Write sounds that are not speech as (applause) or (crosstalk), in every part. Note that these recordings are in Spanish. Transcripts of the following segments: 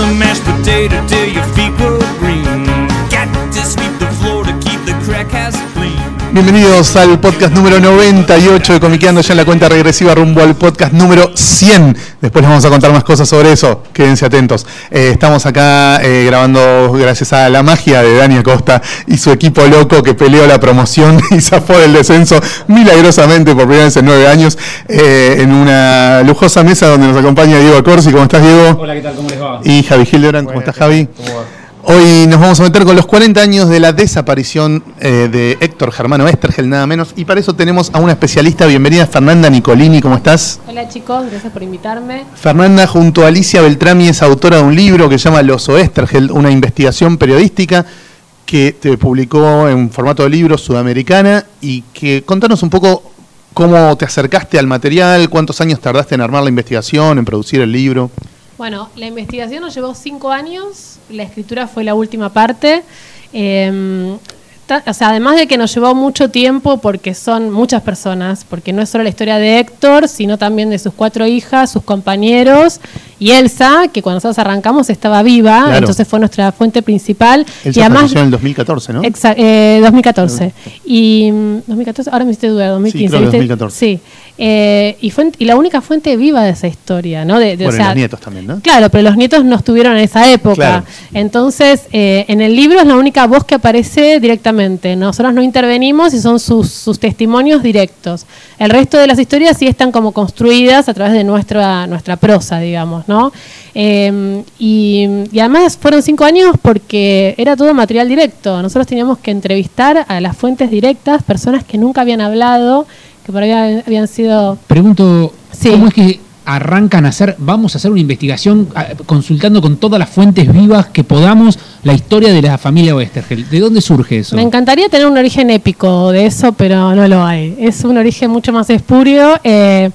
The mashed Bienvenidos al podcast número 98 de Comiqueando, ya en la cuenta regresiva rumbo al podcast número 100. Después les vamos a contar más cosas sobre eso, quédense atentos. Eh, estamos acá eh, grabando gracias a la magia de Dani Acosta y su equipo loco que peleó la promoción (laughs) y zafó del descenso milagrosamente por primera vez en nueve años eh, en una lujosa mesa donde nos acompaña Diego Acorsi. ¿Cómo estás, Diego? Hola, ¿qué tal? ¿Cómo les va? Y Javi Hildebrand, ¿cómo estás, Javi? ¿cómo va? Hoy nos vamos a meter con los 40 años de la desaparición eh, de Héctor Germano Estergel, nada menos. Y para eso tenemos a una especialista. Bienvenida, Fernanda Nicolini. ¿Cómo estás? Hola chicos, gracias por invitarme. Fernanda, junto a Alicia Beltrami, es autora de un libro que se llama Los Oestergel, una investigación periodística que te publicó en formato de libro sudamericana. Y que contanos un poco cómo te acercaste al material, cuántos años tardaste en armar la investigación, en producir el libro. Bueno, la investigación nos llevó cinco años, la escritura fue la última parte. Eh, ta- o sea, además de que nos llevó mucho tiempo porque son muchas personas, porque no es solo la historia de Héctor, sino también de sus cuatro hijas, sus compañeros y Elsa, que cuando nosotros arrancamos estaba viva, Claro. entonces fue nuestra fuente principal. Él y se además, en el 2014, ¿no? Exa- eh, 2014. Y mm, 2014, ahora me hiciste dudar, 2015. creo que ¿viste? 2014. Sí. Eh, y, fue, y la única fuente viva de esa historia, ¿no? De, de- Bueno, o y sea, los nietos también, ¿no? Claro, pero los nietos no estuvieron en esa época. Claro. Entonces, eh, en el libro es la única voz que aparece directamente. Nosotros no intervenimos y son sus, sus testimonios directos. El resto de las historias sí están como construidas a través de nuestra, nuestra prosa, digamos, ¿no? Eh, y, y además fueron cinco años porque era todo material directo. Nosotros teníamos que entrevistar a las fuentes directas, personas que nunca habían hablado, que por ahí habían- sido Pregunto, Sí. ¿cómo es que arrancan a hacer, vamos a hacer una investigación consultando con todas las fuentes vivas que podamos la historia de la familia Westergel? ¿De dónde surge eso? Me encantaría tener un origen épico de eso, pero no lo hay. Es un origen mucho más espurio. Eh,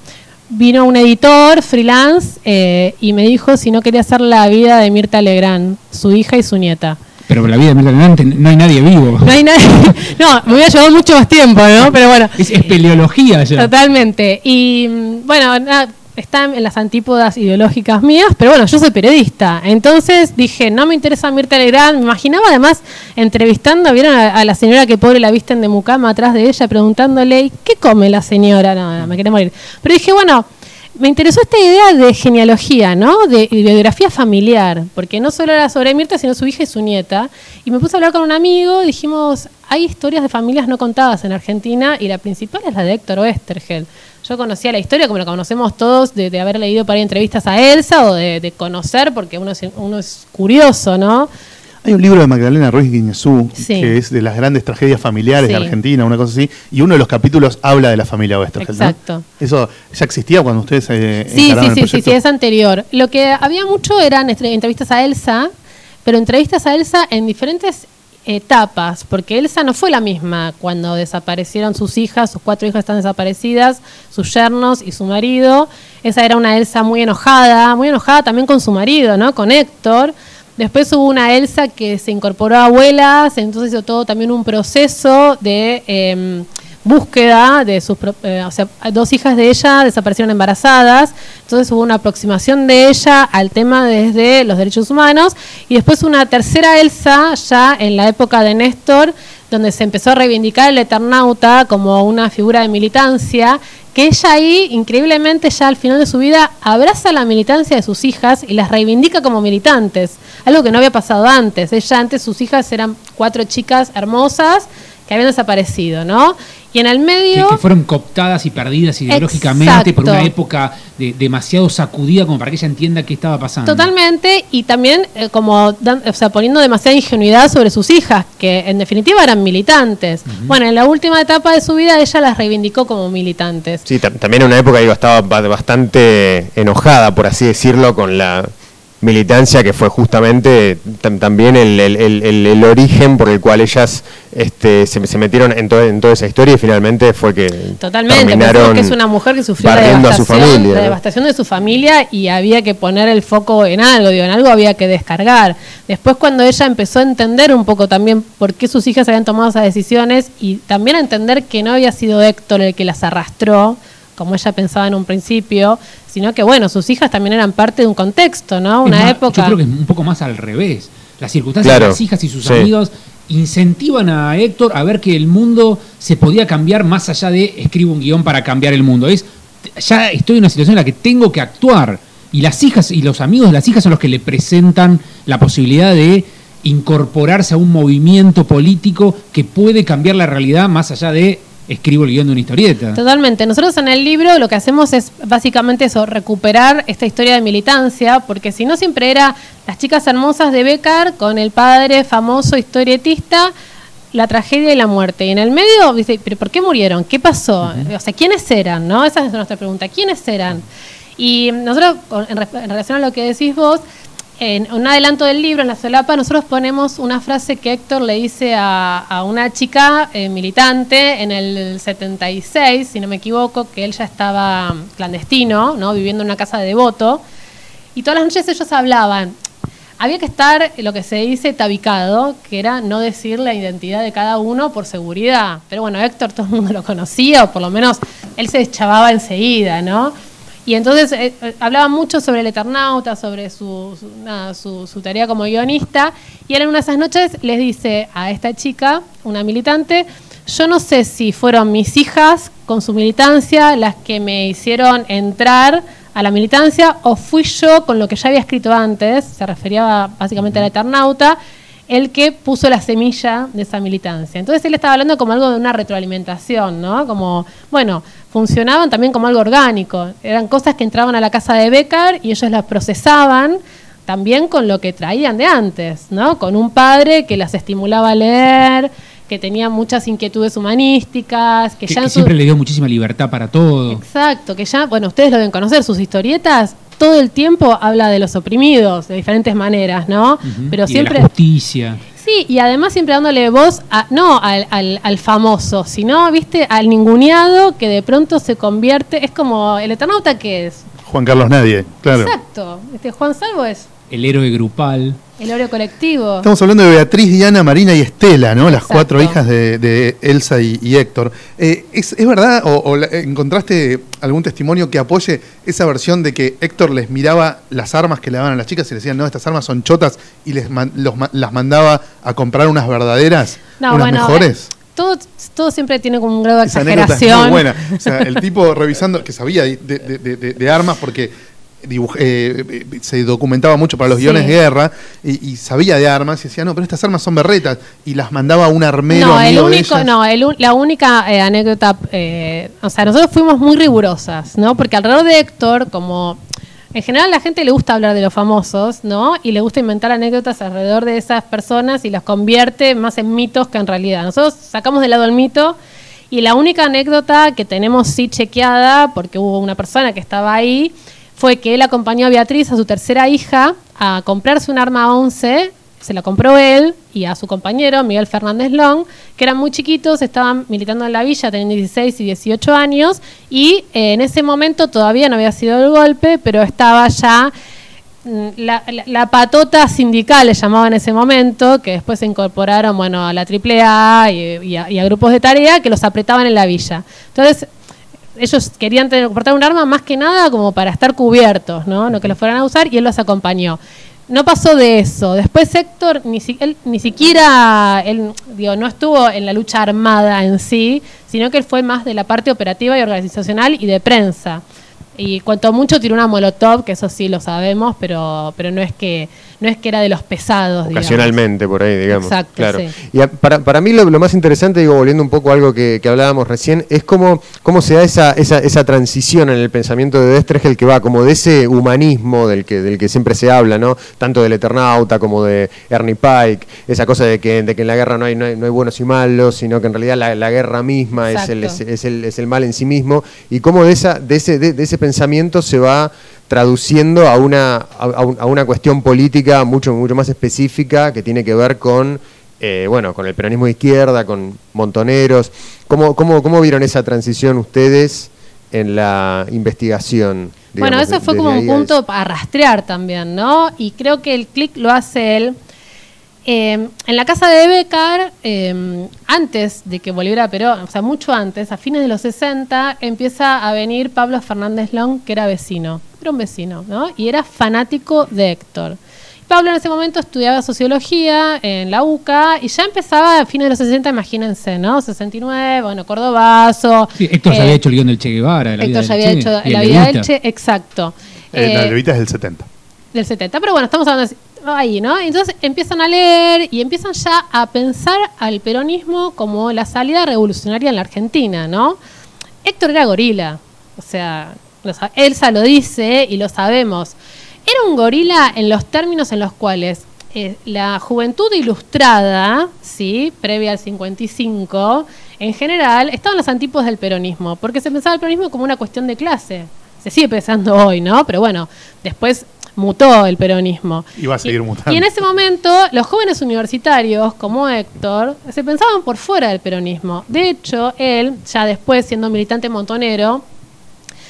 vino un editor freelance eh, y me dijo si no quería hacer la vida de Mirta Legrand, su hija y su nieta. Pero la vida de Mirta Legrand no hay nadie vivo. No hay nadie. (laughs) no, me hubiera llevado mucho más tiempo, ¿no? Pero bueno. Es, es peleología ya. Totalmente. Y bueno, nada, está en las antípodas ideológicas mías, pero bueno, yo soy periodista. Entonces dije, no me interesa Mirta Legrand. Me imaginaba además entrevistando, vieron a, a la señora que pobre la visten de mucama atrás de ella, preguntándole, ¿y qué come la señora? No, no, me quería morir. Pero dije, bueno. Me interesó esta idea de genealogía, ¿no? De, biografía familiar, porque no solo era sobre Mirta, sino su hija y su nieta. Y me puse a hablar con un amigo dijimos, hay historias de familias no contadas en Argentina y la principal es la de Héctor Oestergel. Yo conocía la historia como la conocemos todos de, haber leído para entrevistas a Elsa o de, conocer, porque uno uno es curioso, ¿no? Hay un libro de Magdalena Ruiz Guiñazú, Sí. que es de las grandes tragedias familiares de Sí. Argentina, una cosa así, y uno de los capítulos habla de la familia Westergel, ¿no? Exacto. Eso ya existía cuando ustedes eh, Sí, encararon sí, el sí, sí, sí, es anterior. Lo que había mucho eran entre- entrevistas a Elsa, pero entrevistas a Elsa en diferentes etapas, porque Elsa no fue la misma cuando desaparecieron sus hijas, sus cuatro hijas están desaparecidas, sus yernos y su marido. Esa era una Elsa muy enojada, muy enojada también con su marido, ¿no? Con Héctor. Después hubo una Elsa que se incorporó a abuelas, entonces hizo todo también un proceso de em, búsqueda de sus, eh, sea, dos hijas de ella desaparecieron embarazadas, entonces hubo una aproximación de ella al tema desde los derechos humanos y después una tercera Elsa ya en la época de Néstor, donde se empezó a reivindicar el Eternauta como una figura de militancia, que ella ahí, increíblemente, ya al final de su vida, abraza la militancia de sus hijas y las reivindica como militantes, algo que no había pasado antes. Ella antes, sus hijas eran cuatro chicas hermosas que habían desaparecido, ¿no? Y en el Que, medio... que fueron cooptadas y perdidas ideológicamente por una época de- demasiado sacudida como para que ella entienda qué estaba pasando. Totalmente, y también eh, como dan- o sea, poniendo demasiada ingenuidad sobre sus hijas, que en definitiva eran militantes. Bueno, en la última etapa de su vida ella las reivindicó como militantes. Sí, tam- también en una época digo, estaba ba- bastante enojada, por así decirlo, con la militancia que fue justamente tam- también el, el- el- el- el origen por el cual ellas este, se, se metieron en, to- en toda esa historia y finalmente fue que Totalmente, terminaron pensemos que es una mujer que sufrió la devastación, familia, la devastación de su familia y había que poner el foco en algo, digo, en algo había que descargar. Después cuando ella empezó a entender un poco también por qué sus hijas habían tomado esas decisiones y también a entender que no había sido Héctor el que las arrastró, como ella pensaba en un principio, sino que bueno, sus hijas también eran parte de un contexto, ¿no? Una más, época... Yo creo que es un poco más al revés. Las circunstancias Claro, de las hijas y sus sí. amigos incentivan a Héctor a ver que el mundo se podía cambiar más allá de escribo un guion para cambiar el mundo. Es ya estoy en una situación en la que tengo que actuar. Y las hijas y los amigos de las hijas son los que le presentan la posibilidad de incorporarse a un movimiento político que puede cambiar la realidad más allá de escribo el guion de una historieta. Totalmente. Nosotros en el libro lo que hacemos es básicamente eso, recuperar esta historia de militancia, porque si no siempre era las chicas hermosas de Becar con el padre famoso historietista, la tragedia y la muerte. Y en el medio, dice, ¿pero por qué murieron? ¿Qué pasó? O sea, ¿quiénes eran? ¿No? Esa es nuestra pregunta. ¿Quiénes eran? Y nosotros, con- en, re- en relación a lo que decís vos, en un adelanto del libro, en la solapa, nosotros ponemos una frase que Héctor le dice a, una chica eh, militante en el 76, si no me equivoco, que él ya estaba clandestino, ¿no? viviendo en una casa de devoto, y todas las noches ellos hablaban. Había que estar, lo que se dice, tabicado, que era no decir la identidad de cada uno por seguridad. Pero bueno, Héctor (laughs) todo el mundo lo conocía, o por lo menos él se deschavaba enseguida, ¿no? Y entonces eh, eh, hablaba mucho sobre el Eternauta, sobre su, su- nada, su, su tarea como guionista, y él en una de esas noches les dice a esta chica, una militante, yo no sé si fueron mis hijas con su militancia las que me hicieron entrar a la militancia o fui yo con lo que ya había escrito antes, se refería básicamente al Eternauta, el que puso la semilla de esa militancia. Entonces él estaba hablando como algo de una retroalimentación, ¿no? Como, bueno, funcionaban también como algo orgánico. Eran cosas que entraban a la casa de Becker y ellos las procesaban también con lo que traían de antes, ¿no? Con un padre que las estimulaba a leer, que tenía muchas inquietudes humanísticas, que, que, ya que su- siempre le dio muchísima libertad para todo. Exacto, que ya, bueno, ustedes lo deben conocer, sus historietas todo el tiempo habla de los oprimidos de diferentes maneras, ¿no? Pero Y de siempre... la justicia. Sí, y además siempre dándole voz a, no al, al- al famoso, sino, viste, al ninguneado que de pronto se convierte, es como el Eternauta que es. Juan Carlos Nadie, claro. Exacto, este Juan Salvo es El héroe grupal. el óreo colectivo. Estamos hablando de Beatriz, Diana, Marina y Estela, ¿no? Las Exacto. cuatro hijas de, de Elsa y, y Héctor. Eh, ¿es, es verdad o, o la- encontraste algún testimonio que apoye esa versión de que Héctor les miraba las armas que le daban a las chicas y les decían, no, estas armas son chotas y les man- los ma- las mandaba a comprar unas verdaderas, No, unas bueno, mejores? eh, todo, todo siempre tiene como un grado de Esa anécdota es exageración. muy buena. O sea, el (laughs) tipo revisando, que sabía de, de- de- de- de armas porque eh, eh, se documentaba mucho para los Sí. guiones de guerra y, y sabía de armas y decía, no, pero estas armas son berretas y las mandaba a un armero No, el amigo único, no, el la única eh, anécdota, eh, o sea, nosotros fuimos muy rigurosas, ¿no? Porque alrededor de Héctor, como en general a la gente le gusta hablar de los famosos, ¿no? Y le gusta inventar anécdotas alrededor de esas personas y las convierte más en mitos que en realidad. Nosotros sacamos de lado el mito y la única anécdota que tenemos sí chequeada, porque hubo una persona que estaba ahí, fue que él acompañó a Beatriz, a su tercera hija, a comprarse un arma 11 se la compró él y a su compañero, Miguel Fernández Long, que eran muy chiquitos, estaban militando en la villa, tenían 16 y 18 años, y eh, en ese momento todavía no había sido el golpe, pero estaba ya mm, la, la- patota sindical, le llamaban en ese momento, que después se incorporaron bueno, a la AAA y a, y a grupos de tarea que los apretaban en la villa. Entonces, ellos querían tener, portar un arma más que nada como para estar cubiertos, ¿no? No que los fueran a usar y él los acompañó. No pasó de eso. Después Héctor ni, si- él, ni siquiera, él, digo, no estuvo en la lucha armada en sí, sino que él fue más de la parte operativa y organizacional y de prensa. Y cuanto mucho tiró una molotov, que eso sí lo sabemos, pero, pero no es que no es que era de los pesados, digamos. Ocasionalmente, por ahí, digamos. Exacto, claro. sí. Y a- para, para mí lo, lo más interesante, digo, volviendo un poco a algo que, que hablábamos recién, es cómo, cómo se da esa, esa, esa transición en el pensamiento de Destregel que va como de ese humanismo del que, del que siempre se habla, ¿no? Tanto del Eternauta como de Ernie Pike, esa cosa de que, de que en la guerra no hay, no hay, no hay buenos y malos, sino que en realidad la, la guerra misma es el, es, el, es el mal en sí mismo, y cómo de, esa, de, ese, de, de ese pensamiento se va traduciendo a una, a, a un- a una cuestión política mucho, mucho más específica que tiene que ver con, eh, bueno, con el peronismo de izquierda, con montoneros. ¿Cómo, cómo, cómo vieron esa transición ustedes en la investigación? Bueno, eso fue como un a punto para rastrear también, ¿no? Y creo que el clic lo hace él. Eh, en la casa de Becar, eh, antes de que volviera Perón, o sea, mucho antes, a fines de los 60, empieza a venir Pablo Fernández Long, que era vecino, era un vecino, ¿no? Y era fanático de Héctor. Pablo en ese momento estudiaba sociología en la UCA y ya empezaba a fines de los 60, imagínense, ¿no? 69, bueno, Cordobazo. Sí, Héctor ya eh, había hecho el guion del Che Guevara. la vida Héctor ya había Che, hecho la vida del Che, exacto. Eh, la Eh, levita es del 70. del 70. Pero bueno, estamos hablando de ahí, ¿no? Entonces empiezan a leer y empiezan ya a pensar al peronismo como la salida revolucionaria en la Argentina, ¿no? Héctor era gorila, o sea, Elsa lo dice y lo sabemos. Era un gorila en los términos en los cuales eh, la juventud ilustrada, sí, previa al 55, en general, estaban los antípodos del peronismo, porque se pensaba el peronismo como una cuestión de clase. Se sigue pensando hoy, ¿no? Pero bueno, después mutó el peronismo. Y va a seguir mutando. Y en ese momento, los jóvenes universitarios, como Héctor, se pensaban por fuera del peronismo. De hecho, él, ya después siendo militante montonero,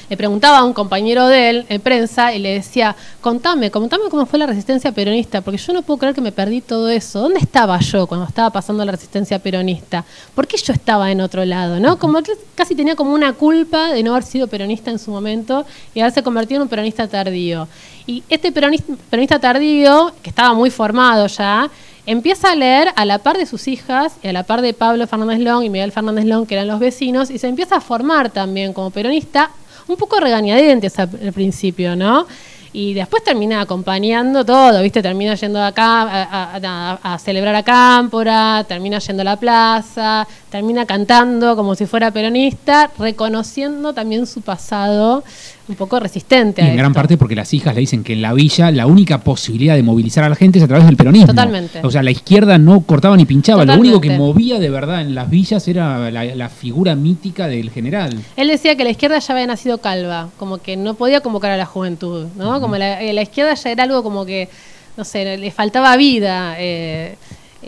le preguntaba a un compañero de él en prensa y le decía, contame, contame cómo fue la resistencia peronista, porque yo no puedo creer que me perdí todo eso. ¿Dónde estaba yo cuando estaba pasando la resistencia peronista? ¿Por qué yo estaba en otro lado? ¿no? Como casi tenía como una culpa de no haber sido peronista en su momento y haberse convertido en un peronista tardío. Y este peronista, peronista tardío, que estaba muy formado ya, empieza a leer a la par de sus hijas y a la par de Pablo Fernández Long y Miguel Fernández Long, que eran los vecinos, y se empieza a formar también como peronista, un poco regañadientes al, principio, ¿no? Y después termina acompañando todo, ¿viste? Termina yendo acá a- a celebrar a Cámpora, termina yendo a la plaza, termina cantando como si fuera peronista, reconociendo también su pasado un poco resistente. Y a en gran esto. parte porque las hijas le dicen que en la villa la única posibilidad de movilizar a la gente es a través del peronismo. Totalmente. O sea, la izquierda no cortaba ni pinchaba. Lo único que movía de verdad en las villas era la, la figura mítica del general. Él decía que la izquierda ya había nacido calva, como que no podía convocar a la juventud, ¿no? Como la, eh, la izquierda ya era algo como que, no sé, le faltaba vida. eh,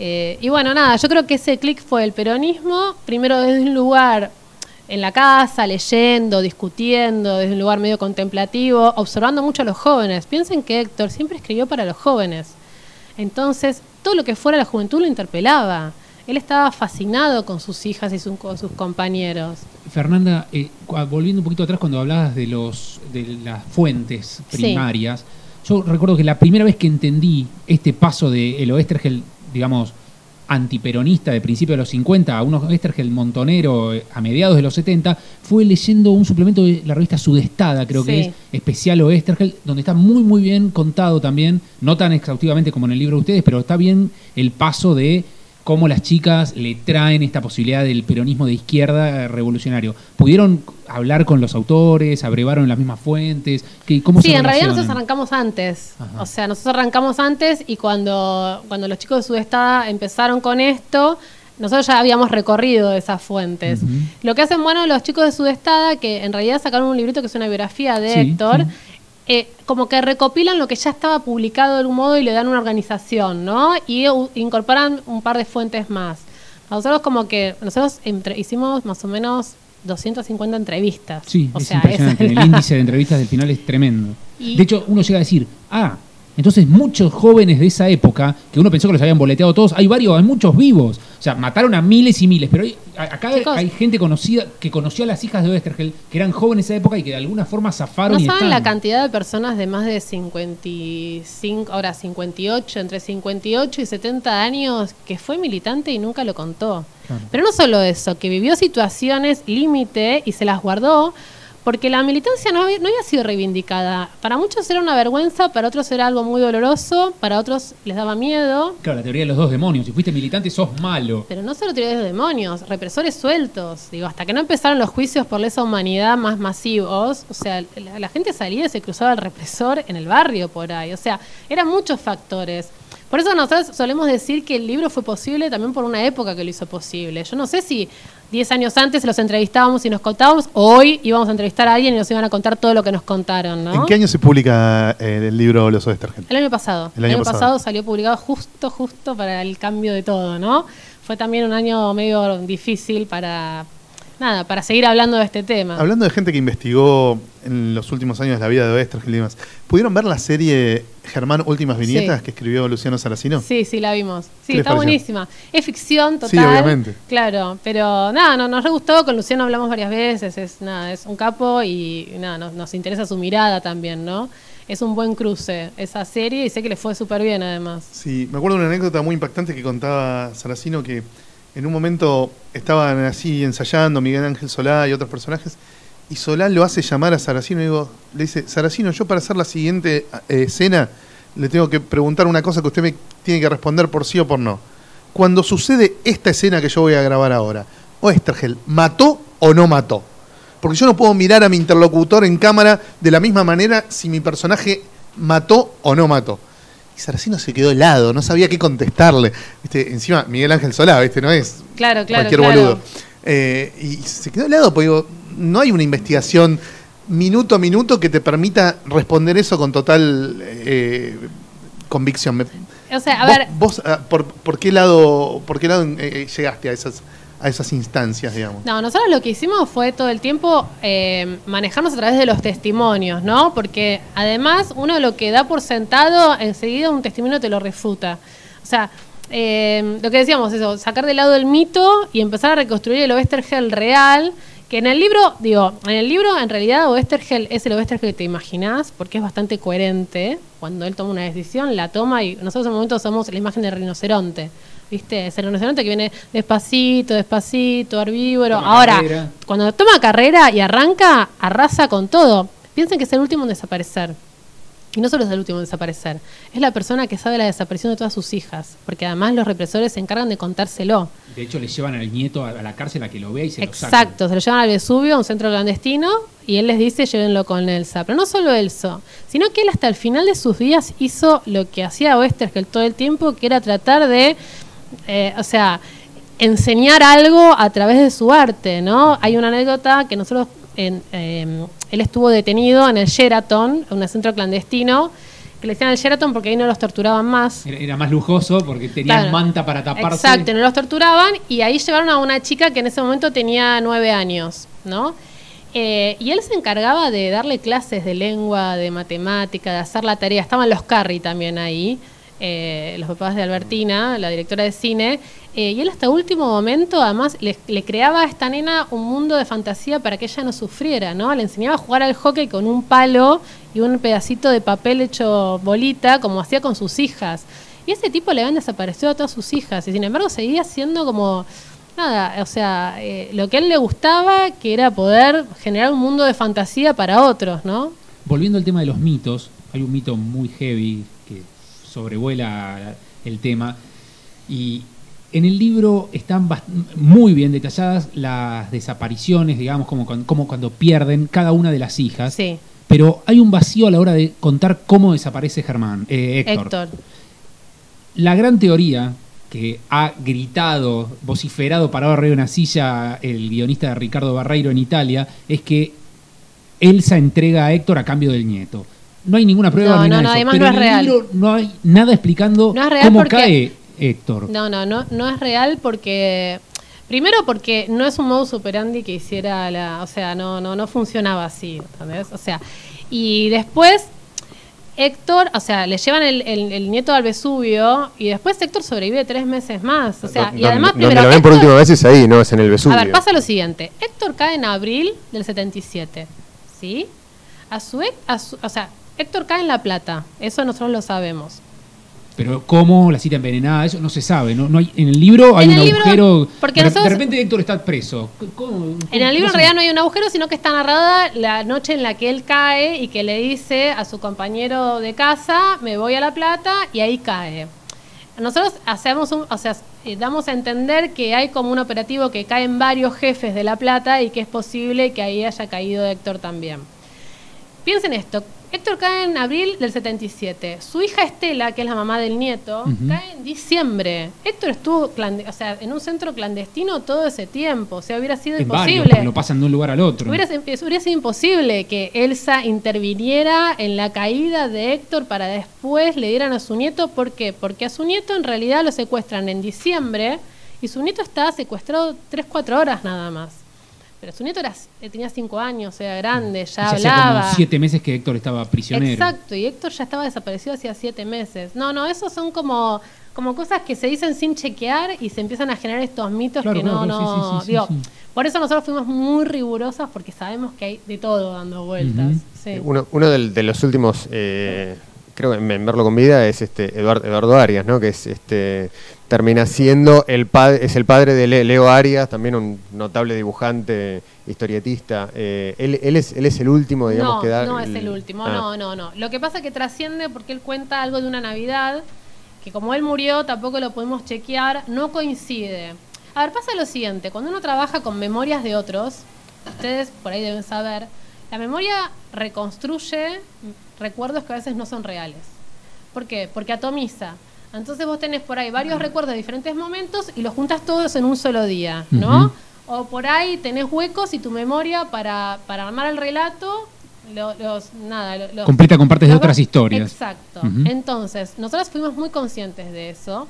eh, y bueno, nada, yo creo que ese clic fue el peronismo, primero desde un lugar en la casa, leyendo, discutiendo, desde un lugar medio contemplativo, observando mucho a los jóvenes. Piensen que Héctor siempre escribió para los jóvenes. Entonces, todo lo que fuera la juventud lo interpelaba. Él estaba fascinado con sus hijas y su- con sus compañeros. Fernanda, eh, cu- volviendo un poquito atrás cuando hablabas de los de las fuentes Sí. primarias, yo recuerdo que la primera vez que entendí este paso de el Oestergel, digamos, antiperonista de principios de los 50 a un Oestergel montonero eh, a mediados de los 70, fue leyendo un suplemento de la revista Sudestada, creo que es especial Oestergel, donde está muy muy bien contado también, no tan exhaustivamente como en el libro de ustedes, pero está bien el paso de cómo las chicas le traen esta posibilidad del peronismo de izquierda revolucionario. ¿Pudieron hablar con los autores? ¿Abrevaron las mismas fuentes? ¿Qué, ¿Cómo Sí, se en realidad nosotros arrancamos antes. Ajá. O sea, nosotros arrancamos antes y cuando, cuando los chicos de Sudestada empezaron con esto, nosotros ya habíamos recorrido esas fuentes. Lo que hacen, bueno, los chicos de Sudestada, que en realidad sacaron un librito que es una biografía de Sí, Héctor, sí. Eh, como que recopilan lo que ya estaba publicado de algún modo y le dan una organización, ¿no? Y incorporan un par de fuentes más. Nosotros como que, nosotros entre- hicimos más o menos 250 entrevistas. Sí, o es sea, (laughs) impresionante. El la- índice de entrevistas del final es tremendo. Y- De hecho, uno llega a decir, ah, entonces muchos jóvenes de esa época, que uno pensó que los habían boleteado todos, hay varios, hay muchos vivos. O sea, mataron a miles y miles, pero hay- acá Chicos. hay gente conocida que conoció a las hijas de Oestergel, que eran jóvenes en esa época y que de alguna forma zafaron No y saben están. la cantidad de personas de más de 55, ahora 58, entre 58 y 70 años, que fue militante y nunca lo contó. Claro. Pero no solo eso, que vivió situaciones límite y se las guardó porque la militancia no había, no había sido reivindicada. Para muchos era una vergüenza, para otros era algo muy doloroso, para otros les daba miedo. Claro, la teoría de los dos demonios. Si fuiste militante, sos malo. Pero no solo teorías de demonios, represores sueltos. Digo, hasta que no empezaron los juicios por lesa humanidad más masivos, o sea, la, la gente salía y se cruzaba el represor en el barrio por ahí. O sea, eran muchos factores. Por eso nosotros solemos decir que el libro fue posible también por una época que lo hizo posible. Yo no sé si 10 años antes los entrevistábamos y nos contábamos, o hoy íbamos a entrevistar a alguien y nos iban a contar todo lo que nos contaron, ¿no? ¿En qué año se publica eh, el libro Los Oestergel? El año pasado. El año pasado. pasado salió publicado justo, justo para el cambio de todo, ¿no? Fue también un año medio difícil para, nada, para seguir hablando de este tema. Hablando de gente que investigó en los últimos años la vida de Oestergel y demás, ¿pudieron ver la serie Germán Últimas Viñetas Sí. que escribió Luciano Saracino? Sí, sí, la vimos. ¿Qué Sí, está buenísima. Es ficción total. Sí, obviamente. Claro, pero nada, no, nos re gustó, con Luciano hablamos varias veces, es nada, es un capo y nada, nos, nos interesa su mirada también, ¿no? Es un buen cruce esa serie y sé que le fue súper bien además. Sí, me acuerdo de una anécdota muy impactante que contaba Saracino que en un momento estaban así ensayando Miguel Ángel Solá y otros personajes y Solá lo hace llamar a Saracino y le dice, Saracino, yo para hacer la siguiente eh, escena le tengo que preguntar una cosa que usted me tiene que responder por sí o por no. Cuando sucede esta escena que yo voy a grabar ahora, Oestergel, ¿mató o no mató? Porque yo no puedo mirar a mi interlocutor en cámara de la misma manera si mi personaje mató o no mató. Y Saracino se quedó helado, no sabía qué contestarle. ¿Viste? Encima, Miguel Ángel Solá, ¿viste? No es Claro, claro, cualquier claro. boludo. Eh, y se quedó helado, porque digo, no hay una investigación minuto a minuto que te permita responder eso con total eh, convicción. O sea, a vos, ver, vos, ah, por, por qué lado, por qué lado eh, llegaste a esas, a esas instancias, digamos? No, nosotros lo que hicimos fue todo el tiempo eh, manejarnos a través de los testimonios, ¿no? Porque además uno lo que da por sentado, enseguida un testimonio te lo refuta. O sea, eh, lo que decíamos, eso, sacar de lado el mito y empezar a reconstruir el Oestergel real, que en el libro, digo, en el libro en realidad Oestergel es el Oestergel que te imaginás, porque es bastante coherente. Cuando él toma una decisión, la toma y nosotros en el momento somos la imagen del rinoceronte. ¿Viste? Es el rinoceronte que viene despacito, despacito, herbívoro. Toma Ahora, carrera. cuando toma carrera y arranca, arrasa con todo. Piensen que es el último en desaparecer. Y no solo es el último en desaparecer, es la persona que sabe la desaparición de todas sus hijas, porque además los represores se encargan de contárselo. De hecho, le llevan al nieto a la cárcel a que lo vea y se lo saque. Exacto, se lo llevan al Vesubio, a un centro clandestino, y él les dice llévenlo con Elsa. Pero no solo Elsa, sino que él hasta el final de sus días hizo lo que hacía Westergel todo el tiempo, que era tratar de, eh, o sea, enseñar algo a través de su arte, ¿no? Hay una anécdota que nosotros, en, eh, él estuvo detenido en el Sheraton, en un centro clandestino, que le decían el Sheraton porque ahí no los torturaban más. Era, era más lujoso porque tenían Claro. manta para taparse. Exacto, no los torturaban y ahí llevaron a una chica que en ese momento tenía nueve años, ¿no? Eh, y él se encargaba de darle clases de lengua, de matemática, de hacer la tarea. Estaban los Carri también ahí, eh, los papás de Albertina, la directora de cine. eh, y él hasta último momento, además, le, creaba a esta nena un mundo de fantasía para que ella no sufriera, ¿no? Le enseñaba a jugar al hockey con un palo y un pedacito de papel hecho bolita, como hacía con sus hijas. Y ese tipo le habían desaparecido a todas sus hijas. Y sin embargo seguía siendo como, nada, o sea, eh, lo que a él le gustaba, que era poder generar un mundo de fantasía para otros, ¿no? Volviendo al tema de los mitos, hay un mito muy heavy sobrevuela el tema. Y en el libro están muy bien detalladas las desapariciones, digamos, como, como cuando pierden cada una de las hijas. Sí, Pero hay un vacío a la hora de contar cómo desaparece Germán, eh, Héctor. Héctor. La gran teoría que ha gritado, vociferado, parado arriba de una silla el guionista de Ricardo Barreiro en Italia, es que Elsa entrega a Héctor a cambio del nieto. No hay ninguna prueba No, ni no, nada no, eso, además pero no en es el real. libro no hay nada explicando No es real cómo porque- cae Héctor. No, no, no, no es real porque primero porque no es un modus operandi que hiciera la, o sea, no, no, no funcionaba así, ¿entendés? O sea, y después Héctor, o sea, le llevan el, el- el nieto al Vesubio y después Héctor sobrevive tres meses más, o sea, y además donde primero lo ven por última vez es ahí, no es en el Vesubio. A ver, pasa lo siguiente. Héctor cae en abril del 77, ¿sí? A su, a su- o sea, Héctor cae en La Plata, eso nosotros lo sabemos. Pero cómo, la cita envenenada, eso no se sabe. No, no hay, en el libro hay En un libro, agujero. porque de, nosotros- de repente Héctor está preso. ¿Cómo- En el libro en realidad no hay un agujero, sino que está narrada la noche en la que él cae y que le dice a su compañero de casa, me voy a La Plata, y ahí cae. Nosotros hacemos un, o sea, eh, damos a entender que hay como un operativo que caen varios jefes de La Plata y que es posible que ahí haya caído Héctor también. Piensen esto, Héctor cae en abril del 77. Su hija Estela, que es la mamá del nieto, cae en diciembre. Héctor estuvo o sea, en un centro clandestino todo ese tiempo. O sea, hubiera sido En imposible. lo pasan de un lugar al otro. Hubiera, hubiera sido imposible que Elsa interviniera en la caída de Héctor para después le dieran a su nieto. ¿Por qué? Porque a su nieto en realidad lo secuestran en diciembre y su nieto estaba secuestrado 3-4 horas nada más. Pero su nieto era, eh, tenía 5 años, era grande, Y ya ya hacía hablaba. como siete meses que Héctor estaba prisionero. Exacto, y Héctor ya estaba desaparecido hacía siete meses. No, no, esos son como, como cosas que se dicen sin chequear y se empiezan a generar estos mitos Claro, que no, claro, no. sí, sí, sí, sí, digo, sí. Por eso nosotros fuimos muy rigurosas porque sabemos que hay de todo dando vueltas. Eh, Uno, uno del- de, los últimos, eh, creo que en, en verlo con vida, es este Eduardo, Eduardo Arias, ¿no? Que es este termina siendo el padre, es el padre de Le- Leo Arias, también un notable dibujante, historietista. Eh, él, él es, él es el último, digamos, no, que da. no es el último, Ah. no, no, no. Lo que pasa es que trasciende porque él cuenta algo de una Navidad que como él murió tampoco lo pudimos chequear, no coincide. A ver, pasa lo siguiente, cuando uno trabaja con memorias de otros, ustedes por ahí deben saber, la memoria reconstruye recuerdos que a veces no son reales. ¿Por qué? Porque atomiza. Entonces vos tenés por ahí varios recuerdos de diferentes momentos y los juntas todos en un solo día, ¿no? O por ahí tenés huecos y tu memoria para, para armar el relato, lo- los, nada, lo- los- Completa con partes de otras historias. Exacto. Entonces, nosotros fuimos muy conscientes de eso.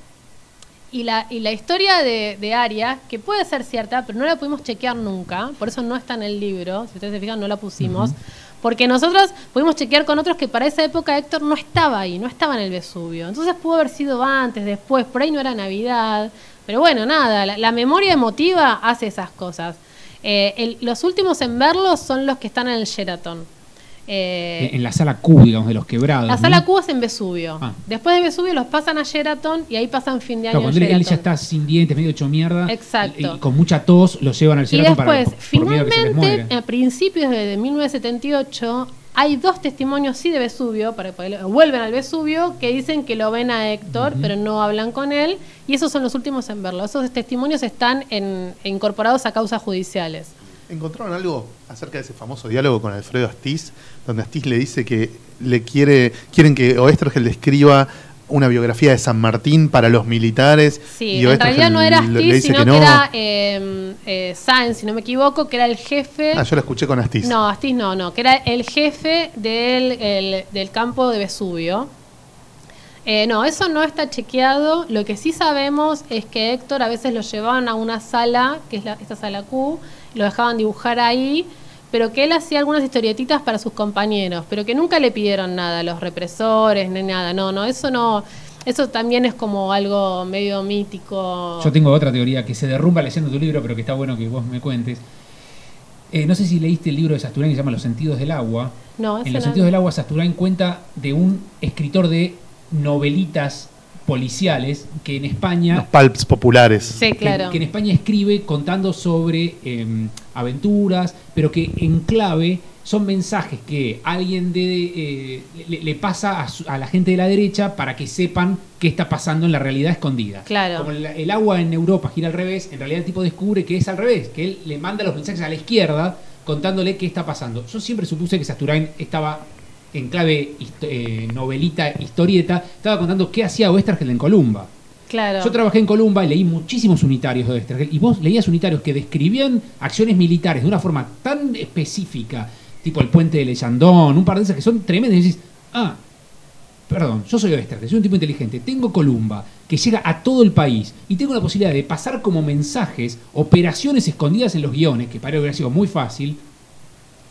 Y la, y la historia de, de Aria, que puede ser cierta, pero no la pudimos chequear nunca, por eso no está en el libro, si ustedes se fijan, no la pusimos, porque nosotros pudimos chequear con otros que para esa época Héctor no estaba ahí, no estaba en el Vesubio. Entonces pudo haber sido antes, después, por ahí no era Navidad. Pero bueno, nada, la, memoria emotiva hace esas cosas. Eh, los últimos en verlo son los que están en el Sheraton. Eh, En la sala Q, digamos, de los quebrados. la ¿no? sala Q es en Vesubio. Ah. Después de Vesubio los pasan a Sheraton y ahí pasan fin de año Claro, cuando él, ya está sin dientes, medio hecho mierda. Exacto. Y, y con mucha tos lo llevan al Y Sheraton después, para por miedo a que se finalmente, a principios de, de 1978, hay dos testimonios sí de Vesubio, para que vuelven al Vesubio, que dicen que lo ven a Héctor, pero no hablan con él, y esos son los últimos en verlo. Esos testimonios están en- incorporados a causas judiciales. ¿Encontraron algo acerca de ese famoso diálogo con Alfredo Astiz, donde Astiz le dice que le quiere, quieren que Oestergel le escriba una biografía de San Martín para los militares? Sí, y en realidad no era Astiz, sino que que, no. era eh, eh, Sáenz, si no me equivoco, que era el jefe... Ah, yo la escuché con Astiz. No, Astiz no, no, que era el jefe del, el- del campo de Vesubio. Eh, no, eso no está chequeado. Lo que sí sabemos es que Héctor a veces lo llevaban a una sala, que es la, esta sala Q, lo dejaban dibujar ahí, pero que él hacía algunas historietitas para sus compañeros, pero que nunca le pidieron nada a los represores ni nada. No, no, eso no. Eso también es como algo medio mítico. Yo tengo otra teoría que se derrumba leyendo tu libro, pero que está bueno que vos me cuentes. Eh, no sé si leíste el libro de Sasturain que se llama Los sentidos del agua. No, en Los no. sentidos del agua, Sasturain cuenta de un escritor de novelitas policiales que en España Los palps populares. Sí, que- claro. que, en España escribe contando sobre eh, aventuras, pero que en clave son mensajes que alguien de, eh, le, le pasa a, su- a la gente de la derecha para que sepan qué está pasando en la realidad escondida. Claro. Como el, el agua en Europa gira al revés, en realidad el tipo descubre que es al revés, que él le manda los mensajes a la izquierda contándole qué está pasando. Yo siempre supuse que Sasturain estaba en clave hist- eh, novelita, historieta, estaba contando qué hacía Oestergel en Columba. Yo trabajé en Columba y leí muchísimos unitarios de Oestergel. Y vos leías unitarios que describían acciones militares de una forma tan específica, tipo el puente de Leyandón, un par de esas que son tremendas. Y decís, ah, perdón, yo soy Oestergel, soy un tipo inteligente, tengo Columba, que llega a todo el país, y tengo la posibilidad de pasar como mensajes operaciones escondidas en los guiones, que para él hubiera sido muy fácil,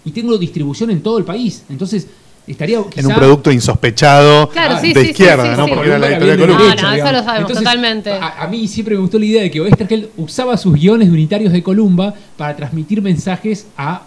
y tengo distribución en todo el país. Entonces, estaría En un producto insospechado Claro, sí, de sí, sí, izquierda, sí, ¿no? sí. Porque era la editorial de. No, no, eso lo sabemos totalmente. A, a mí siempre me gustó la idea de que Oestergel usaba sus guiones de unitarios de Columba para transmitir mensajes a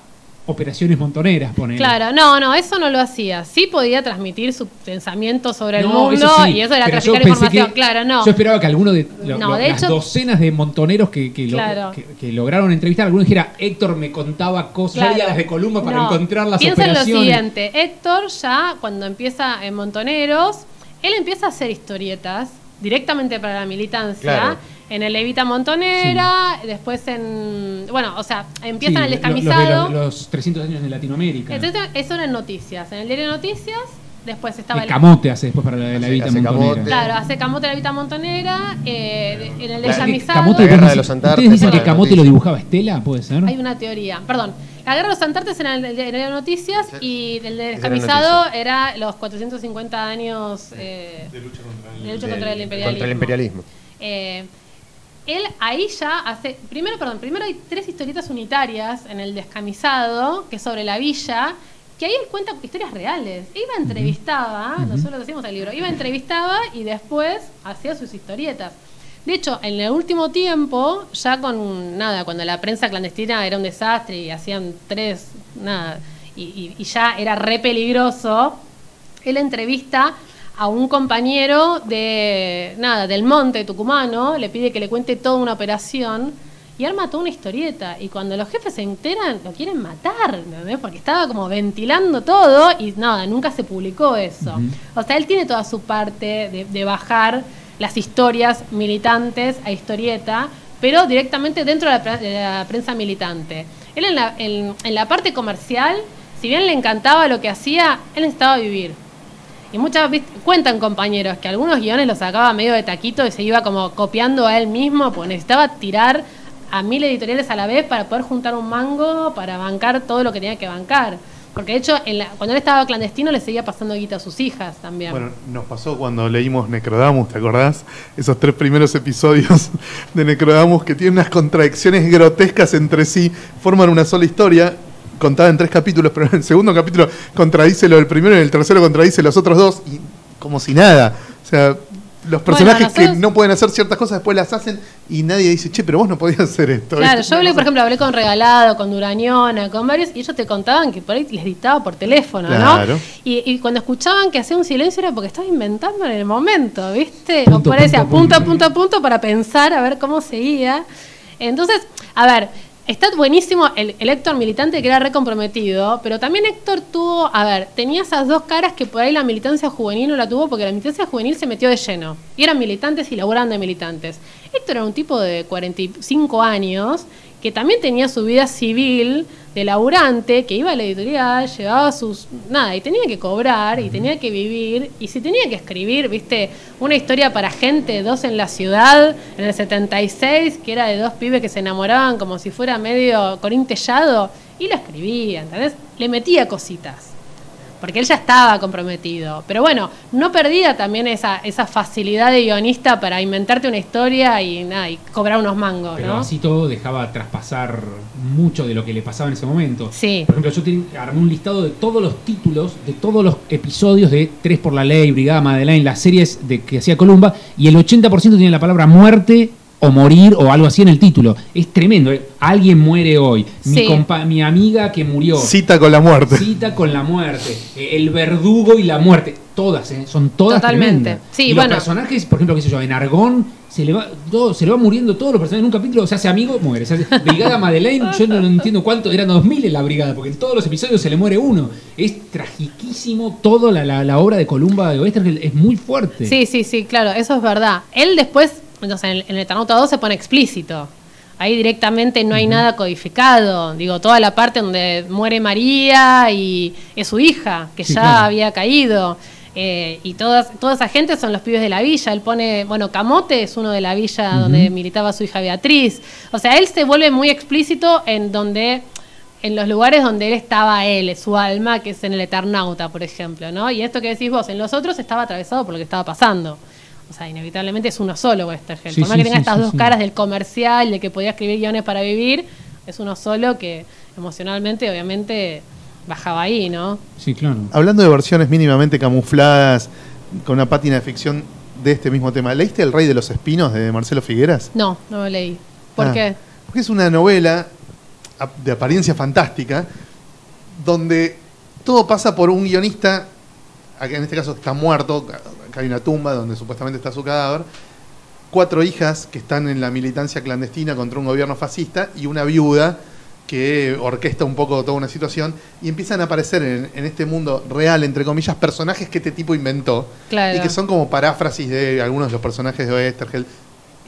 operaciones montoneras, ponele. Claro, no, no, eso no lo hacía. Sí podía transmitir su pensamiento sobre el mundo eso sí, y eso era traficar información. que- claro, no. Yo esperaba que alguno de, lo- No, lo- de las hecho- docenas de montoneros que, que, lo- Claro. que- que lograron entrevistar, alguno dijera, Héctor me contaba cosas, Claro. las de Columba para No, encontrar las Piensa en lo operaciones. siguiente, Héctor ya cuando empieza en Montoneros, él empieza a hacer historietas directamente para la militancia. Claro. En el Evita Montonera, después en... Bueno, o sea, empieza en el lo- los de descamisado. los, los 300 años de Latinoamérica. Entonces, eso era en noticias. En el diario Noticias, después estaba el camote hace después para la de la Evita hace Montonera. camote. Claro, hace Camote la Evita Montonera, eh, de- en el La- descamisado... Camote, La guerra de los Antartes ¿Ustedes dicen que Camote lo dibujaba Estela? ¿Puede ser? Hay una teoría, perdón. La guerra de los Antartes era el diario de Noticias y el de descamisado era los 450 años eh, de lucha contra el, Del- imperialismo. Contra el imperialismo. Eh, él ahí ya hace. Primero, perdón, primero hay tres historietas unitarias en el descamisado, que es sobre la villa, que ahí él cuenta historias reales. Iba, entrevistaba, nosotros decimos el libro, iba, entrevistaba y después hacía sus historietas. De hecho, en el último tiempo, ya con nada, cuando la prensa clandestina era un desastre y hacían tres, nada, y, y- y ya era re peligroso, él entrevista a un compañero de nada del monte tucumano, le pide que le cuente toda una operación y arma toda una historieta. Y cuando los jefes se enteran, lo quieren matar. Porque estaba como ventilando todo y nada, nunca se publicó eso. O sea, él tiene toda su parte de, de bajar las historias militantes a historieta, pero directamente dentro de la, pre- de la prensa militante. Él en la, en- en la parte comercial, si bien le encantaba lo que hacía, él necesitaba vivir. Y muchas veces cuentan compañeros que algunos guiones los sacaba medio de taquito y se iba como copiando a él mismo, pues necesitaba tirar a mil editoriales a la vez para poder juntar un mango, para bancar todo lo que tenía que bancar. Porque de hecho, en la- cuando él estaba clandestino le seguía pasando guita a sus hijas también. Bueno, nos pasó cuando leímos Necrodamus, ¿te acordás? Esos tres primeros episodios de Necrodamus que tienen unas contradicciones grotescas entre sí, forman una sola historia, contada en tres capítulos, (laughs) pero en el segundo capítulo contradice lo del primero y en el tercero contradice los otros dos, y como si nada. O sea, los personajes nosotros- que no pueden hacer ciertas cosas después las hacen y nadie dice, che, pero vos no podías hacer esto. Claro, yo hablé, por ejemplo, hablé con Regalado, con Durañona, con varios, y ellos te contaban que por ahí les dictaba por teléfono, Claro. ¿no? Y, y cuando escuchaban que hacía un silencio era porque estaba inventando en el momento, ¿viste? Punto, o por ahí decía punto, punto, punto. punto, punto, punto para pensar a ver cómo seguía. Entonces, a ver, está buenísimo el, Héctor militante que era recomprometido, pero también Héctor tuvo, a ver, tenía esas dos caras que por ahí la militancia juvenil no la tuvo porque la militancia juvenil se metió de lleno. Y eran militantes y laboraban de militantes. Héctor era un tipo de 45 años que también tenía su vida civil de laburante, que iba a la editorial, llevaba sus... nada, y tenía que cobrar, y tenía que vivir, y si tenía que escribir, viste, una historia para gente, dos en la ciudad, en el 76, que era de dos pibes que se enamoraban como si fuera medio Corín Tellado, y lo escribía, ¿entendés? Le metía cositas porque él ya estaba comprometido. Pero bueno, no perdía también esa, esa facilidad de guionista para inventarte una historia y nada, y cobrar unos mangos, Pero ¿no? así todo dejaba traspasar mucho de lo que le pasaba en ese momento. Sí. Por ejemplo, yo ten- armé un listado de todos los títulos, de todos los episodios de Tres por la Ley, Brigada Madeleine, las series de que hacía Columba, y el 80% tiene la palabra muerte o morir o algo así en el título. Es tremendo. ¿eh? Alguien muere hoy. Mi, Sí. compa- mi amiga que murió. Cita con la muerte. Cita con la muerte. Eh, El verdugo y la muerte. Todas, ¿eh? Son todas Totalmente. tremendas. Sí, y bueno. los personajes, por ejemplo, qué sé yo, en Argón se le va todo, se le va muriendo todos los personajes en un capítulo, se hace amigo, muere. Se hace- Brigada Madeleine, yo no, no entiendo cuánto, eran 2000 en la brigada, porque en todos los episodios se le muere uno. Es tragiquísimo todo la, la- la obra de Columba de Oestergel, es muy fuerte. Sí, sí, sí, claro, eso es verdad. Él después, sé, en el, en el Eternauta 2 se pone explícito. Ahí directamente no hay nada codificado. Digo, toda la parte donde muere María y es su hija, que Sí, ya claro. había caído. Eh, y todas, toda esa gente son los pibes de la villa. Él pone, bueno, Camote es uno de la villa donde militaba su hija Beatriz. O sea, él se vuelve muy explícito en donde en los lugares donde él estaba él, su alma, que es en el Eternauta, por ejemplo, ¿no? Y esto que decís vos, en los otros estaba atravesado por lo que estaba pasando. O sea, inevitablemente es uno solo Westergel. Sí, por más sí, que tenga sí, estas sí, dos sí. caras del comercial, de que podía escribir guiones para vivir, es uno solo que emocionalmente, obviamente, bajaba ahí, ¿no? Sí, claro. Hablando de versiones mínimamente camufladas, con una pátina de ficción de este mismo tema, ¿leíste El Rey de los Espinos de Marcelo Figueras? No, no lo leí. ¿Por Ah, qué? Porque es una novela de apariencia fantástica, donde todo pasa por un guionista, acá en este caso está muerto, acá hay una tumba donde supuestamente está su cadáver, cuatro hijas que están en la militancia clandestina contra un gobierno fascista y una viuda que orquesta un poco toda una situación y empiezan a aparecer en, en este mundo real, entre comillas, personajes que este tipo inventó Claro. y que son como paráfrasis de algunos de los personajes de Oestergel.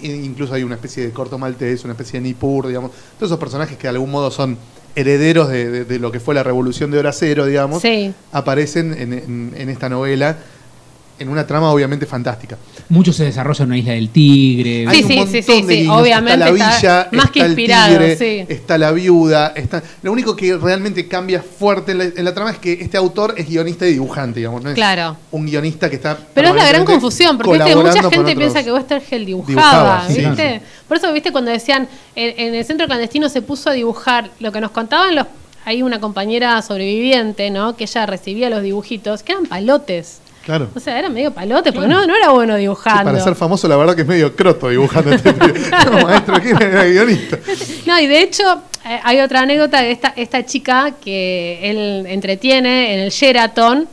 E incluso hay una especie de corto maltés, una especie de Nippur, digamos. Todos esos personajes que de algún modo son herederos de, de- de lo que fue la revolución de Hora Cero, digamos, Sí. aparecen en, en- en esta novela en una trama obviamente fantástica. Mucho se desarrolla en una isla del tigre. Sí, sí, sí, sí, sí, obviamente está la está villa, más que está el inspirado, tigre, sí. está la viuda, está... Lo único que realmente cambia fuerte en la, en la trama es que este autor es guionista y dibujante, digamos, no es Claro. un guionista que está Pero es la gran confusión, porque ¿viste? mucha gente piensa que Westergel dibujaba, Dibujaba, sí. ¿viste? Por eso, ¿viste? Cuando decían, en, en el centro clandestino se puso a dibujar, lo que nos contaban los... Hay una compañera sobreviviente, ¿no? Que ella recibía los dibujitos, que eran palotes. Claro. O sea, era medio palote, porque no, no era bueno Sí, dibujando. para ser famoso, la verdad que es medio croto dibujando. (laughs) No, maestro, ¿quién era guionista? No, y de hecho, eh, hay otra anécdota de esta, esta chica que él entretiene en el Sheraton,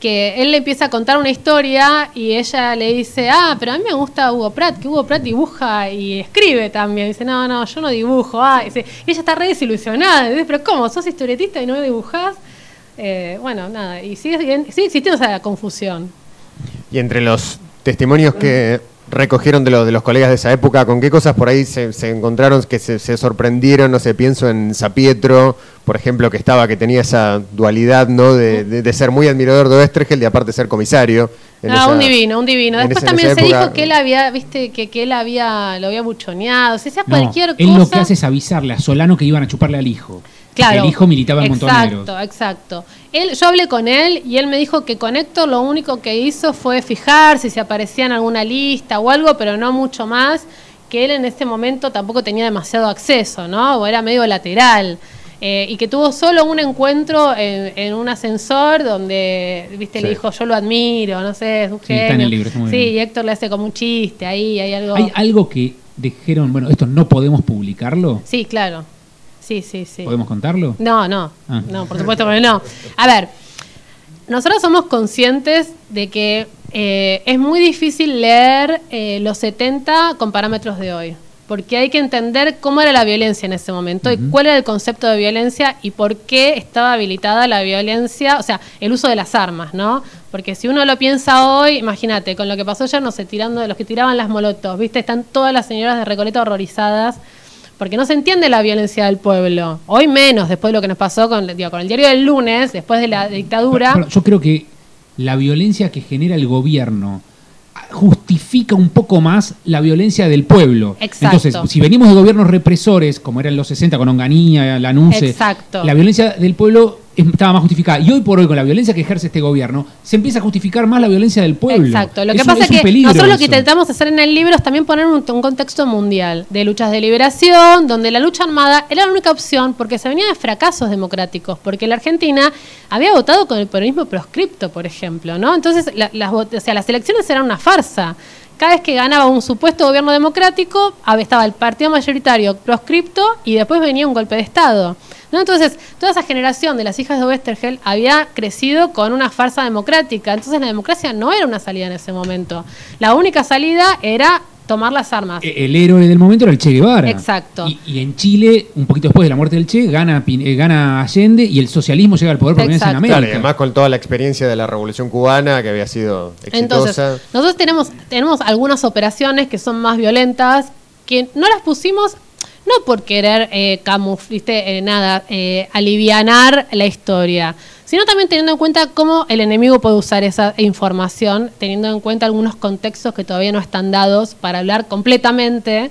que él le empieza a contar una historia y ella le dice, ah, pero a mí me gusta Hugo Pratt, que Hugo Pratt dibuja y escribe también. dice, no, no, yo no dibujo. Ah, dice, y ella está re desilusionada. Dice, pero ¿cómo? ¿Sos historietista y no dibujás? Eh, bueno, nada, y sigue, sigue existiendo esa confusión. Y entre los testimonios que recogieron de, los de los colegas de esa época, ¿con qué cosas por ahí se, se encontraron que se, se sorprendieron? No sé, pienso en Zapietro, por ejemplo, que estaba, que tenía esa dualidad, ¿no? De, de- de ser muy admirador de Oestergel y aparte ser comisario. esa- un divino, un divino. Después esa- también se época- dijo que él había, viste, que, que él había, lo había buchoneado. Si sea No, cualquier él cosa. lo que hace es avisarle a Solano que iban a chuparle al hijo. Claro. El hijo militaba en Montoneros. Exacto, exacto. Él, yo hablé con él y él me dijo que con Héctor lo único que hizo fue fijar si se aparecía en alguna lista o algo, pero no mucho más. Que él en ese momento tampoco tenía demasiado acceso, ¿no? O era medio lateral. Eh, y que tuvo solo un encuentro en, en un ascensor donde, viste, le Sí. dijo, yo lo admiro, no sé, es un Sí, está en el libro, está muy sí, bien. y Héctor le hace como un chiste ahí, hay algo... Hay algo que dijeron, bueno, esto no podemos publicarlo. Sí, claro. Sí, sí, sí. ¿Podemos contarlo? No, no, Ah. no, por supuesto que no. A ver, nosotros somos conscientes de que eh, es muy difícil leer eh, los 70 con parámetros de hoy, porque hay que entender cómo era la violencia en ese momento y cuál era el concepto de violencia y por qué estaba habilitada la violencia, o sea, el uso de las armas, ¿no? Porque si uno lo piensa hoy, imagínate, con lo que pasó ayer, no sé, tirando de los que tiraban las molotovs, ¿viste? Están todas las señoras de Recoleta horrorizadas porque no se entiende la violencia del pueblo. Hoy menos, después de lo que nos pasó con, digo, con el diario del lunes, después de la dictadura. Pero yo creo que la violencia que genera el gobierno justifica un poco más la violencia del pueblo. Exacto. Entonces, si venimos de gobiernos represores, como eran los 60 con Onganía, Lanuse, Exacto. la violencia del pueblo estaba más justificada. Y hoy por hoy, con la violencia que ejerce este gobierno, se empieza a justificar más la violencia del pueblo. Exacto. Lo que pasa es, que nosotros lo que intentamos hacer en el libro es también poner un, un contexto mundial de luchas de liberación, donde la lucha armada era la única opción porque se venía de fracasos democráticos, porque la Argentina había votado con el peronismo proscripto, por ejemplo, ¿no? Entonces, la- las, o sea, las elecciones eran una farsa. Cada vez que ganaba un supuesto gobierno democrático, estaba el partido mayoritario proscripto y después venía un golpe de Estado. ¿No? Entonces, toda esa generación de las hijas de Westergel había crecido con una farsa democrática. Entonces, la democracia no era una salida en ese momento. La única salida era tomar las armas. Eh, El héroe del momento era el Che Guevara. Exacto. Y, y en Chile, un poquito después de la muerte del Che, gana, eh, gana Allende y el socialismo llega al poder por primera vez en. América. Claro, y además con toda la experiencia de la Revolución Cubana, que había sido exitosa. Entonces, nosotros tenemos, tenemos algunas operaciones que son más violentas, que no las pusimos no por querer eh, camuf- viste, eh, nada, eh, alivianar la historia, sino también teniendo en cuenta cómo el enemigo puede usar esa información, teniendo en cuenta algunos contextos que todavía no están dados para hablar completamente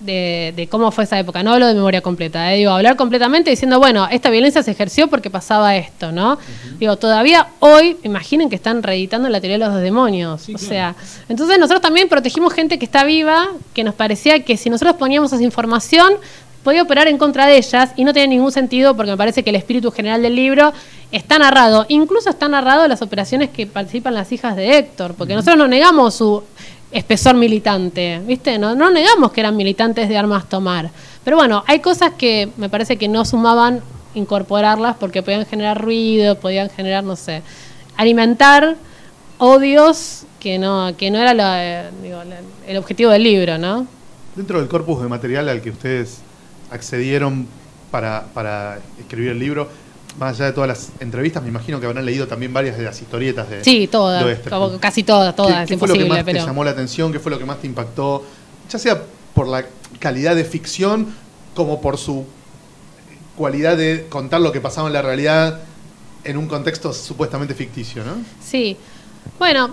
de, de cómo fue esa época. No hablo de memoria completa, eh, digo, hablar completamente diciendo, bueno, esta violencia se ejerció porque pasaba esto, ¿no? Digo, todavía hoy, imaginen que están reeditando la teoría de los demonios. o sea, entonces nosotros también protegimos gente que está viva, que nos parecía que si nosotros poníamos esa información, podía operar en contra de ellas y no tiene ningún sentido porque me parece que el espíritu general del libro está narrado, incluso está narrado las operaciones que participan las hijas de Héctor, porque nosotros no negamos su espesor militante, ¿viste? No, no negamos que eran militantes de armas tomar. Pero bueno, hay cosas que me parece que no sumaban incorporarlas porque podían generar ruido, podían generar, no sé, alimentar odios que no, que no era eh, el objetivo del libro, ¿no? Dentro del corpus de material al que ustedes accedieron para, para escribir el libro, más allá de todas las entrevistas, me imagino que habrán leído también varias de las historietas de Sí, todas, de como casi todas, todas, ¿Qué, es qué fue lo que más te llamó la atención? ¿Qué fue lo que más te impactó? Ya sea por la calidad de ficción como por su cualidad de contar lo que pasaba en la realidad en un contexto supuestamente ficticio, ¿no? Sí. Bueno,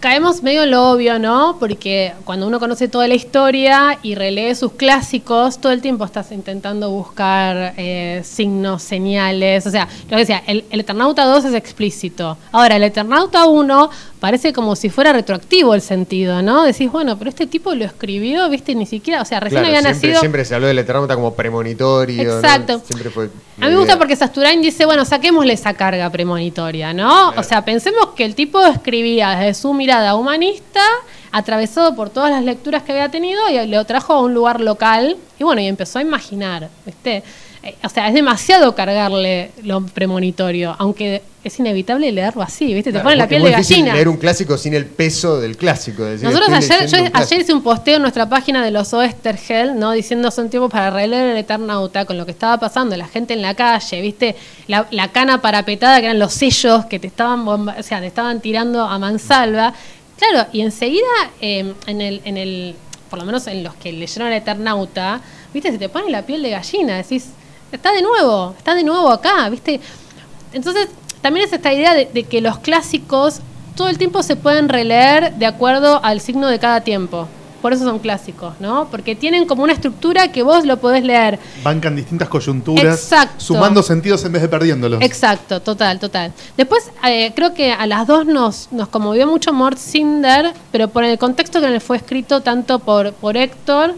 caemos medio en lo obvio, ¿no? Porque cuando uno conoce toda la historia y relee sus clásicos, todo el tiempo estás intentando buscar eh, signos, señales. O sea, lo que decía, el, el Eternauta 2 es explícito. Ahora, el Eternauta 1 parece como si fuera retroactivo el sentido, ¿no? Decís, bueno, pero este tipo lo escribió, ¿viste? Ni siquiera, o sea, recién Claro, había siempre, nacido. siempre se habló del Eternauta como premonitorio. ¿no? Exacto. Siempre fue A mí me gusta porque Sasturain dice, bueno, saquémosle esa carga premonitoria, ¿no? O sea, pensemos que el tipo escribía desde su mirada humanista, atravesado por todas las lecturas que había tenido y lo trajo a un lugar local y bueno, y empezó a imaginar, ¿viste? Eh, O sea, es demasiado cargarle lo premonitorio, aunque es inevitable leerlo así, ¿viste? Te Claro, pone la piel de gallina. leer un clásico sin el peso del clásico. es decir, Nosotros ayer, yo ayer hice un posteo en nuestra página de los Oesterheld, ¿no? Diciendo son tiempos para releer el Eternauta con lo que estaba pasando, la gente en la calle, ¿viste? La, la cana parapetada que eran los sellos que te estaban bomba- o sea, te estaban tirando a mansalva. Claro, y enseguida eh, en el, en el, por lo menos en los que leyeron el Eternauta, ¿viste? Se te pone la piel de gallina, decís, está de nuevo, está de nuevo acá, ¿viste? Entonces, también es esta idea de, de que los clásicos todo el tiempo se pueden releer de acuerdo al signo de cada tiempo. Por eso son clásicos, ¿no? Porque tienen como una estructura que vos lo podés leer. Bancan distintas coyunturas, Exacto. sumando sentidos en vez de perdiéndolos. Exacto, total, total. Después, eh, creo que a las dos nos, nos conmovió mucho Mort Cinder, pero por el contexto que fue escrito tanto por, por Héctor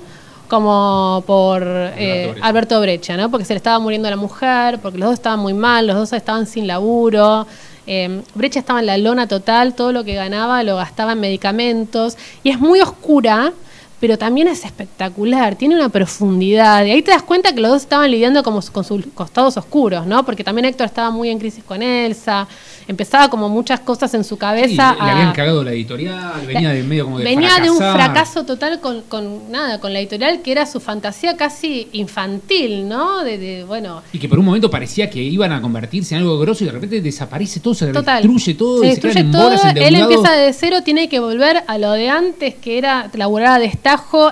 como por eh, Brecha. Alberto Brecha, ¿no? Porque se le estaba muriendo la mujer, porque los dos estaban muy mal, los dos estaban sin laburo. Eh, Brecha estaba en la lona total, todo lo que ganaba lo gastaba en medicamentos. Y es muy oscura, pero también es espectacular, tiene una profundidad. Y ahí te das cuenta que los dos estaban lidiando como con sus costados oscuros, ¿no? Porque también Héctor estaba muy en crisis con Elsa, empezaba como muchas cosas en su Sí, cabeza. le habían cagado la editorial, venía de medio como de Venía de un fracaso total con, con nada, con la editorial que era su fantasía casi infantil, ¿no? De, de, bueno, Y que por un momento parecía que iban a convertirse en algo grosso y de repente desaparece todo, se total. destruye todo Se y destruye se quedan en todo, bolas él empieza de cero, tiene que volver a lo de antes, que era laburar a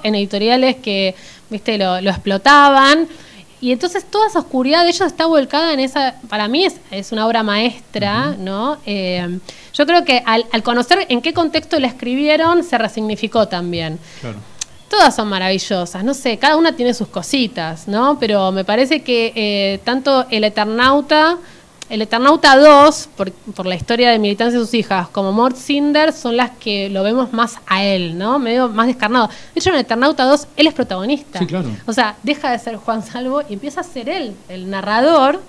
en editoriales que, viste, lo, lo explotaban. Y entonces toda esa oscuridad de ellos está volcada en esa, para mí es, es una obra maestra, ¿no? Eh, yo creo que al, al conocer en qué contexto la escribieron, se resignificó también. Claro. Todas son maravillosas, no sé, cada una tiene sus cositas, ¿no? Pero me parece que eh, tanto el Eternauta, el Eternauta 2, por, por la historia de militancia de sus hijas, como Mort Cinder, son las que lo vemos más a él, ¿no? Medio más descarnado. De hecho, en el Eternauta 2, él es protagonista. Sí, claro. O sea, deja de ser Juan Salvo y empieza a ser él, el narrador,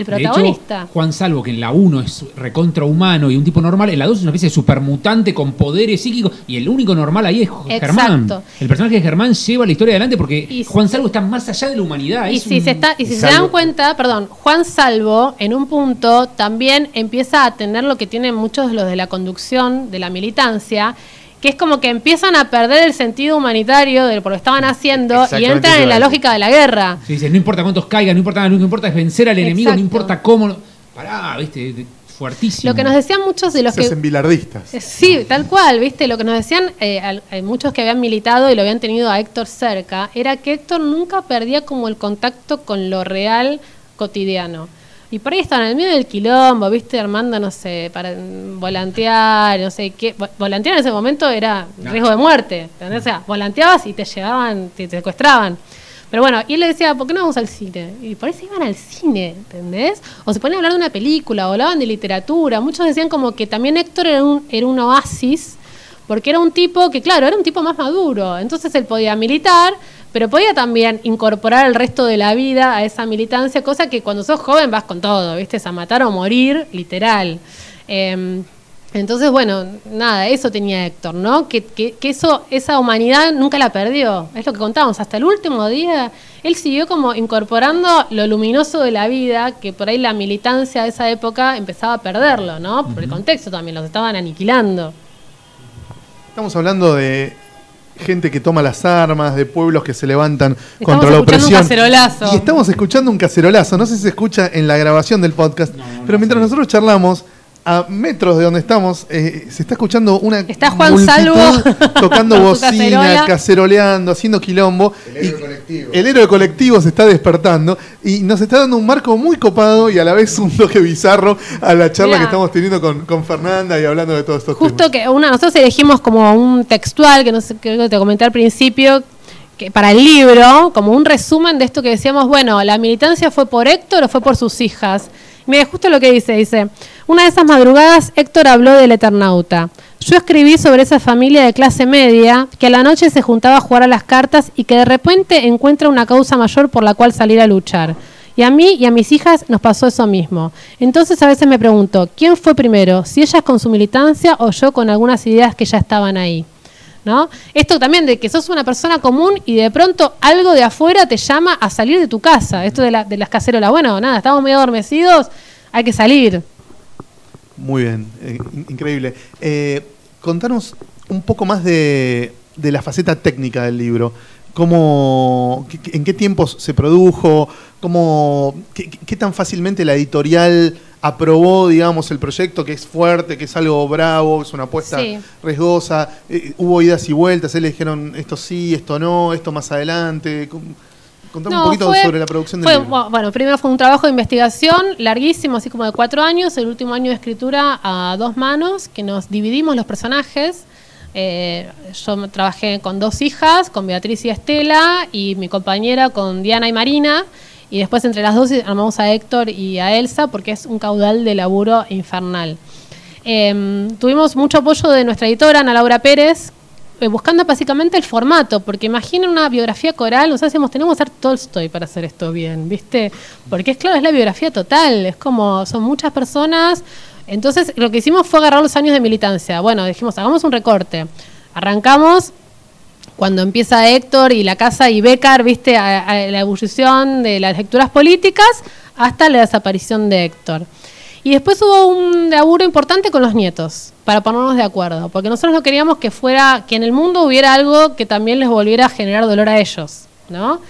el De hecho, protagonista. Juan Salvo, que en la 1 es recontra humano y un tipo normal, en la 2 es una especie de supermutante con poderes psíquicos y el único normal ahí es Germán. Exacto. El personaje de Germán lleva la historia adelante porque Y- Juan Salvo está más allá de la humanidad. Y es si, un- se, está, y si se dan cuenta, perdón, Juan Salvo en un punto también empieza a tener lo que tienen muchos de los de la conducción, de la militancia, que es como que empiezan a perder el sentido humanitario de por lo que estaban haciendo y entran en la lógica de la guerra. Se dice, no importa cuántos caigan, no importa, lo que importa es vencer al enemigo, no importa cómo. Pará, viste, fuertísimo. Lo que nos decían muchos de los Se que... hacen bilardistas. Eh, Sí, tal cual, ¿viste? Lo que nos decían eh, al- muchos que habían militado y lo habían tenido a Héctor cerca, era que Héctor nunca perdía como el contacto con lo real cotidiano. Y por ahí estaban en el medio del quilombo, ¿viste? Armando, no sé, para volantear, no sé qué. Vo- Volantear en ese momento era riesgo de muerte, ¿entendés? O sea, volanteabas y te llevaban, te, te secuestraban. Pero bueno, y él le decía, ¿por qué no vamos al cine? Y por ahí se iban al cine, ¿entendés? O se ponían a hablar de una película, o hablaban de literatura. Muchos decían como que también Héctor era un, era un oasis, porque era un tipo que, claro, era un tipo más maduro. Entonces él podía militar, pero podía también incorporar el resto de la vida a esa militancia, cosa que cuando sos joven vas con todo, ¿viste? Es a matar o morir, literal. Eh, Entonces, bueno, nada, eso tenía Héctor, ¿no? Que, que, que eso, esa humanidad nunca la perdió. Es lo que contábamos. Hasta el último día, él siguió como incorporando lo luminoso de la vida, que por ahí la militancia de esa época empezaba a perderlo, ¿no? Por el contexto también, los estaban aniquilando. Estamos hablando de gente que toma las armas, de pueblos que se levantan Estamos contra la escuchando un opresión. cacerolazo. Y estamos escuchando un cacerolazo. No sé si se escucha en la grabación del podcast, pero mientras nosotros charlamos, a metros de donde estamos, eh, se está escuchando una Está Juan multitud Salvo (laughs) tocando (laughs) bocina, cacerola. caceroleando, haciendo quilombo. El héroe colectivo. El héroe colectivo se está despertando y nos está dando un marco muy copado y a la vez un toque bizarro a la charla Mirá. que estamos teniendo con, con Fernanda y hablando de todos estos Justo temas. que una, nosotros elegimos como un textual, que no sé, creo que te comenté al principio, que para el libro, como un resumen de esto que decíamos, bueno, la militancia fue por Héctor o fue por sus hijas. Mira, justo lo que dice, dice, una de esas madrugadas Héctor habló del Eternauta. Yo escribí sobre esa familia de clase media que a la noche se juntaba a jugar a las cartas y que de repente encuentra una causa mayor por la cual salir a luchar. Y a mí y a mis hijas nos pasó eso mismo. Entonces a veces me pregunto, ¿quién fue primero? ¿Si ellas con su militancia o yo con algunas ideas que ya estaban ahí? ¿No? Esto también de que sos una persona común y de pronto algo de afuera te llama a salir de tu casa. Esto de, la, de las cacerolas. Bueno, nada, estamos medio adormecidos, hay que salir. Muy bien, eh, in- increíble. Eh, contanos un poco más de, la faceta técnica del libro. ¿Cómo, ¿En qué tiempos se produjo? ¿Cómo, qué tan fácilmente la editorial aprobó, digamos, el proyecto, que es fuerte, que es algo bravo, es una apuesta Sí. riesgosa? Eh, ¿Hubo idas y vueltas? ¿Él le dijeron esto sí, esto no, esto más adelante? Contame un poquito fue- sobre la producción del fue- libro. Bueno, primero fue un trabajo de investigación larguísimo, así como de cuatro años, el último año de escritura a dos manos, que nos dividimos los personajes. Eh, yo trabajé con dos hijas, con Beatriz y Estela, y mi compañera con Diana y Marina, y después entre las dos armamos a Héctor y a Elsa, porque es un caudal de laburo infernal. Eh, tuvimos mucho apoyo de nuestra editora, Ana Laura Pérez, eh, buscando básicamente el formato, porque imaginen una biografía coral, nosotros decimos, tenemos que ser Tolstoy para hacer esto bien, ¿viste? Porque es claro, es la biografía total, es como, son muchas personas. Entonces, lo que hicimos fue agarrar los años de militancia. Bueno, dijimos, hagamos un recorte. Arrancamos cuando empieza Héctor y la casa y Becar, viste, a, a la ebullición de las lecturas políticas hasta la desaparición de Héctor. Y después hubo un laburo importante con los nietos, para ponernos de acuerdo, porque nosotros no queríamos que fuera, que en el mundo hubiera algo que también les volviera a generar dolor a ellos, ¿no?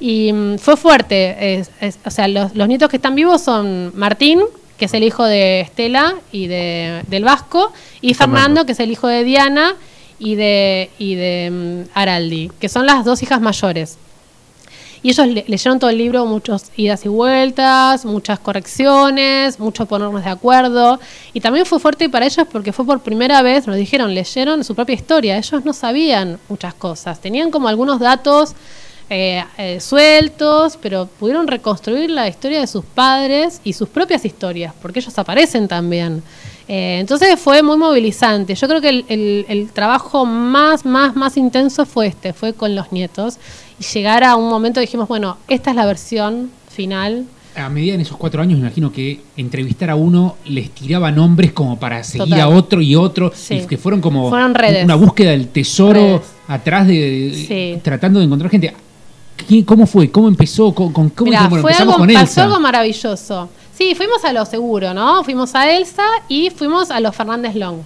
Y mm, fue fuerte, es- es- o sea, los, los nietos que están vivos son Martín, que es el hijo de Estela y de, del Vasco, y Fernando, que es el hijo de Diana y de, y de mm, Araldi, que son las dos hijas mayores. Y ellos le- leyeron todo el libro, muchas idas y vueltas, muchas correcciones, mucho ponernos de acuerdo. Y también fue fuerte para ellos porque fue por primera vez, nos dijeron, leyeron su propia historia. Ellos no sabían muchas cosas. Tenían como algunos datos eh, eh, sueltos, pero pudieron reconstruir la historia de sus padres y sus propias historias, porque ellos aparecen también. Eh, entonces fue muy movilizante. Yo creo que el, el- el trabajo más, más, más intenso fue este, fue con los nietos. Y llegar a un momento dijimos, bueno, esta es la versión final. A medida en esos cuatro años, me imagino que entrevistar a uno les tiraba nombres como para seguir Total. a otro y otro, Sí. y que fueron como Fueron una búsqueda del tesoro Redes. atrás de, de- Sí. tratando de encontrar gente. ¿Qué- ¿Cómo fue? ¿Cómo empezó? ¿Con, con- cómo Mirá, bueno, fue empezamos algo, con pasó Elsa? algo maravilloso. Sí, fuimos a lo seguro, ¿no? Fuimos a Elsa y fuimos a los Fernández Long.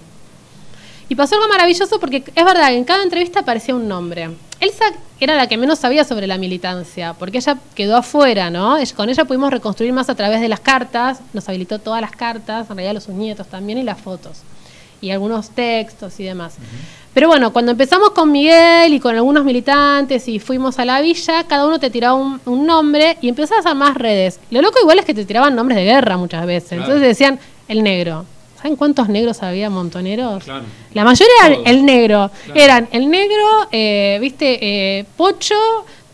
Y pasó algo maravilloso porque es verdad que en cada entrevista aparecía un nombre. Elsa era la que menos sabía sobre la militancia, porque ella quedó afuera, ¿no? Con ella pudimos reconstruir más a través de las cartas, nos habilitó todas las cartas, en realidad los sus nietos también, y las fotos, y algunos textos y demás. Pero bueno, cuando empezamos con Miguel y con algunos militantes y fuimos a la villa, cada uno te tiraba un, un nombre y empezabas a hacer más redes. Lo loco igual es que te tiraban nombres de guerra muchas veces. Entonces decían el negro. ¿Saben cuántos negros había montoneros? Claro. La mayoría eran Todos. el negro. Eran el negro, eh, viste, eh, Pocho,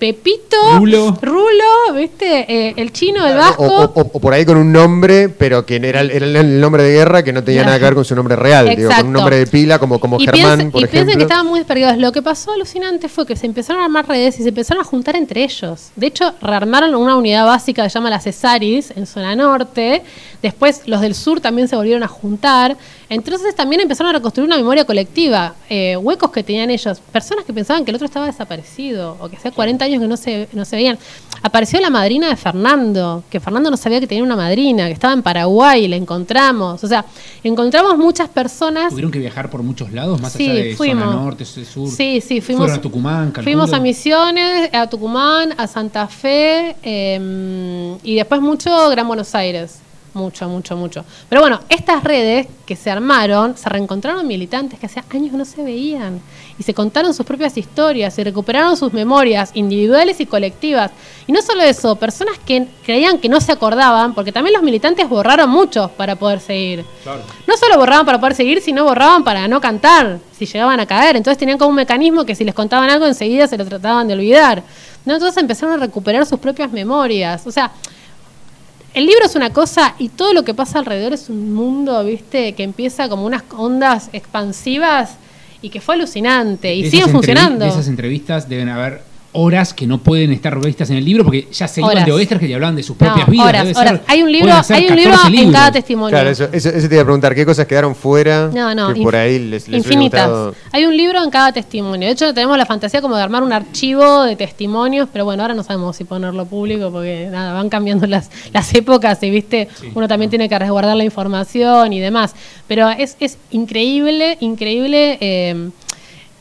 Pepito, Rulo. Rulo, viste, Eh, el chino, el vasco. o- o- o por ahí con un nombre, pero que era, el- era el nombre de guerra que no tenía nada que ver con su nombre real. Digo, con un nombre de pila como, como y Germán, piensen, por y piensen que estaban muy desperdigados. Lo que pasó alucinante fue que se empezaron a armar redes y se empezaron a juntar entre ellos. De hecho, rearmaron una unidad básica que se llama la Cesaris en zona norte, Después los del sur también se volvieron a juntar. Entonces también empezaron a reconstruir una memoria colectiva. Eh, huecos que tenían ellos. Personas que pensaban que el otro estaba desaparecido o que hace 40 años que no se, no se veían. Apareció la madrina de Fernando, que Fernando no sabía que tenía una madrina, que estaba en Paraguay y la encontramos. O sea, encontramos muchas personas ¿Tuvieron que viajar por muchos lados, más Sí, allá de fuimos. zona norte, sur? Sí, sí, fuimos. Fueron a Tucumán, calculo. Fuimos a Misiones, a Tucumán, a Santa Fe eh, y después mucho Gran Buenos Aires. Mucho, mucho, mucho. Pero bueno, estas redes que se armaron, se reencontraron militantes que hace años no se veían y se contaron sus propias historias y recuperaron sus memorias individuales y colectivas. Y no solo eso, personas que creían que no se acordaban, porque también los militantes borraron muchos para poder seguir. No solo borraban para poder seguir, sino borraban para no cantar, si llegaban a caer. Entonces tenían como un mecanismo que si les contaban algo enseguida se lo trataban de olvidar. ¿no? Entonces empezaron a recuperar sus propias memorias. O sea, el libro es una cosa y todo lo que pasa alrededor es un mundo, ¿viste? Que empieza como unas ondas expansivas y que fue alucinante. Y De siguen funcionando. Esas entrevistas deben haber horas que no pueden estar vistas en el libro porque ya se iban de Oestergel y hablaban de sus No, propias vidas. horas, Debe horas. ser- Hay un libro, hay un libro 14 en cada testimonio. Claro, eso, eso, eso te iba a preguntar, ¿qué cosas quedaron fuera? No, no, que por ahí les, les infinitas. Hay un libro en cada testimonio. De hecho, tenemos la fantasía como de armar un archivo de testimonios, pero bueno, ahora no sabemos si ponerlo público porque nada, van cambiando las, las épocas y viste, uno también tiene que resguardar la información y demás. Pero es, es increíble, increíble eh,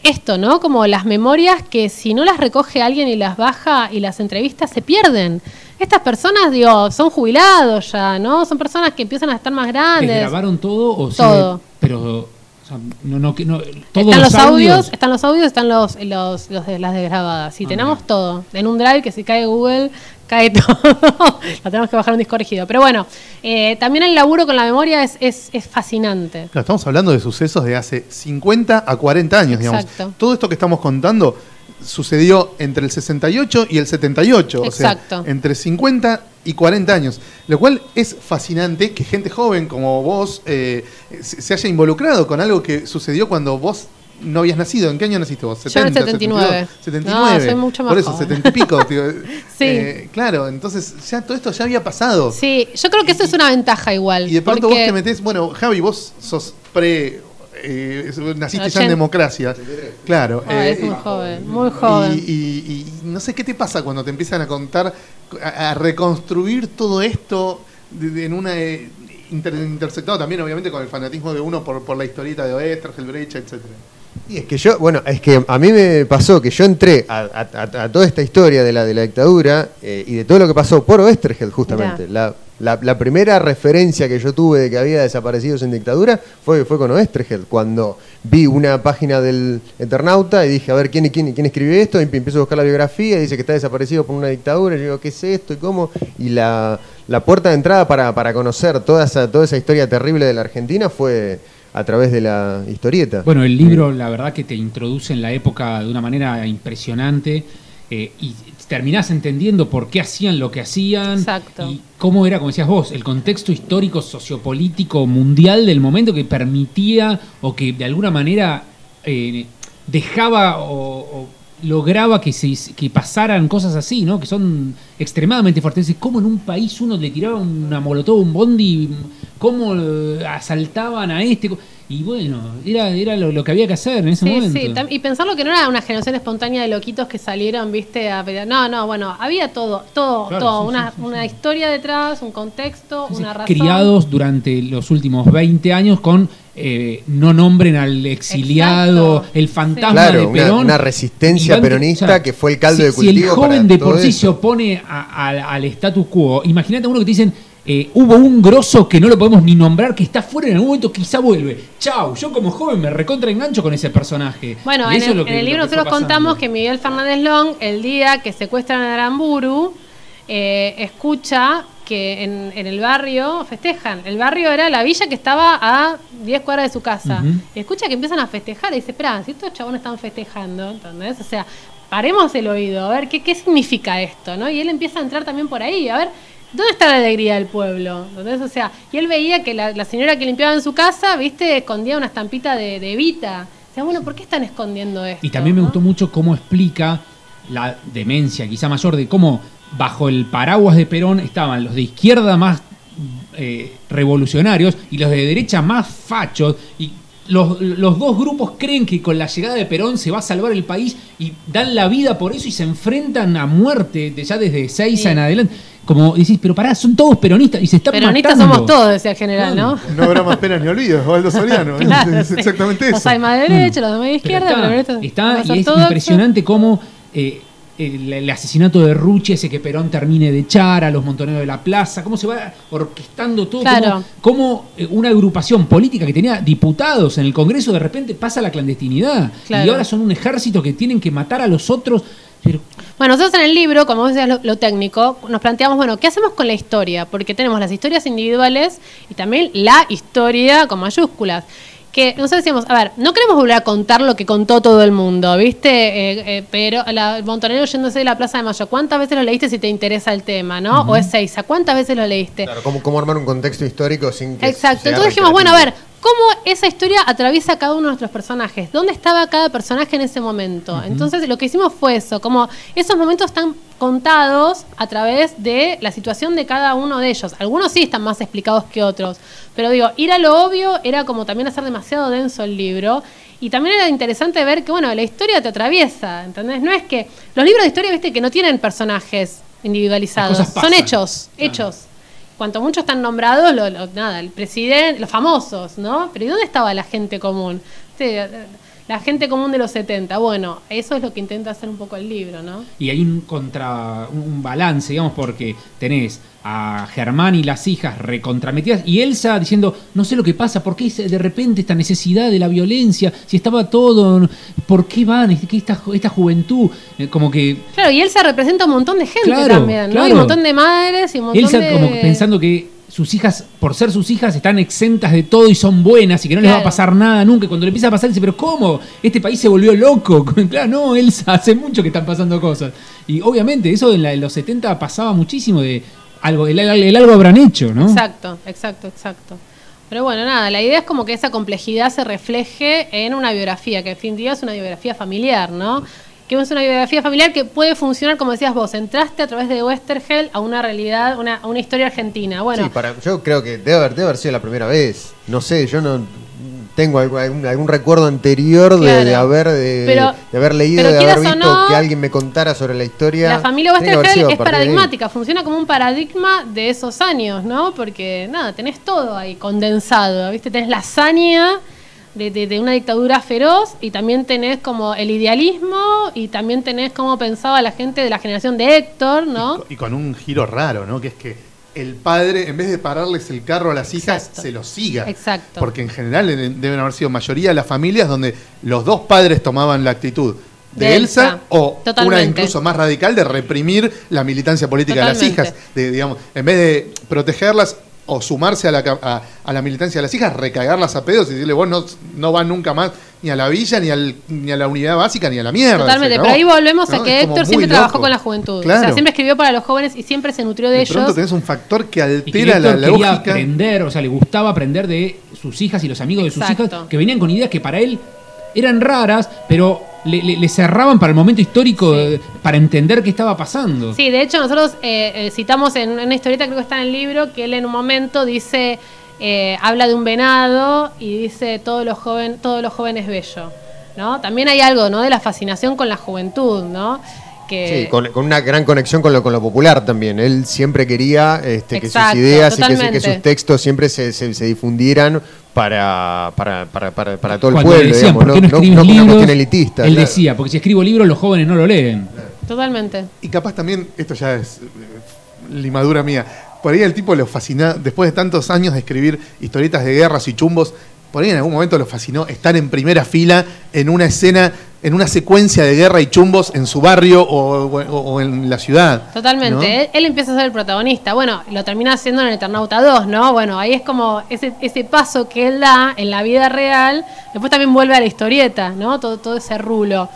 esto, ¿no? Como las memorias que si no las recoge alguien y las baja y las entrevistas se pierden. Estas personas, digo, son jubilados ya, ¿no? Son personas que empiezan a estar más ¿Les grandes. grabaron todo o sí? Todo. Pero, o sea, no, no, que no, todos están los, audios, audios están los audios, están los, los, los de las desgrabadas. Sí, tenemos todo. En un drive que si cae Google, cae todo. (laughs) Lo tenemos que bajar un disco rígido. Pero bueno, eh, también el laburo con la memoria es, es, es fascinante. Claro, estamos hablando de sucesos de hace 50 a 40 años, digamos. Exacto. Todo esto que estamos contando sucedió entre el 68 y el 78, Exacto. o sea, entre 50 y 40 años, lo cual es fascinante que gente joven como vos eh, se se haya involucrado con algo que sucedió cuando vos no habías nacido. ¿En qué año naciste vos? Yo en el 79. 79. No, soy mucho más Por eso, joven. 70 y pico. (laughs) Sí. eh, claro, entonces ya todo esto ya había pasado. Sí, yo creo que eso es una ventaja igual. Y de pronto porque- vos te metés, bueno, Javi, vos sos pre. eh, naciste ya en democracia. Claro. Ah, eh, es muy y- joven, muy joven. Y, y- y no sé qué te pasa cuando te empiezan a contar, a, a reconstruir todo esto de- de- en una. eh, inter- intersectado también, obviamente, con el fanatismo de uno por, por la historieta de Oestergel, Brecha, etcétera. Y es que yo, bueno, es que a mí me pasó que yo entré a, a- a- toda esta historia de la, de la dictadura eh, y de todo lo que pasó por Oestergel, justamente. La, la- la primera referencia que yo tuve de que había desaparecidos en dictadura fue, fue con Oestergel, cuando vi una página del Eternauta y dije, a ver, ¿quién, quién, quién escribe esto? Y empiezo a buscar la biografía y dice que está desaparecido por una dictadura. Y yo digo, ¿qué es esto? ¿Y cómo? Y la, la puerta de entrada para, para conocer toda esa, toda esa historia terrible de la Argentina fue a través de la historieta. Bueno, el libro, la verdad, que te introduce en la época de una manera impresionante eh, y terminás entendiendo por qué hacían lo que hacían Exacto. y cómo era, como decías vos, el contexto histórico, sociopolítico, mundial del momento que permitía o que de alguna manera eh, dejaba o, o lograba que, se, que pasaran cosas así, ¿no? Que son extremadamente fuertes. Entonces, ¿Cómo en un país uno le tiraba una molotov, un bondi? ¿Cómo eh, asaltaban a este? Y bueno, era, era lo, lo que había que hacer en ese Sí, momento. sí, y pensarlo que no era una generación espontánea de loquitos que salieron, viste, a pelear. No, no, bueno, había todo, todo, Claro, todo. sí, una, sí, una historia detrás, un contexto, una razón. criados durante los últimos 20 años con eh, no nombren al exiliado, Exacto. el fantasma Claro, de una- Perón. una resistencia Y van- peronista que fue el caldo si, de Si el cultivo joven para de por sí eso. se opone a- a- al status quo, imagínate a uno que te dicen, eh, hubo un grosso que no lo podemos ni nombrar, que está fuera en algún momento, quizá vuelve. Chau, yo como joven me recontra engancho con ese personaje. Bueno, Y en eso el, es lo que- en el lo libro nosotros contamos que Miguel Fernández Long, el día que secuestran a Aramburu, eh, escucha que en, en el barrio festejan. El barrio era la villa que estaba a 10 cuadras de su casa. Y escucha que empiezan a festejar y dice, espera, si estos chabones están festejando, ¿entendés? O sea, paremos el oído, a ver qué, qué significa esto, ¿no? Y él empieza a entrar también por ahí, a ver, ¿dónde está la alegría del pueblo? ¿Entendés? O sea, y él veía que la, la señora que limpiaba en su casa, viste, escondía una estampita de, de Evita. O sea, bueno, ¿por qué están escondiendo esto? Y también me gustó mucho cómo explica la demencia, quizá mayor, de cómo bajo el paraguas de Perón estaban los de izquierda más eh, revolucionarios y los de derecha más fachos. Y los, los dos grupos creen que con la llegada de Perón se va a salvar el país y dan la vida por eso y se enfrentan a muerte de- ya desde Seiza Sí. en adelante. Como decís, pero pará, son todos peronistas y se están Peronistas matando. somos todos, decía el general, ¿no? No habrá más penas ni olvidos, Osvaldo Soriano. (laughs) Claro, es sí. exactamente Los eso. hay más de derecha, los de Pero izquierda, está, pero peronistas está, más y es impresionante cómo eh, el, el asesinato de Rucci hace que Perón termine de echar a los montoneros de la plaza, cómo se va orquestando todo, Claro. cómo, cómo, eh, una agrupación política que tenía diputados en el Congreso de repente pasa a la clandestinidad Claro. y ahora son un ejército que tienen que matar a los otros. Pero, Bueno, nosotros en el libro, como vos decías lo, lo técnico, nos planteamos, bueno, ¿qué hacemos con la historia? Porque tenemos las historias individuales y también la historia con mayúsculas. Que nosotros decíamos, a ver, no queremos volver a contar lo que contó todo el mundo, ¿viste? Eh, eh, pero la, el montonero yéndose de la Plaza de Mayo, ¿cuántas veces lo leíste si te interesa el tema, no? O es Seiza, ¿cuántas veces lo leíste? Claro, ¿cómo, cómo armar un contexto histórico sin que Exacto. Entonces dijimos, bueno, a ver? ¿Cómo esa historia atraviesa a cada uno de nuestros personajes? ¿Dónde estaba cada personaje en ese momento? Entonces lo que hicimos fue eso, como esos momentos están contados a través de la situación de cada uno de ellos. Algunos sí están más explicados que otros, pero digo, ir a lo obvio era como también hacer demasiado denso el libro. Y también era interesante ver que, bueno, la historia te atraviesa, ¿entendés? No es que. Los libros de historia, viste, que no tienen personajes individualizados. Son hechos, Claro. Cuanto mucho están nombrados, lo- lo- nada, el presidente, los famosos, ¿no? Pero ¿y dónde estaba la gente común? Sí, la gente común de los 70. Bueno, eso es lo que intenta hacer un poco el libro, ¿no? y hay un contra un balance, digamos, porque tenés a Germán y las hijas recontrametidas y Elsa diciendo, no sé lo que pasa, ¿por qué de repente esta necesidad de la violencia? Si estaba todo, ¿por qué van? ¿Qué esta, esta juventud? Eh, Como que Claro, y Elsa representa un montón de gente Claro, también, ¿no? claro. Y un montón de madres y un montón Elsa de... como pensando que sus hijas, por ser sus hijas, están exentas de todo y son buenas y que no les va a pasar nada nunca. Y cuando le empieza a pasar, dice, pero ¿cómo? Este país se volvió loco. (laughs) claro, no, Elsa, (laughs) hace mucho que están pasando cosas. Y obviamente eso en, la- en los 70 pasaba muchísimo de algo, el, el- el algo habrán hecho, ¿no? Exacto, exacto, exacto. Pero bueno, nada, la idea es como que esa complejidad se refleje en una biografía, que en fin día es una biografía familiar, ¿no? Que es una biografía familiar que puede funcionar, como decías vos, entraste a través de Westergel a una realidad, una, a una historia argentina. Bueno, Sí, para, yo creo que debe haber, debe haber sido la primera vez. No sé, yo no tengo algún, recuerdo anterior de, Claro. de haber de, Pero- de haber leído, de haber visto no, que alguien me contara sobre la historia. La familia Westergel es paradigmática, funciona como un paradigma de esos años, ¿no? Porque, nada, tenés todo ahí condensado, ¿viste? Tenés la hazaña de, de- de una dictadura feroz y también tenés como el idealismo y también tenés cómo pensaba la gente de la generación de Héctor, ¿no? Y con un giro raro, ¿no? Que es que el padre, en vez de pararles el carro a las hijas, se los siga. Exacto. Porque en general en- deben haber sido mayoría de las familias donde los dos padres tomaban la actitud de, De Elsa, Elsa. o una incluso más radical de reprimir la militancia política de las hijas. De, digamos, en vez de protegerlas o sumarse a la, a, a la militancia de las hijas, recagarlas a pedos y decirle, vos no, no van nunca más ni a la villa, ni, al, ni a la unidad básica, ni a la mierda. Totalmente, pero ahí volvemos ¿No? a que Héctor siempre loco. trabajó con la juventud. O sea, siempre escribió para los jóvenes y siempre se nutrió de, de ellos. pronto tenés un factor que Y que altera la, la quería lógica. aprender, o sea, le gustaba aprender de sus hijas y los amigos de sus hijas, que venían con ideas que para él eran raras, pero le, le- le cerraban para el momento histórico, Sí. eh, para entender qué estaba pasando. Sí, de hecho nosotros eh, eh, citamos en una historieta, creo que está en el libro, que él en un momento dice, eh, habla de un venado y dice todos los joven, todos los jóvenes bello, ¿no? También hay algo, ¿no? De la fascinación con la juventud, ¿no? Que, Sí, con, con una gran conexión con lo, con lo popular también. Él siempre quería este, que sus ideas y que, sus textos siempre se, se- se difundieran para, para, para, para, para todo el Cuando le pueblo, decían, digamos, ¿por qué no, no, escribís no libros? elitista. Él claro. decía, porque si escribo libros los jóvenes no lo leen. Totalmente. Y capaz también, esto ya es eh, limadura mía, por ahí el tipo lo fascina, después de tantos años de escribir historietas de guerras y chumbos, por ahí en algún momento lo fascinó estar en primera fila en una escena, en una secuencia de guerra y chumbos en su barrio o, en la ciudad. Totalmente. Él, empieza a ser el protagonista. Bueno, lo termina haciendo en el Eternauta 2, ¿no? Bueno, ahí es como ese, paso que él da en la vida real. Después también vuelve a la historieta, ¿no? Todo, ese rulo.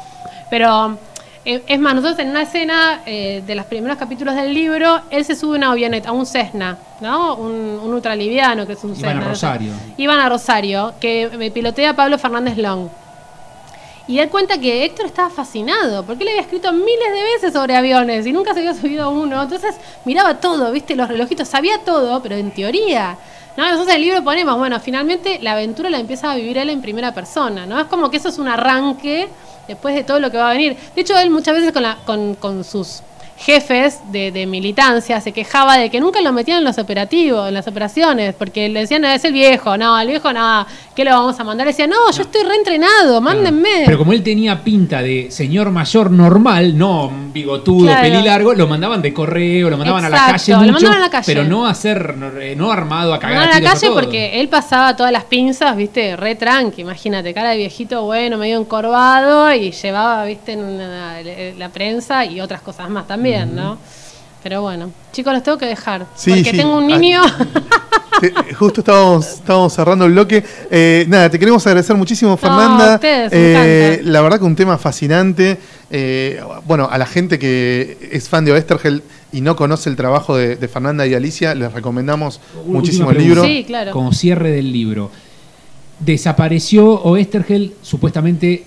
Pero, es más, nosotros en una escena eh, de los primeros capítulos del libro, él se sube a una avioneta, a un Cessna, ¿no? Un, un ultraliviano, que es un Iban a Cessna. Rosario. Iban a Rosario, que me pilotea Pablo Fernández Long. Y da cuenta que Héctor estaba fascinado, porque él había escrito miles de veces sobre aviones y nunca se había subido a uno. Entonces miraba todo, viste, los relojitos, sabía todo, pero en teoría. ¿no? Nosotros en el libro ponemos, bueno, finalmente la aventura la empieza a vivir él en primera persona, ¿no? Es como que eso es un arranque después de todo lo que va a venir. De hecho, él muchas veces con, la, con, con sus jefes de, de militancia se quejaba de que nunca lo metían en los operativos, en las operaciones, porque le decían, es el viejo, no, el viejo nada, ¿qué lo vamos a mandar? Le decía, no, yo estoy reentrenado, mándenme. Pero como él tenía pinta de señor mayor normal, no bigotudo, Claro. pelilargo, lo mandaban de correo, lo mandaban a la calle lo mucho, mandaban a la calle. pero no a eh, no armado a cagar No, a la a calle porque él pasaba todas las pinzas, viste, re tranqui, imagínate, cara de viejito bueno, medio encorvado y llevaba, viste, en la prensa y otras cosas más también, ¿no? Pero bueno, chicos, los tengo que dejar. Sí, porque sí. tengo un Ah, niño. (laughs) Te- justo estábamos, estábamos cerrando el bloque. Eh, nada, te queremos agradecer muchísimo, Fernanda. a ustedes, me Eh, la verdad que un tema fascinante. Eh, bueno, a la gente que es fan de Oestergel y no conoce el trabajo de, de Fernanda y Alicia, les recomendamos Última muchísimo el libro. Sí, claro. Como cierre del libro. Desapareció Oestergel, supuestamente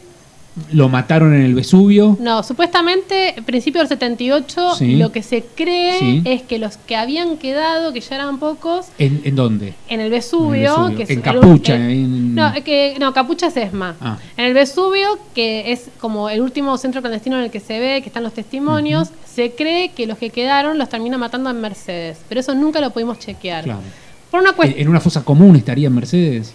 lo mataron en el Vesubio. No, supuestamente, en principio del 78, Sí. lo que se cree Sí. es que los que habían quedado, que ya eran pocos, ¿En, en dónde? en el Vesubio, En el Vesubio. que es En Capucha, el- ahí en- no, que no, Capucha es ESMA. Ah. En el Vesubio, que es como el último centro clandestino en el que se ve, que están los testimonios, se cree que los que quedaron los termina matando en Mercedes, pero eso nunca lo pudimos chequear. Claro. Por una en una fosa común estaría en Mercedes.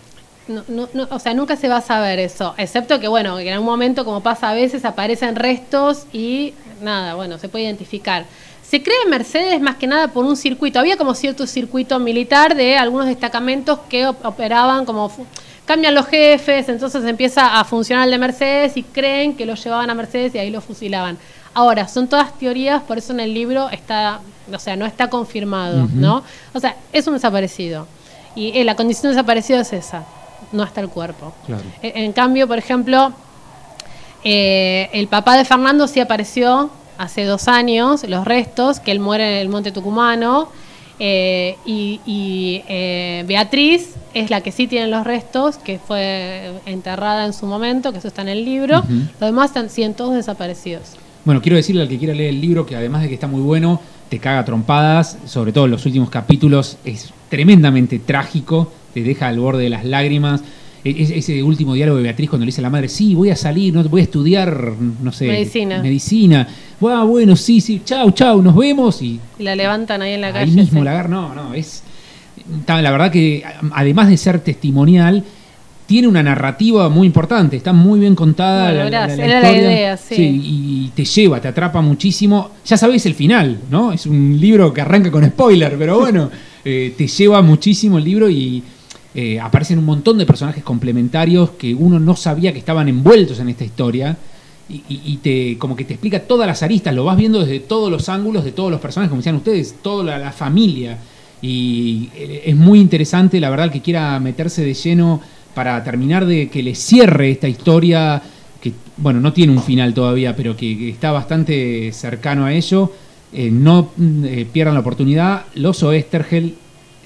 No, no, no, o sea, nunca se va a saber eso, excepto que bueno, que en algún momento, como pasa a veces, aparecen restos y nada, bueno, se puede identificar. Se cree en Mercedes más que nada por un circuito. Había como cierto circuito militar de algunos destacamentos que op- operaban como cambian los jefes, entonces empieza a funcionar el de Mercedes y creen que lo llevaban a Mercedes y ahí lo fusilaban. Ahora, son todas teorías, por eso en el libro está, o sea, no está confirmado, ¿no? O sea, es un desaparecido. Y eh, la condición de desaparecido es esa, no está el cuerpo. Claro. En, en cambio, por ejemplo, eh, el papá de Fernando sí apareció hace dos años, los restos, que él muere en el Monte Tucumano, eh, y, y, eh, Beatriz es la que sí tiene los restos, que fue enterrada en su momento, que eso está en el libro. Los demás están, siguen todos desaparecidos. Bueno, quiero decirle al que quiera leer el libro que además de que está muy bueno, te caga trompadas, sobre todo en los últimos capítulos, es tremendamente trágico, te deja al borde de las lágrimas. E- es- Ese último diálogo de Beatriz cuando le dice a la madre, sí, voy a salir, no, voy a estudiar, no sé, Medicina. medicina. Ah, bueno, sí, sí, chau, chau, nos vemos. Y Y la levantan ahí en la ahí calle. mismo sí. la agarra. No, no, es. La verdad que además de ser testimonial, tiene una narrativa muy importante, está muy bien contada. Bueno, la- la- la era la historia. idea, sí. y te lleva, te atrapa muchísimo. Ya sabes el final, ¿no? Es un libro que arranca con spoiler, pero bueno, (laughs) eh, te lleva muchísimo el libro y eh, aparecen un montón de personajes complementarios que uno no sabía que estaban envueltos en esta historia. Y, te como que te explica todas las aristas, lo vas viendo desde todos los ángulos de todos los personajes, como decían ustedes, toda la, familia. Y eh, es muy interesante, la verdad, que quiera meterse de lleno para terminar de que le cierre esta historia, que, bueno, no tiene un final todavía, pero que, está bastante cercano a ello. Eh, no mm, pierdan la oportunidad. Los Oestergel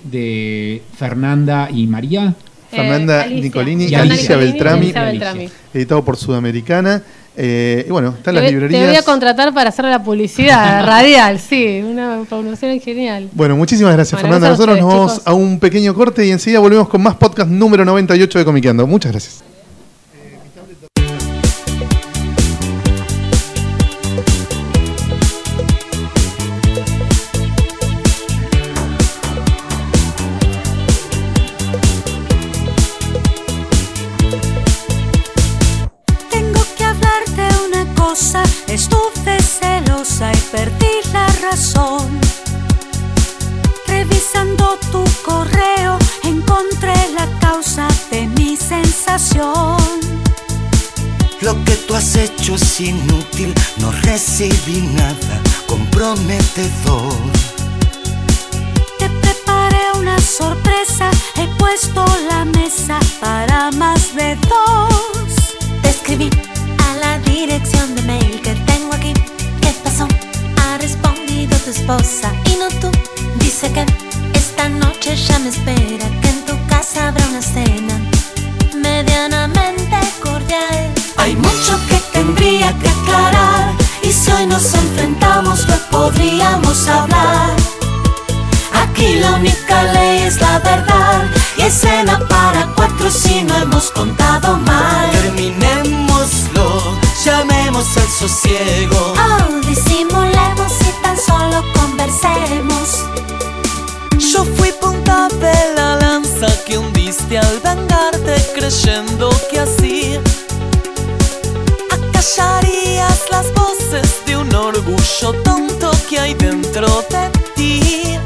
de Fernanda y María. Fernanda Eh, Alicia. Nicolini y Alicia Beltrami. Alicia Alicia. Beltrami. editado por Sudamericana. Eh, y bueno, están las librerías. Te voy a contratar para hacer la publicidad (laughs) radial, sí, una promoción genial. Bueno, muchísimas gracias, Bueno, Fernanda. gracias a Nosotros nos vamos chicos. a un pequeño corte y enseguida volvemos con más podcast número 98 de Comiqueando. Muchas gracias. Es inútil, no recibí nada comprometedor. Te preparé una sorpresa, he puesto la mesa para más de dos. Te escribí a la dirección de mail que tengo aquí. ¿Qué pasó? Ha respondido tu esposa y no tú. Dice que esta noche ya me espera, que en tu casa habrá una cena medianamente cordial. Hay mucho hoy nos enfrentamos, no podríamos hablar. Aquí la única ley es la verdad y escena para cuatro si no hemos contado mal. Terminémoslo, llamemos al sosiego. Oh, disimulemos y tan solo conversemos. Yo fui punta de la lanza que hundiste al vengarte creyendo que así acallarías las voces de un orgullo tonto que hay dentro de ti.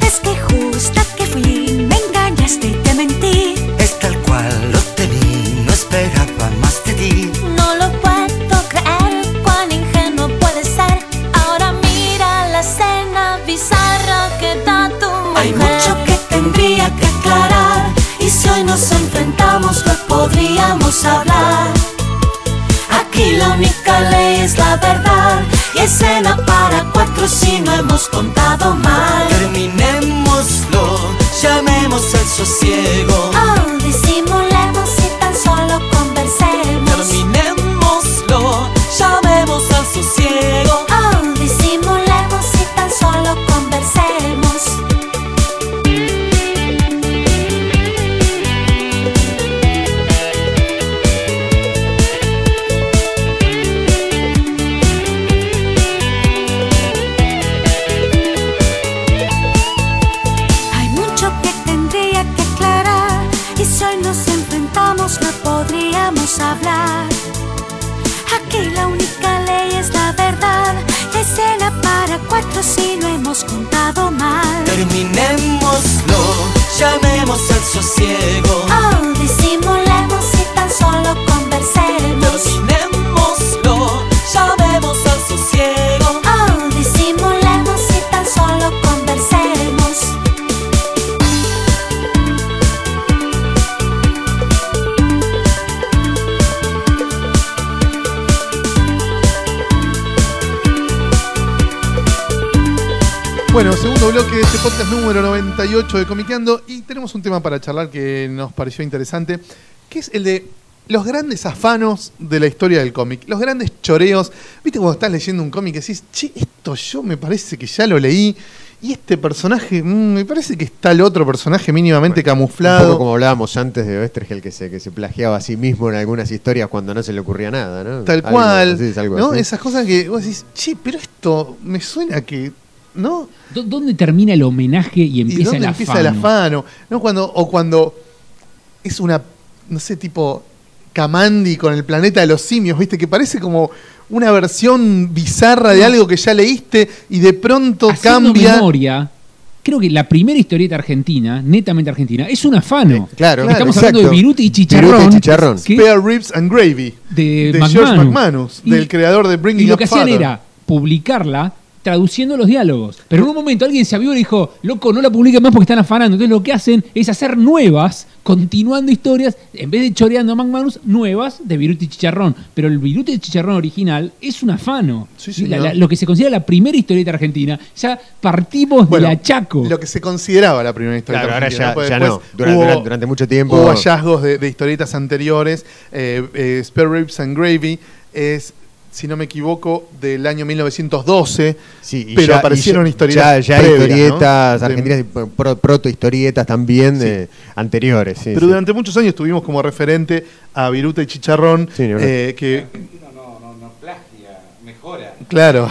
Es que justo que fui, me engañaste y te mentí. Es tal cual lo temí, no esperaba más de ti. No lo puedo creer, cuán ingenuo puede ser. Ahora mira la escena bizarra que da tu mujer. Hay mucho que tendría que aclarar. Y si hoy nos enfrentamos, no podríamos hablar. Única ley es la verdad. Y escena para cuatro si no hemos contado mal. Terminémoslo, llamemos al sosiego. Oh, llamemos al sosiego. Oh, podcast número 98 de Comiqueando y tenemos un tema para charlar que nos pareció interesante, que es el de los grandes afanos de la historia del cómic, los grandes choreos. ¿Viste cuando estás leyendo un cómic y decís, che, esto yo me parece que ya lo leí y este personaje, mm, me parece que está el otro personaje mínimamente Un camuflado? poco como hablábamos antes de Oestergel, que se, que se plagiaba a sí mismo en algunas historias cuando no se le ocurría nada, ¿no? Tal Algo cual, así, es algo ¿no? así. Esas cosas que vos decís, che, pero esto me suena que, ¿no? ¿Dó- ¿Dónde termina el homenaje y ¿Y empieza dónde el empieza afano? el afano? ¿No? Cuando, o cuando es una, no sé, tipo Kamandi con el planeta de los simios, ¿viste? Que parece como una versión bizarra de algo que ya leíste y de pronto Haciendo cambia. memoria, creo que la primera historieta argentina, netamente argentina, es un afano. Claro, Estamos hablando de Viruti y Chicharrón. Viruti y Chicharrón. Spare Ribs and Gravy de, de McManus. George McManus, Y- del creador de Bringing Y lo Up que hacían Father. era publicarla traduciendo los diálogos. Pero en un momento alguien se avió y dijo, loco, no la publiquen más porque están afanando. Entonces lo que hacen es hacer nuevas, continuando historias, en vez de choreando a McManus, nuevas de Viruti y Chicharrón. Pero el Viruti Chicharrón original es un afano. Sí, La- señor. la- lo que se considera la primera historieta argentina, ya partimos Bueno, de la Chaco. Lo que se consideraba la primera historieta Claro, ahora argentina, ya, no. Durante, hubo- durante- durante mucho tiempo. Hubo hallazgos de, de historietas anteriores. Eh, eh, Spare Ribs and Gravy es, si no me equivoco, del año 1912. Sí, y pero ya- aparecieron y ya- historietas. Ya, ya previas, historietas argentinas, y pro- proto-historietas también de anteriores. sí, pero durante muchos años tuvimos como referente a Viruta y Chicharrón. Eh, que, Claro.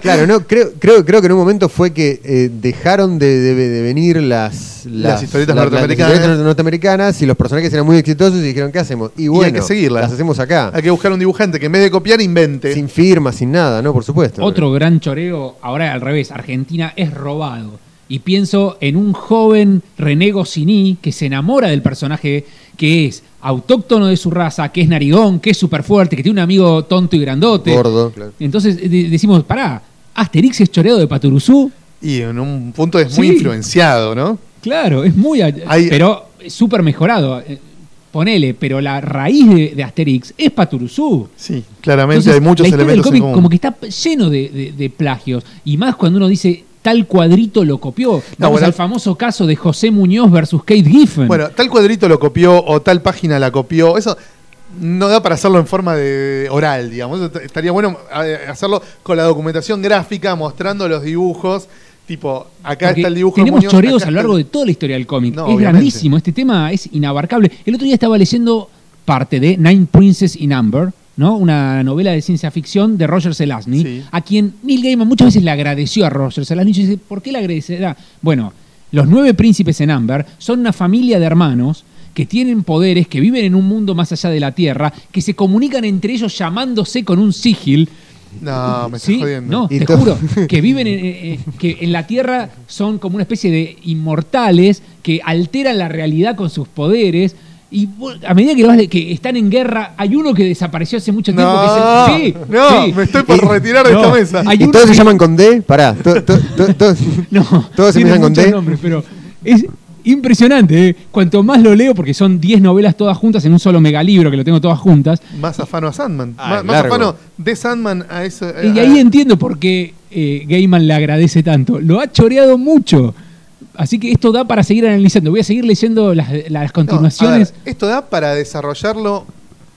Claro, no, creo, creo, creo que en un momento fue que eh, dejaron de, de- de venir las, Las historietas la- norteamericanas. historietas norteamericanas y los personajes eran muy exitosos y dijeron, ¿qué hacemos? Y y bueno, hay que seguirlas. las hacemos acá. Hay que buscar un dibujante que en vez de copiar invente. Sin firma, sin nada, ¿no? Por supuesto. Otro gran choreo, ahora al revés, Argentina es robado. Y pienso en un joven René Goscinny que se enamora del personaje que es autóctono de su raza, que es narigón, que es súper fuerte, que tiene un amigo tonto y grandote. Gordo, claro. Entonces de- decimos, pará, Asterix es choreado de Paturuzú. Y en un punto es muy Sí. influenciado, ¿no? Claro, es muy... Hay- pero súper mejorado. Eh, Ponele, pero la raíz de, de Asterix es Paturuzú. Sí, claramente Entonces, hay muchos la historia del elementos en común. como que está lleno de, de- de plagios. Y más cuando uno dice tal cuadrito lo copió. Vamos bueno. al famoso caso de José Muñoz versus Kate Giffen. Bueno, tal cuadrito lo copió o tal página la copió. Eso no da para hacerlo en forma de oral, digamos. Est- Estaría bueno hacerlo con la documentación gráfica, mostrando los dibujos. Tipo, acá Porque está el dibujo. Tenemos Muñoz, choreos a lo largo de toda la historia del cómic. No, es obviamente. grandísimo, este tema es inabarcable. El otro día estaba leyendo parte de Nine Princes in Amber, ¿no? Una novela de ciencia ficción de Roger Zelazny, Sí. a quien Neil Gaiman muchas veces le agradeció a Roger Zelazny. Y dice, ¿por qué le agradecerá? Bueno, los nueve príncipes en Amber son una familia de hermanos que tienen poderes, que viven en un mundo más allá de la Tierra, que se comunican entre ellos llamándose con un sigil. No, me estás Sí, jodiendo. no, te juro, que viven en, eh, eh, que en la Tierra son como una especie de inmortales que alteran la realidad con sus poderes. Y vos, a medida que, vas que están en guerra, hay uno que desapareció hace mucho tiempo. No, que es el, sí, no, sí. me estoy por retirar de No, esta mesa. hay ¿Y todos se llaman con D? Pará, to- to- to- to- (laughs) No, todos tiene empiezan con D. nombres, pero es impresionante. ¿eh? Cuanto más lo leo, porque son 10 novelas todas juntas en un solo megalibro, que lo tengo todas juntas, Más afano a Sandman. Ah, más, afano de Sandman a eso. Y a- ahí entiendo por qué eh, Gaiman le agradece tanto. Lo ha choreado mucho. Así que esto da para seguir analizando. Voy a seguir leyendo las, las No, a continuaciones. ver, esto da para desarrollarlo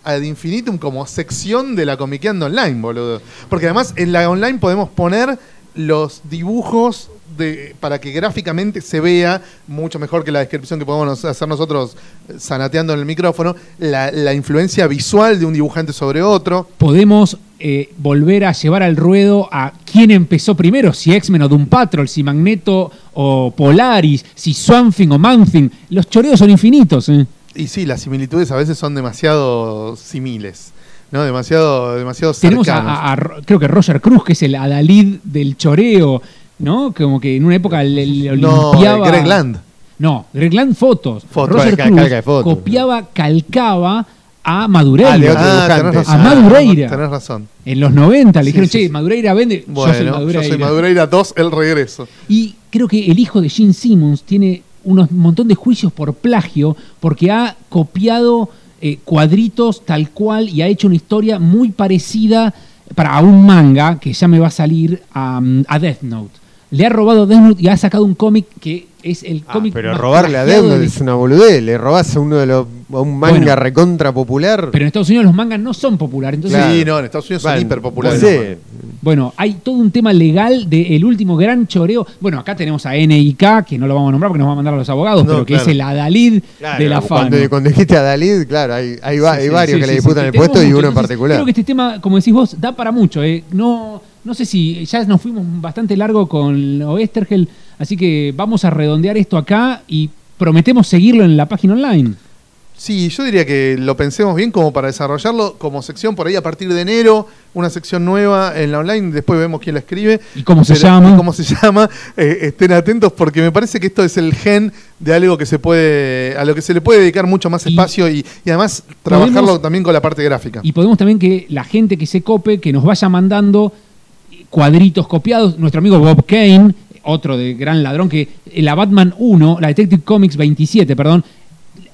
ad infinitum como sección de la Comiqueando Online, boludo. Porque además en la online podemos poner los dibujos de, para que gráficamente se vea mucho mejor que la descripción que podemos hacer nosotros eh, sanateando en el micrófono, la, la influencia visual de un dibujante sobre otro. Podemos eh, volver a llevar al ruedo a quién empezó primero, si X-Men o Doom Patrol, si Magneto o Polaris, si Swamp Thing o Man Thing. Los choreos son infinitos. ¿eh? Y sí, las similitudes a veces son demasiado similes, ¿no? Demasiado, demasiado Tenemos a, creo que Roger Cruz, que es el adalid del choreo, ¿no? Como que en una época le, le no, limpiaba... Greg Land. No, Greg Land fotos. Fotos. Roger Cruz calca de fotos. copiaba, calcaba a Madureira. Ah, de otro Ah, dibujante. tenés razón. A Madureira. Tenés razón. En los 90 le Sí, dijeron, sí, che, sí. Madureira vende. yo soy Bueno, Madureira. yo soy Madureira 2, el regreso. Y creo que el hijo de Gene Simmons tiene unos un montón de juicios por plagio porque ha copiado eh, cuadritos tal cual y ha hecho una historia muy parecida para a un manga que ya me va a salir a, a Death Note. Le ha robado Death Note y ha sacado un cómic que es el Ah, cómic pero más robarle a Death de Note es una boludez. Le robás a uno de los a un manga Bueno. recontra popular. Pero en Estados Unidos los mangas no son populares. Entonces, Claro. Sí, no, en Estados Unidos son Bueno, hiper populares. no sé. Bueno, hay todo un tema legal del último gran choreo. Bueno, acá tenemos a NIK, que no lo vamos a nombrar porque nos va a mandar a los abogados, No, pero que claro. es el adalid Claro, de la fama. cuando, cuando dijiste a Dalid, claro, hay, hay, va- hay varios Sí, que sí, le sí, disputan que el puesto y uno en Entonces, particular. Creo que este tema, como decís vos, da para mucho. eh. No, no sé si ya nos fuimos bastante largo con Oestergel, así que vamos a redondear esto acá y prometemos seguirlo en la página online. Sí, yo diría que lo pensemos bien como para desarrollarlo como sección por ahí a partir de enero, una sección nueva en la online, después vemos quién la escribe. ¿Y cómo se Pero- llama? (laughs) ¿Cómo se llama? Eh, estén atentos porque me parece que esto es el gen de algo que se puede, a lo que se le puede dedicar mucho más Y- espacio y, y además trabajarlo Podemos- también con la parte gráfica. Y podemos también que la gente que se cope, que nos vaya mandando cuadritos copiados. Nuestro amigo Bob Kane, otro de gran ladrón, que la Batman 1, la Detective Comics 27, perdón,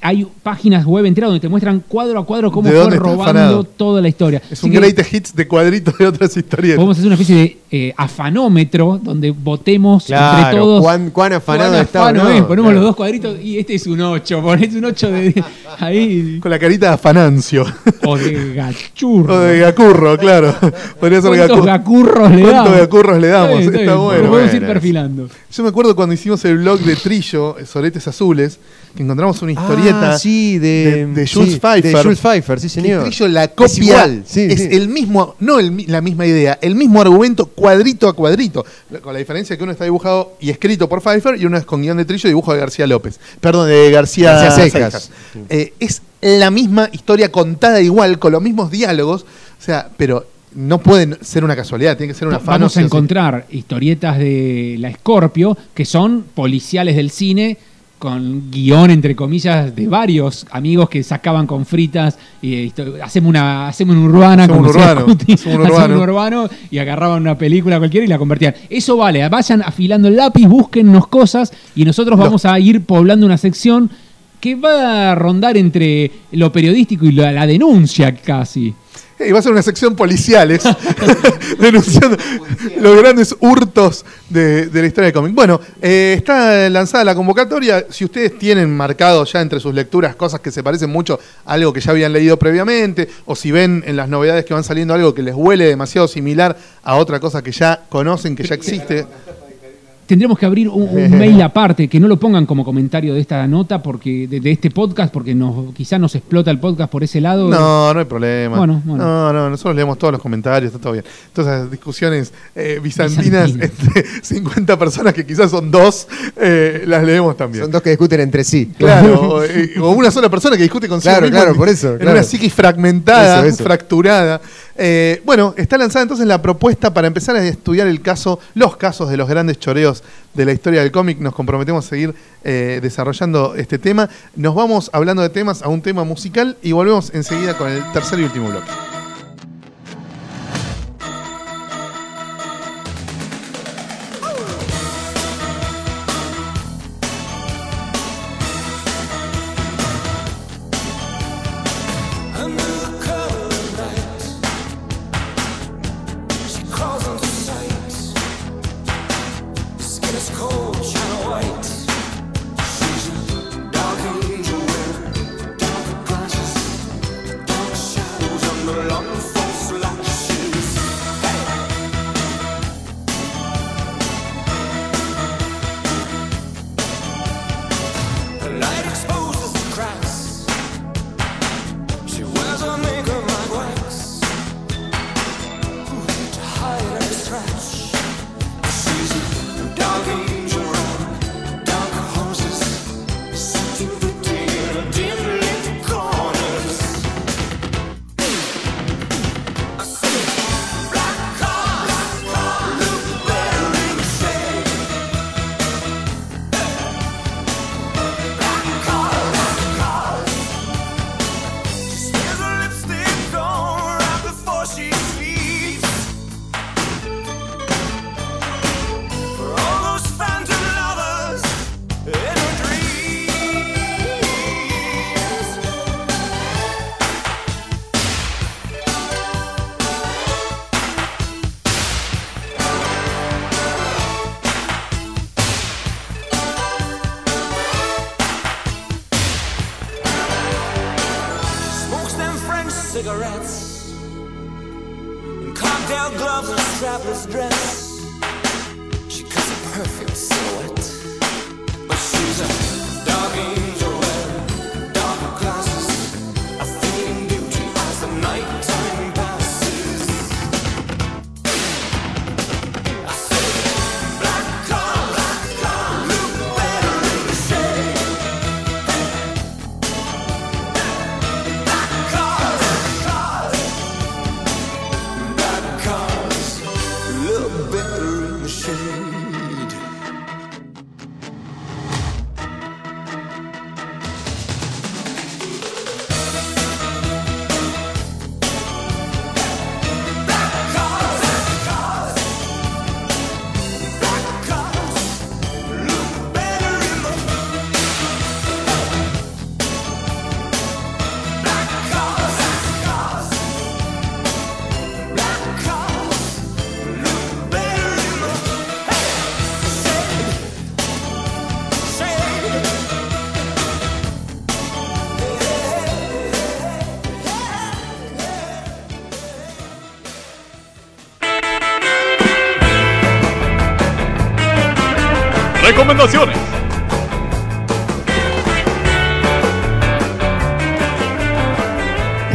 hay páginas web enteras donde te muestran cuadro a cuadro cómo ¿De fue robando afanado? toda la historia. es Así un que great hits de cuadritos de otras historietas. Podemos hacer una especie de eh, afanómetro donde votemos entre todos. cuán, cuán afanado cuán está o afano no. es. Ponemos Claro. los dos cuadritos y este es un 8. (laughs) Ponés un 8 de, ahí. Con la carita de Afanancio. O de gachurro. o de Gacurro, claro. Podría ser ¿Cuántos Gacurro. gacurros le ¿Cuántos damos? gacurros le damos? bien, Está bien, bueno. Lo podemos ir perfilando. Yo me acuerdo cuando hicimos el blog de Trillo, Soletes Azules, que encontramos una historieta Ah, sí, de, de, de Jules sí, Pfeiffer. De Jules Pfeiffer, sí, que señor. Trillo la Es copia. igual, sí, es sí. el mismo, no el la misma idea, el mismo argumento cuadrito a cuadrito. Con la diferencia que uno está dibujado y escrito por Pfeiffer y uno es con guion de Trillo y dibujo de García López. Perdón, de García, García Secas. Eh, es la misma historia contada igual, con los mismos diálogos. O sea, pero no pueden ser una casualidad, tiene que ser una fan. Vamos a encontrar historietas de la Scorpio que son policiales del cine con guion entre comillas de varios amigos que sacaban con fritas y eh, hacemos una hacemos una urbana Hacemos como un urbano, Cuti, hacemos un urbano. un urbano y agarraban una película cualquiera y la convertían eso vale vayan afilando el lápiz búsquennos cosas y nosotros Los- vamos a ir poblando una sección que va a rondar entre lo periodístico y la, la denuncia casi Y va a ser una sección policiales (laughs) (laughs) denunciando los grandes hurtos de, de la historia del cómic. Bueno, eh, está lanzada la convocatoria. Si ustedes tienen marcado ya entre sus lecturas cosas que se parecen mucho a algo que ya habían leído previamente, o si ven en las novedades que van saliendo algo que les huele demasiado similar a otra cosa que ya conocen, que ya existe. Tendríamos que abrir un, un mail (laughs) aparte, que no lo pongan como comentario de esta nota, porque de, de este podcast, porque nos, quizá nos explota el podcast por ese lado. No, no hay problema. Bueno, bueno. No, no, nosotros leemos todos los comentarios, está todo bien. Todas esas discusiones eh, bizantinas Bizantinas. entre (laughs) 50 personas que quizás son dos, eh, las leemos también. Son dos que discuten entre sí. Claro, o, (laughs) eh, o una sola persona que discute Claro, mismo claro, en- por eso, En claro. una psiquis fragmentada, Eso, eso. fracturada. Eh, bueno, está lanzada entonces la propuesta para empezar a estudiar el caso, los casos de los grandes choreos de la historia del cómic. Nos comprometemos a seguir eh, desarrollando este tema. Nos vamos hablando de temas a un tema musical y volvemos enseguida con el tercer y último bloque.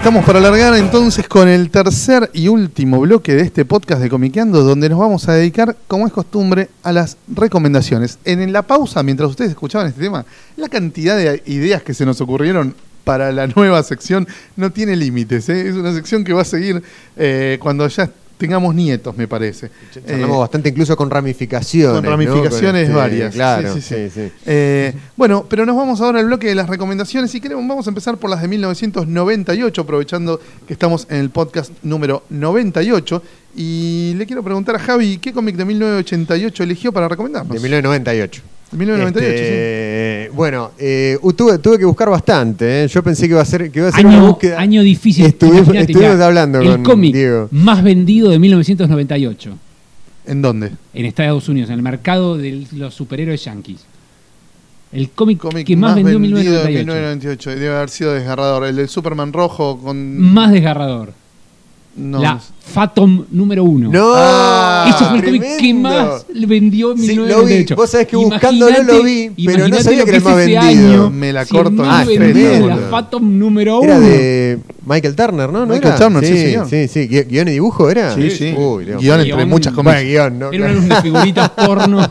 Estamos para alargar entonces con el tercer y último bloque de este podcast de Comiqueando, donde nos vamos a dedicar, como es costumbre, a las recomendaciones. En la pausa, mientras ustedes escuchaban este tema, la cantidad de ideas que se nos ocurrieron para la nueva sección no tiene límites. ¿eh? Es una sección que va a seguir eh, cuando ya tengamos nietos, me parece. Charlamos Eh, bastante incluso con ramificaciones. con ramificaciones este, varias. Claro, Sí, sí, sí. sí, sí. Eh, bueno, pero nos vamos ahora al bloque de las recomendaciones y queremos, vamos a empezar por las de 1998, aprovechando que estamos en el podcast número 98. Y le quiero preguntar a Javi, ¿qué cómic de 1988 eligió para recomendarnos? De 1998. 1998, Este, Bueno, eh, tuve, tuve que buscar bastante. eh. Yo pensé que iba a ser, que iba a ser una Año, búsqueda. año difícil. Estuvimos, estuvimos mirá, hablando El con cómic Diego. más vendido de 1998 ¿En dónde? en Estados Unidos, en el mercado de los superhéroes yankees. El cómic, Cómic que más, vendió en vendido de 1998. 1998. Debe haber sido desgarrador. El del Superman rojo con. Más desgarrador. No. La Phantom número uno. ¡No! Ah, Eso fue el cómic que más vendió en Sí, lo vi. 1998. Vos sabés que buscándolo lo vi, pero no sabía lo que era el más vendido. año, Me la 100.000 corto boludo. la Phantom número Era uno. de Michael Turner, ¿no? ¿No Michael era? Turner, sí, sí, señor. sí, sí. Gui- ¿Guión y dibujo era? Sí, sí. Uy, Dios. Guión entre Guión. muchas Bueno, comillas. guion, ¿no? Era una de figuritas (laughs) porno.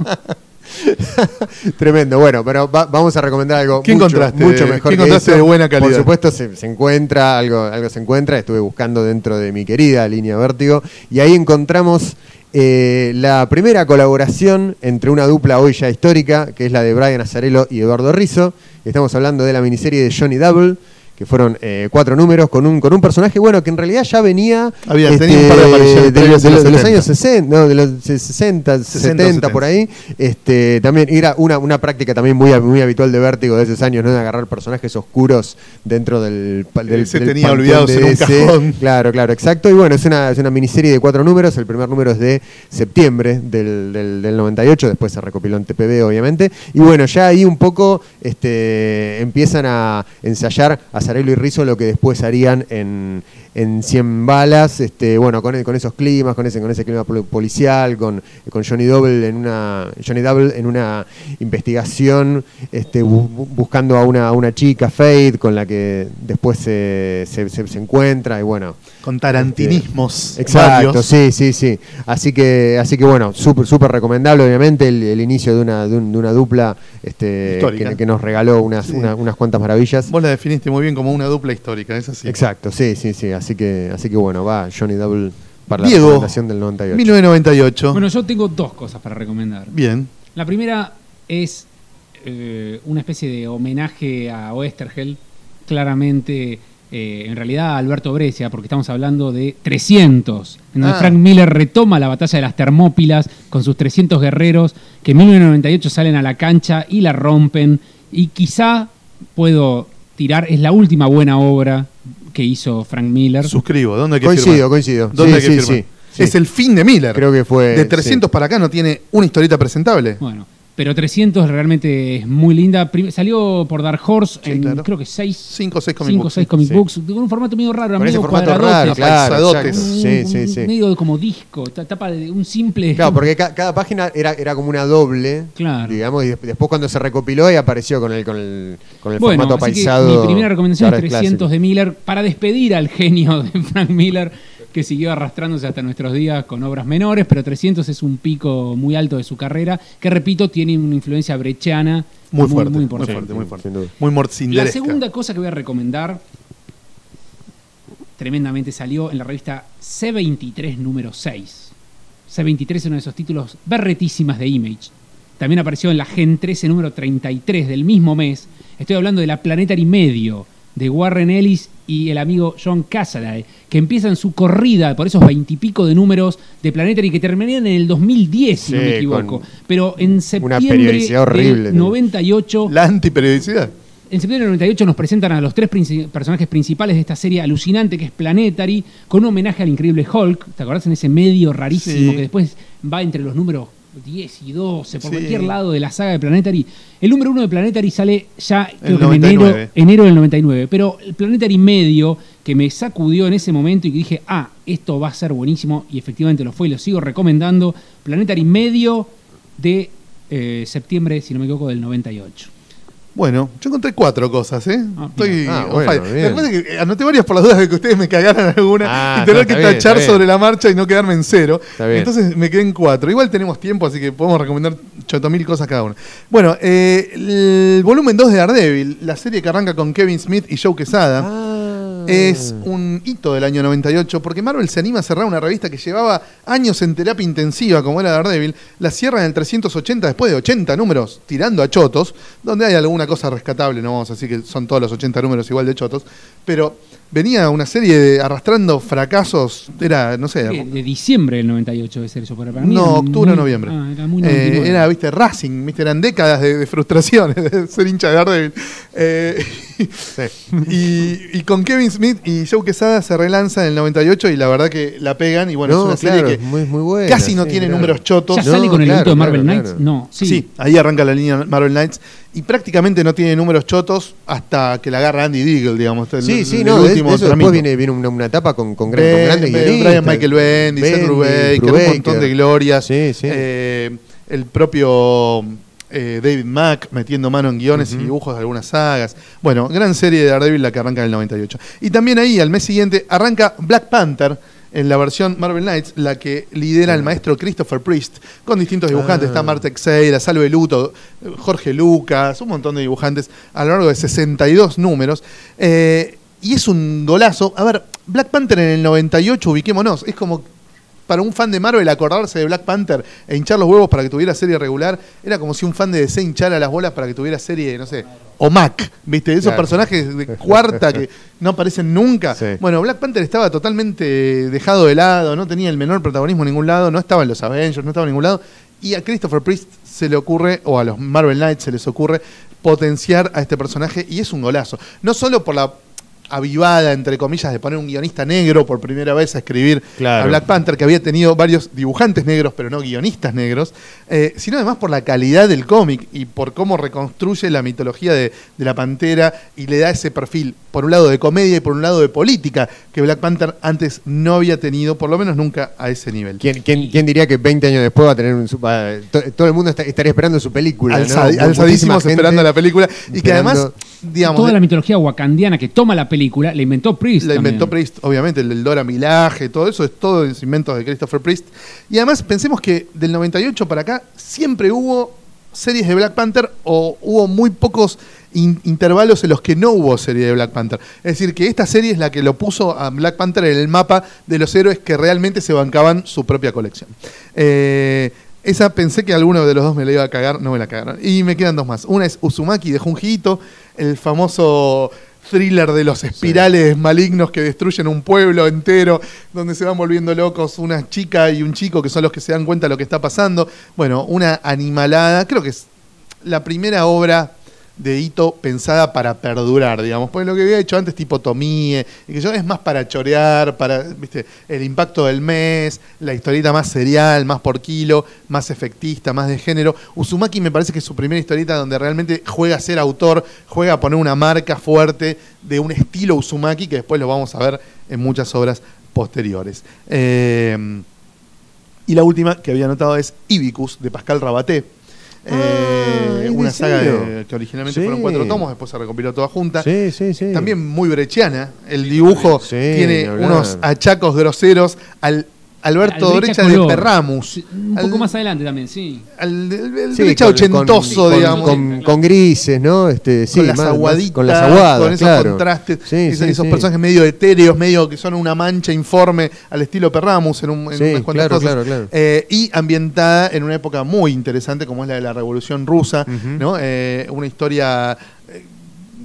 (laughs) Tremendo. Bueno, pero va- vamos a recomendar algo ¿Qué mucho, encontraste mucho mejor qué que encontraste eso. de buena calidad? Por supuesto, se, se encuentra, algo, algo se encuentra. Estuve buscando dentro de mi querida línea Vértigo. Y ahí encontramos eh, la primera colaboración entre una dupla hoy ya histórica, que es la de Brian Azarello y Eduardo Rizzo. Estamos hablando de la miniserie de Johnny Double. Que fueron eh, cuatro números con un, con un personaje, bueno, que en realidad ya venía este, Había- tenía un par de apariciones de, previas los- de en los, los de los 70. años 60, no, de los 60, 70, 70, por ahí. Este, también era una, una práctica también muy, muy habitual de Vértigo de esos años, ¿no? De agarrar personajes oscuros dentro del, del, del tenía olvidados de en un DC. cajón. Claro, claro, exacto. Y bueno, es una, es una miniserie de cuatro números. El primer número es de septiembre del, del, del 98, después se recopiló en TPB, obviamente. Y bueno, ya ahí un poco este, empiezan a ensayar a Zarello y Rizzo lo que después harían en, en 100 balas, este, bueno, con, con esos climas, con ese, con ese clima pol- policial, con, con Johnny Double en una Johnny Double en una investigación, este, bu- bu- buscando a una, a una chica, Fate, con la que después se, se, se- se encuentra y bueno. Con tarantinismos. Exacto, varios. sí, sí, sí. Así que, así que bueno, súper, súper recomendable, obviamente, el, el inicio de una, de, un- de una dupla este, que, que nos regaló unas, Sí. una- unas cuantas maravillas. Vos la definiste muy bien como una dupla histórica, es así. Exacto, sí, sí, sí. Así que, así que bueno, va Johnny Double para la recomendación del 98. 1998. Bueno, yo tengo dos cosas para recomendar. Bien. La primera es eh, una especie de homenaje a Oesterheld, claramente, eh, en realidad a Alberto Brescia, porque estamos hablando de 300, en donde Ah. Frank Miller retoma la batalla de las Termópilas con sus 300 guerreros que en 1998 salen a la cancha y la rompen. Y quizá puedo tirar, es la última buena obra que hizo Frank Miller. Suscribo. ¿Dónde hay que Coincido, firmar? coincido. ¿Dónde Sí, hay que sí, firmar? sí, sí. Es el fin de Miller. Creo que fue. de 300 sí. para acá no tiene una historieta presentable. Bueno, pero 300 realmente es muy linda. Prim- salió por Dark Horse Sí, en claro. creo que 6 5 o 6 comic 5 o books. 6 comic Sí. books, con un formato medio raro, Con ese medio formato raro, claro. un- Sí, sí, sí. medio como disco, ta- tapa de un simple. Claro, porque ca- cada página era, era como una doble, Claro. digamos, y des- después cuando se recopiló y apareció con el, con el, con el Bueno, formato así que paisado. mi primera recomendación es ahora 300 clásico. de Miller para despedir al genio de Frank Miller que siguió arrastrándose hasta nuestros días con obras menores, pero 300 es un pico muy alto de su carrera, que repito, tiene una influencia brechiana Muy fuerte, muy, importante. fuerte, muy sin fuerte. duda. Muy La morcinderesca. segunda cosa que voy a recomendar, tremendamente salió en la revista C23 número 6. C23 es uno de esos títulos berretísimas de Image. También apareció en la Gen 13 número 33 del mismo mes. Estoy hablando de la Planetary Medio de Warren Ellis y el amigo John Cassaday, que empiezan su corrida por esos veintipico de números de Planetary que terminaron en el 2010, si no me equivoco. Pero en una septiembre periodicidad horrible, del ¿no? 98 La antiperiodicidad. en septiembre del 98 nos presentan a los tres personajes principales de esta serie alucinante que es Planetary, con un homenaje al increíble Hulk. ¿Te acordás en ese medio rarísimo Sí. que después va entre los números 10 y 12, por Sí. cualquier lado de la saga de Planetary? El número uno de Planetary sale ya creo que en 99. enero, enero del 99, pero el Planetary medio que me sacudió en ese momento y que dije, ah, esto va a ser buenísimo, y efectivamente lo fue y lo sigo recomendando, Planetary medio de eh, septiembre, si no me equivoco, del 98. Bueno, yo encontré cuatro cosas, ¿eh? Ah, Estoy. Ah, bueno. Recuerden que eh, anoté varias por las dudas de que ustedes me cagaran alguna Ah, y tener no, que bien, tachar bien. sobre la marcha y no quedarme en cero. Entonces me quedé en cuatro. Igual tenemos tiempo, así que podemos recomendar chotomil cosas cada una. Bueno, eh, el volumen 2 de Daredevil, la serie que arranca con Kevin Smith y Joe Quesada. Ah, Es un hito del año 98 porque Marvel se anima a cerrar una revista que llevaba años en terapia intensiva como era Daredevil, la cierra en el 380 después de 80 números tirando a chotos, donde hay alguna cosa rescatable, no vamos a decir que son todos los 80 números igual de chotos, pero venía una serie de arrastrando fracasos, era, no sé, De, de diciembre del 98 debe ser eso. Para mí no, octubre o muy- noviembre. Ah, era muy Eh, 99. era, viste, Racing, viste, eran décadas de, de frustraciones (laughs) de ser hincha de Daredevil. Eh, (laughs) y, y con Kevin Smith y Joe Quesada se relanza en el 98 y la verdad que la pegan y bueno, No, es una claro, serie que muy, muy buena, casi no sí, tiene claro. números chotos. ¿Ya No, sale con el claro, de Marvel claro, Knights? claro. No, sí. Sí. ahí arranca la línea Marvel Knights y prácticamente no tiene números chotos hasta que la agarra Andy Deagle, digamos. el- Sí, sí, el no, último de eso después viene, viene una, una etapa con, con, gran- con Ben- grandes Ben-. Brian Michael Bendis, Seth Bendis, Brubaker, un montón de glorias. Sí, sí. Eh, el propio eh, David Mack metiendo mano en guiones y dibujos de algunas sagas. Bueno, gran serie de Daredevil la que arranca en el 98. Y también ahí, al mes siguiente, arranca Black Panther. En la versión Marvel Knights, la que lidera el maestro Christopher Priest, con distintos dibujantes. Ah. Está Marta Teixeira, Salve Luto, Jorge Lucas, un montón de dibujantes a lo largo de 62 números. Eh, y es un golazo. A ver, Black Panther en el 98, ubiquémonos. Es como para un fan de Marvel acordarse de Black Panther e hinchar los huevos para que tuviera serie regular, era como si un fan de DC hinchara las bolas para que tuviera serie, no sé, o Mac, ¿viste? Esos Claro. personajes de (laughs) cuarta que no aparecen nunca. Sí. Bueno, Black Panther estaba totalmente dejado de lado, no tenía el menor protagonismo en ningún lado, no estaba en los Avengers, no estaba en ningún lado. Y a Christopher Priest se le ocurre, o a los Marvel Knights se les ocurre, potenciar a este personaje y es un golazo. No solo por la avivada, entre comillas, de poner un guionista negro por primera vez a escribir Claro. a Black Panther, que había tenido varios dibujantes negros, pero no guionistas negros, eh, sino además por la calidad del cómic y por cómo reconstruye la mitología de, de la Pantera y le da ese perfil, por un lado de comedia y por un lado de política, que Black Panther antes no había tenido, por lo menos nunca a ese nivel. ¿Quién, quién, quién diría que 20 años después va a tener un... su- va- to- todo el mundo está- estaría esperando su película, alzadísimos gente esperando la película y que además, digamos, Toda la mitología wakandiana que toma la película la inventó Priest. La inventó. Priest, obviamente, el del Dora Milaje, todo eso es todo es inventos de Christopher Priest. Y además pensemos que del 98 para acá siempre hubo series de Black Panther o hubo muy pocos in- intervalos en los que no hubo serie de Black Panther. Es decir, que esta serie es la que lo puso a Black Panther en el mapa de los héroes que realmente se bancaban su propia colección. Eh, esa pensé que alguno de los dos me la iba a cagar, no me la cagaron. Y me quedan dos más. Una es Uzumaki de Junji Ito, el famoso thriller de los espirales malignos que destruyen un pueblo entero, donde se van volviendo locos una chica y un chico que son los que se dan cuenta de lo que está pasando. Bueno, una animalada, creo que es la primera obra de Ito pensada para perdurar, digamos. Pues lo que había hecho antes, tipo Tomie, y que yo es más para chorear, para, viste, el impacto del mes, la historieta más serial, más por kilo, más efectista, más de género. Uzumaki me parece que es su primera historieta donde realmente juega a ser autor, juega a poner una marca fuerte de un estilo Uzumaki que después lo vamos a ver en muchas obras posteriores. Eh, y la última que había anotado es Ibicus, de Pascal Rabaté. Ah, Eh, ¿es de una saga de- que originalmente Sí. fueron cuatro tomos, después se recompiló toda junta. Sí, sí, sí. También muy brechiana. El dibujo Sí, tiene unos achacos groseros al Alberto Al Brecha de color. Perramus. Un Al- poco más adelante también, sí. al, Sí, Brecha con- ochentoso, con- digamos. Con, con grises, ¿no? Este, sí, con las más- aguaditas, con las aguadas, con esos claro. contrastes, Sí, esos, sí, esos sí. personajes medio etéreos, medio que son una mancha informe al estilo Perramus en, un, en Sí, unas cuantas claro, cosas. claro, claro. Eh, y ambientada en una época muy interesante como es la de la Revolución Rusa. ¿no? Eh, una historia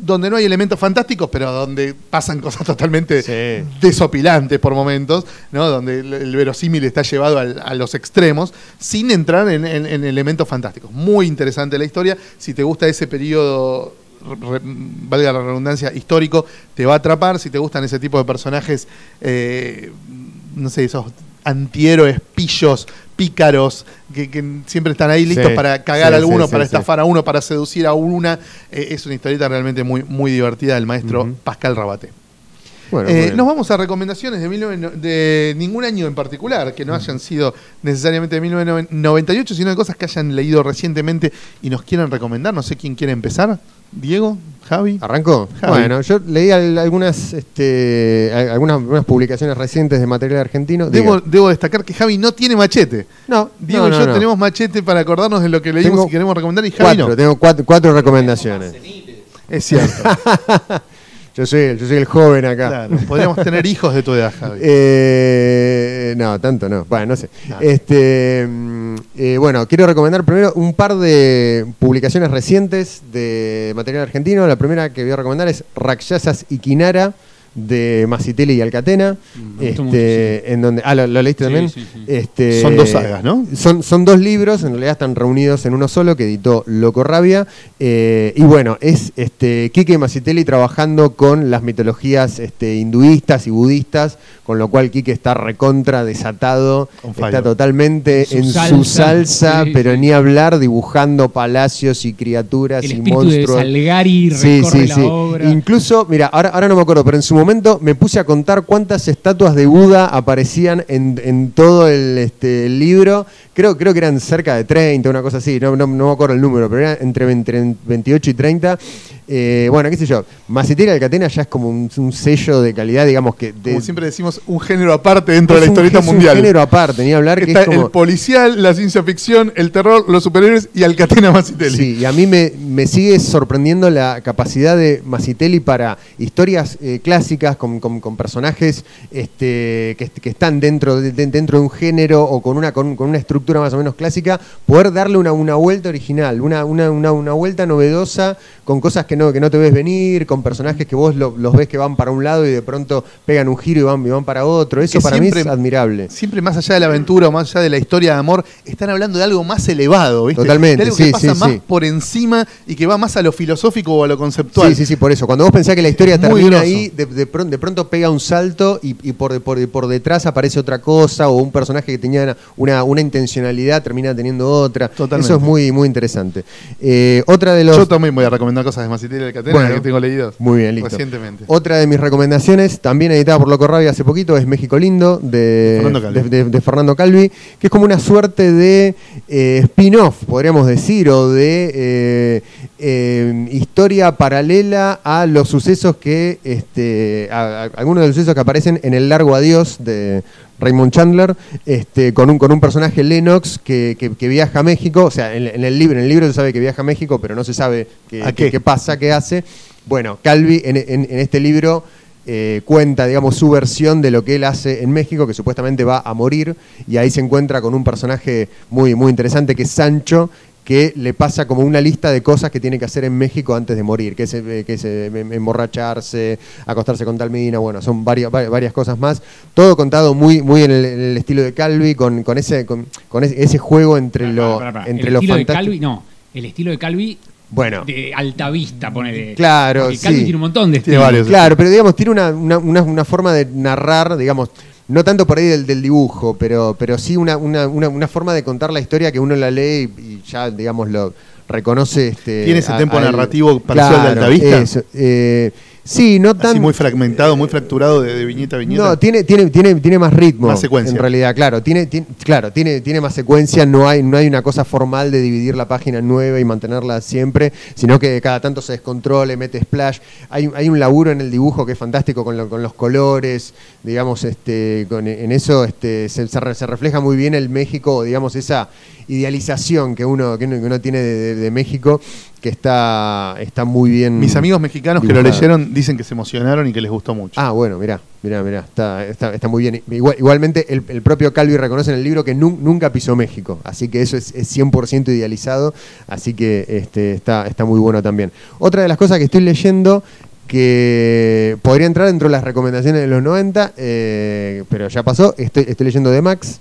donde no hay elementos fantásticos, pero donde pasan cosas (laughs) totalmente Sí. desopilantes por momentos, ¿no? donde el, el verosímil está llevado al- a los extremos, sin entrar en, en- en elementos fantásticos. Muy interesante la historia. Si te gusta ese periodo, re- valga la redundancia, histórico, te va a atrapar. Si te gustan ese tipo de personajes, eh, no sé, esos antihéroes, pillos, pícaros, que, que siempre están ahí listos Sí, para cagar sí, a alguno, sí, para estafar a uno, para seducir a una. Eh, es una historieta realmente muy, muy divertida del maestro. Pascal Rabaté. Bueno, Eh, nos vamos a recomendaciones de, 19 de ningún año en particular, que no hayan sido necesariamente de 1998, sino de cosas que hayan leído recientemente y nos quieran recomendar. No sé quién quiere empezar. Diego, Javi. ¿Arrancó? Javi. Bueno, yo leí al- algunas, este, al- algunas, algunas publicaciones recientes de material argentino. Debo, destacar que Javi no tiene machete. No, Diego no, y yo no. tenemos machete para acordarnos de lo que leímos Tengo y queremos recomendar y Javi cuatro, no. tengo cuatro, cuatro recomendaciones. Es cierto. (laughs) Yo soy, yo soy el joven acá. Claro, podríamos tener hijos de tu edad, Javi. (laughs) Eh, no, tanto no. Bueno, no sé. Este, mm, eh, bueno, quiero recomendar primero un par de publicaciones recientes de material argentino. La primera que voy a recomendar es Rakshasas y Kinara de Masiteli y Alcatena. me gustó este, en donde, ah, ¿lo, lo leíste Sí, también? sí, sí. Este, Son dos sagas, ¿no? Son, son dos libros, en realidad están reunidos en uno solo, que editó Loco Rabia. eh, y bueno, es este, Kike Masitelli trabajando con las mitologías este, hinduistas y budistas, con lo cual Kike está recontra desatado, está totalmente Su en su salsa, pero ni hablar, dibujando palacios y criaturas El y espíritu de monstruos. Salgari recorre la obra. Incluso, mira, ahora, ahora no me acuerdo, pero en su momento me puse a contar cuántas estatuas de Buda aparecían en, en todo el, este, el libro. Creo, creo que eran cerca de 30, una cosa así, no, no, no me acuerdo el número, pero eran entre, 20 28 y 30. Eh, bueno, qué sé yo, Macetera y Alcatena ya es como un, un sello de calidad, digamos que... De, Como siempre decimos, un género aparte dentro es de la historieta es un mundial. género aparte, ni hablar que Está es como... el policial, la ciencia ficción, el terror, los superhéroes y Alcatena Masitelli. Sí, y a mí me, me sigue sorprendiendo la capacidad de Masitelli para historias eh, clásicas con, con- con personajes este, que, que están dentro de, de- dentro de un género o con una, con, con una estructura más o menos clásica, poder darle una, una vuelta original, una, una, una, una vuelta novedosa con cosas que no, que no te ves venir, con personajes que vos lo- los ves que van para un lado y de pronto pegan un giro y van, y van para otro. Eso Que para mí es admirable. Siempre más allá de la aventura o más allá de la historia de amor, están hablando de algo más elevado, ¿viste? Totalmente, De algo sí, que pasa sí, más sí. por encima y que va más a lo filosófico o a lo conceptual. Sí, sí, sí, por eso. Cuando vos pensás que la historia muy termina groso. ahí, de, de pron- de pronto pega un salto y, y por, por, por detrás aparece otra cosa o un personaje que tenía una, una intencionalidad termina teniendo otra. Totalmente. Eso es muy, muy interesante. Eh, otra de los... Yo también voy a recomendar cosas de Masitelli y Alcatena Bueno, que tengo leídos Muy bien, listo. recientemente. Otra de mis recomendaciones, también editada por Loco Rabia hace poquito, es México Lindo, de Fernando Calvi. de- de- de Fernando Calvi, que es como una suerte de eh, spin-off, podríamos decir, o de eh, eh, historia paralela a los sucesos que, este, a, a- algunos de los sucesos que aparecen en El Largo Adiós de Raymond Chandler, este, con, un, con un personaje Lennox que, que- que viaja a México, o sea, en, en el libro, en el libro se sabe que viaja a México, pero no se sabe qué, ¿A qué- qué? qué pasa, qué hace. Bueno, Calvi en, en- en este libro eh, cuenta, digamos, su versión de lo que él hace en México, que supuestamente va a morir, y ahí se encuentra con un personaje muy, muy interesante que es Sancho, que le pasa como una lista de cosas que tiene que hacer en México antes de morir, que es, eh, que es eh, em- emborracharse, acostarse con tal mina, bueno, son varias, va- varias cosas más. Todo contado muy, muy en el, en el estilo de Calvi, con, con ese, con, con ese, ese juego entre lo, entre el lo estilo de. Calvi, no. El estilo de Calvi Bueno. de alta vista, ponele. Claro, Porque Calvi sí. tiene un montón de Tiene estilos. varios. Claro, pero digamos, tiene una, una- una forma de narrar, digamos, no tanto por ahí del, del dibujo, pero, pero sí una, una, una, una forma de contar la historia que uno la lee y, y ya, digamos, lo reconoce. Este, ¿Tiene ese a- tempo al- narrativo parecido al de Altavista? eso, eh, sí, no tan... Así muy fragmentado, muy fracturado de, de viñeta a viñeta. No, tiene, tiene, tiene, tiene más ritmo. Más secuencia. En realidad, claro. Tiene, tiene- claro, tiene, tiene más secuencia. No hay, no hay una cosa formal de dividir la página en nueve y mantenerla siempre, sino que cada tanto se descontrole, mete splash. Hay, hay un laburo en el dibujo que es fantástico con, lo- con los colores, digamos, este, con- en eso este, se, se re- se refleja muy bien el México, digamos, esa idealización que uno, que uno, que uno tiene de, de- de México, que está, está muy bien. Mis amigos mexicanos que lo leyeron dicen que se emocionaron y que les gustó mucho. Ah, bueno, mirá, mirá, mirá, está, está, está muy bien. Igual- igualmente, el, el propio Calvi reconoce en el libro que nun- nunca pisó México, así que eso es, es 100% idealizado, así que este, está, está muy bueno también. Otra de las cosas que estoy leyendo que podría entrar dentro de las recomendaciones de los 90, eh, pero ya pasó, estoy, estoy leyendo de Max,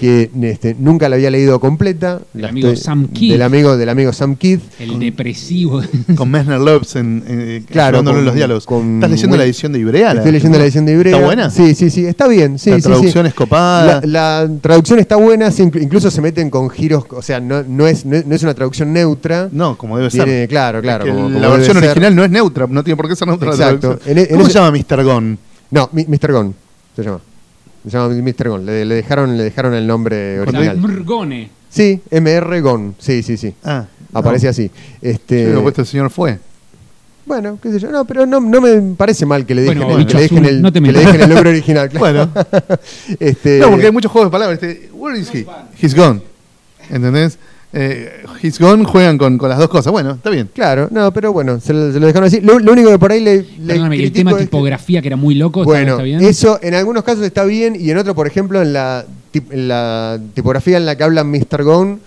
que este, nunca la había leído completa. Del La amigo estoy- Sam Kidd. Del amigo, del amigo Sam Kidd. El depresivo. (laughs) Con Messner Loebs en, en, Claro, con- los diálogos. con- ¿Estás leyendo la edición de Ibrea? Estoy leyendo la edición de Ibrea. ¿Está buena? Sí, sí, sí, está bien. Sí, La sí, sí. traducción es copada. La, la traducción está buena, incluso se meten con giros, o sea, no, no, es, no, es- no es una traducción neutra. No, como debe Tiene- ser. claro, claro, Es que como- como la versión ser. original no es neutra, no tiene por qué ser neutra la Exacto. traducción. En e- en ¿Cómo ese- se llama Mr. Gon? No, Mr. Gon se llama. Se llama Mr. Gon. Le, le dejaron, le dejaron el nombre original. Mrgone. Sí, MR Gon. Sí, sí, sí. Ah, Aparece no. así. Este, puesto el señor fue. bueno, qué sé yo. No, pero no, no me parece mal que le dejen, Bueno, el, bicho que le dejen, azul, el, no te que le metas. dejen el nombre original. (laughs) claro. Bueno. (laughs) este, No, porque hay muchos juegos de palabras. Este, where is he? He's gone. ¿Entendés? Eh, He's Gone juegan con, con las dos cosas. Bueno, está bien. Claro, no, pero bueno, se lo, se lo dejaron así. Lo, lo único que por ahí le, le el tema tipografía que era muy loco, ¿está- Bueno, ¿está bien? eso en algunos casos está bien y en otros, por ejemplo, en la, tip- en la tipografía en la que habla Mr. Gone,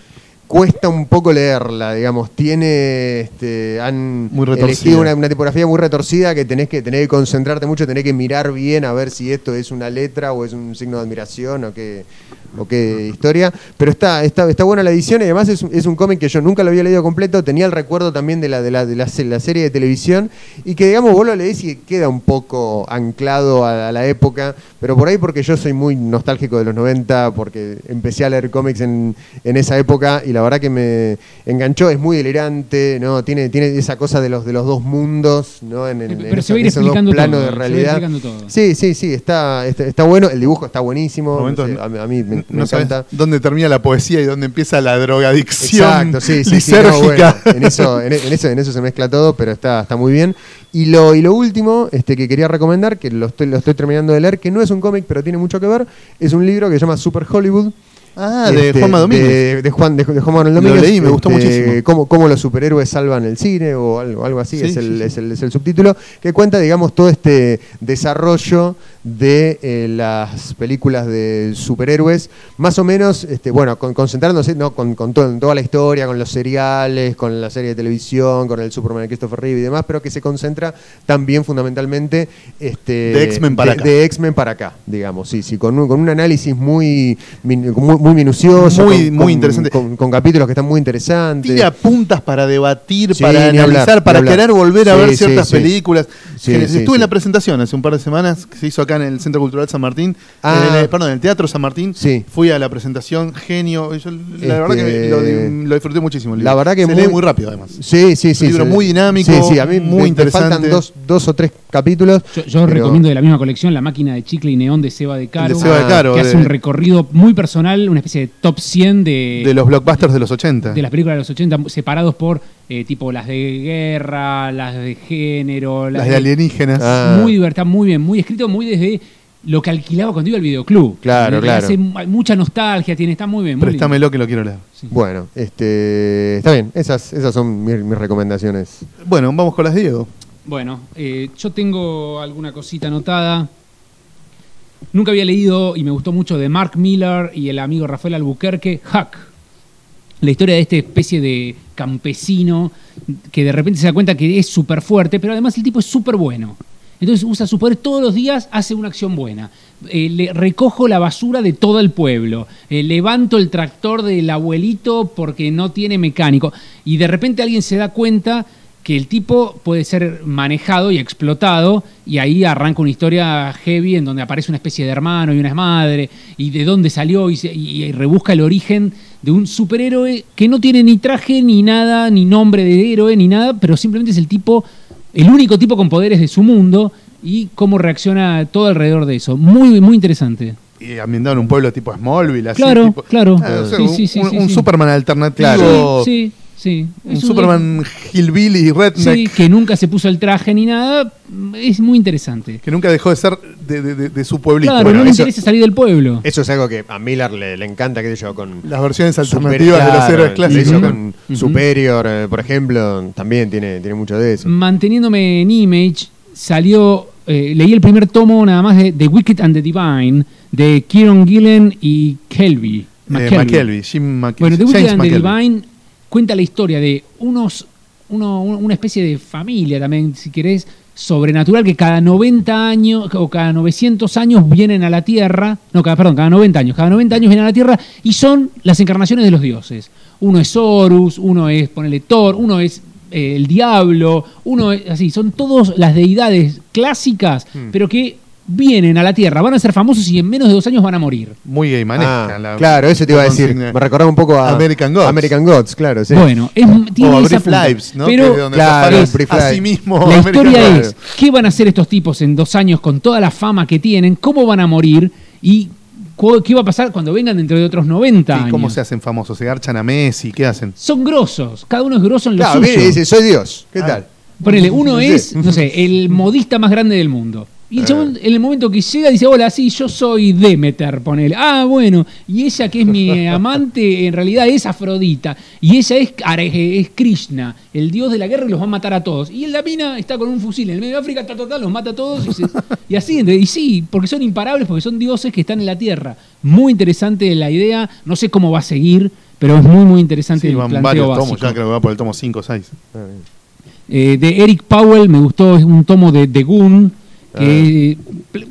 cuesta un poco leerla, digamos. Tiene, este, han Muy elegido una, una tipografía muy retorcida que tenés que, tenés que concentrarte mucho, tenés que mirar bien a ver si esto es una letra o es un signo de admiración o qué, o qué historia. Pero está, está, está buena la edición y además es, un- es un cómic que yo nunca lo había leído completo. Tenía el recuerdo también de la, de la, de la, se- la serie de televisión y que, digamos, vos lo leés y queda un poco anclado a, a la época. Pero por ahí porque yo soy muy nostálgico de los 90, porque empecé a leer cómics en, en esa época y la verdad que me enganchó. Es muy delirante, ¿no? Tiene, tiene esa cosa de los, de los dos mundos, ¿no? En, en- en Pero se esos- va a ir esos dos explicando planos todo, de se va a ir realidad. explicando todo. Sí, sí, sí, está, está, está bueno. El dibujo está buenísimo. Momentos no sé, a, mí- a mí me, me No sabes encanta. dónde termina la poesía y dónde empieza la drogadicción Exacto, sí, sí, sí, no, bueno, en, eso, en, en eso, en eso se mezcla todo, pero está, está muy bien. Y lo, y lo último este, que quería recomendar, que lo estoy, lo estoy terminando de leer, que no es un cómic, pero tiene mucho que ver, es un libro que se llama Super Hollywood. Ah, de Este, Juanma Domínguez. De, de Juan, de, de Juan Manuel Lo Domínguez. leí, me gustó este, muchísimo. Cómo, cómo los superhéroes salvan el cine o algo, algo así, Sí, es, el, sí, sí. Es, el, es el subtítulo, que cuenta, digamos, todo este desarrollo de eh, las películas de superhéroes, más o menos, este, bueno, con- concentrándose ¿no? con, con todo- en toda la historia, con los seriales, con la serie de televisión, con el Superman de Christopher Reeve y demás, pero que se concentra también fundamentalmente este, De X-Men para acá. de X-Men para acá, digamos, sí, sí, con un, con un análisis muy, muy minucioso, Muy- con- muy con- interesante. Con, con capítulos que están muy interesantes. Tira puntas para debatir, Sí, para analizar, hablar, para querer volver a Sí, ver ciertas sí. películas. Sí, Que- sí, Estuve en la presentación hace un par de semanas que se hizo acá en el Centro Cultural San Martín, Ah. en el- perdón, en el Teatro San Martín. Sí. Fui a la presentación, genio. Yo, la Este, verdad que lo, di- lo disfruté muchísimo. el La verdad que se lee muy rápido además. Sí, sí, sí. Un libro muy dinámico, Sí, sí, a mí muy me- me interesante. faltan dos, dos o tres capítulos. Yo, yo pero- recomiendo de la misma colección La máquina de chicle y neón de Seba de Caro. De Seba de Caro, Que de- hace un recorrido muy personal, una especie de top 100 de, De los blockbusters de los 80. de las películas de los 80, separados por eh, tipo las de guerra, las de género, las de alienígenas. Ah. Muy divertido, muy bien, muy escrito, muy desde lo que alquilaba cuando iba al videoclub. Claro, claro. hace mucha nostalgia, tiene, está muy bien. Muy lindo. Préstamelo que lo quiero leer. Bueno, este, está bien, esas, esas son mis, mis recomendaciones. Bueno, vamos con las de Diego. Bueno, eh, yo tengo alguna cosita anotada. Nunca había leído y me gustó mucho de Mark Miller y el amigo Rafael Albuquerque, Huck. La historia de esta especie de campesino que de repente se da cuenta que es súper fuerte, pero además el tipo es súper bueno. Entonces usa su poder todos los días, hace una acción buena. Eh, le recojo la basura de todo el pueblo. Eh, levanto el tractor del abuelito porque no tiene mecánico. Y de repente alguien se da cuenta que el tipo puede ser manejado y explotado y ahí arranca una historia heavy en donde aparece una especie de hermano y una madre y de dónde salió y, se- y- y rebusca el origen de un superhéroe que no tiene ni traje ni nada, ni nombre de héroe ni nada, pero simplemente es el tipo, el único tipo con poderes de su mundo y cómo reacciona todo alrededor de eso. Muy, muy interesante. Y ambientado en un pueblo tipo Smallville, así. Claro, tipo- claro. Ah, o sea, Sí, un, sí, sí, un- sí, un sí. Superman alternativo. Sí, sí. Un Superman hillbilly, redneck. Sí, que nunca se puso el traje ni nada, es muy interesante. Que nunca dejó de ser de, de- de- de su pueblito. Claro, Bueno, no le eso- interesa salir del pueblo. Eso es algo que a Miller le, le encanta, qué sé yo, con... Las versiones alternativas de los héroes clásicos. con. Superior, eh, por ejemplo, también tiene, tiene mucho de eso. Manteniéndome en Image, salió, eh, leí el primer tomo nada más de The Wicked and the Divine, de Kieron Gillen y Kelby. Eh, McKelvey. Jim Bueno, The Wicked James and the. Divine cuenta la historia de unos, uno- una especie de familia también, si querés, sobrenatural que cada 90 años o cada 900 años vienen a la Tierra, no, cada, perdón, cada 90 años, cada 90 años vienen a la Tierra y son las encarnaciones de los dioses. Uno es Horus, uno es, ponele Thor, uno es eh, el diablo, uno es así, son todas las deidades clásicas, Hmm. pero que vienen a la Tierra, van a ser famosos y en menos de dos años van a morir. Muy gay manesca. Ah, la- claro, eso te iba a decir. Me recordaba un poco a American Gods. American Gods, claro, sí. Bueno, es, tiene o esa Brief punta. Lives, ¿no? Pero Que es donde claro, comparan Brief a Lives. sí mismo la American historia Gods. es, ¿qué van a hacer estos tipos en dos años con toda la fama que tienen? ¿Cómo van a morir? ¿Y qué va a pasar cuando vengan dentro de otros 90 ¿Y años? cómo se hacen famosos? ¿Se garchan a Messi? ¿Qué hacen? Son grosos, cada uno es grosso en lo Claro, suyo. viene y dice, soy Dios. ¿Qué Ah. tal? Ponele, uno es, no sé, el modista más grande del mundo. Y el chabón, en el momento que llega, dice, hola, sí, yo soy Demeter, ponele. Ah, bueno. Y ella, que es mi (laughs) amante, en realidad es Afrodita. Y ella es, es Krishna, el dios de la guerra, y los va a matar a todos. Y el la mina está con un fusil en el medio de África, ta, ta, ta, los mata a todos. Y, se- (laughs) y así, y sí, porque son imparables, porque son dioses que están en la tierra. Muy interesante la idea. No sé cómo va a seguir, pero es muy, muy interesante Sí, el van planteo varios básico. tomos, ya creo que va por el tomo 5 o 6. Eh, de Eric Powell me gustó, es un tomo de The Goon, que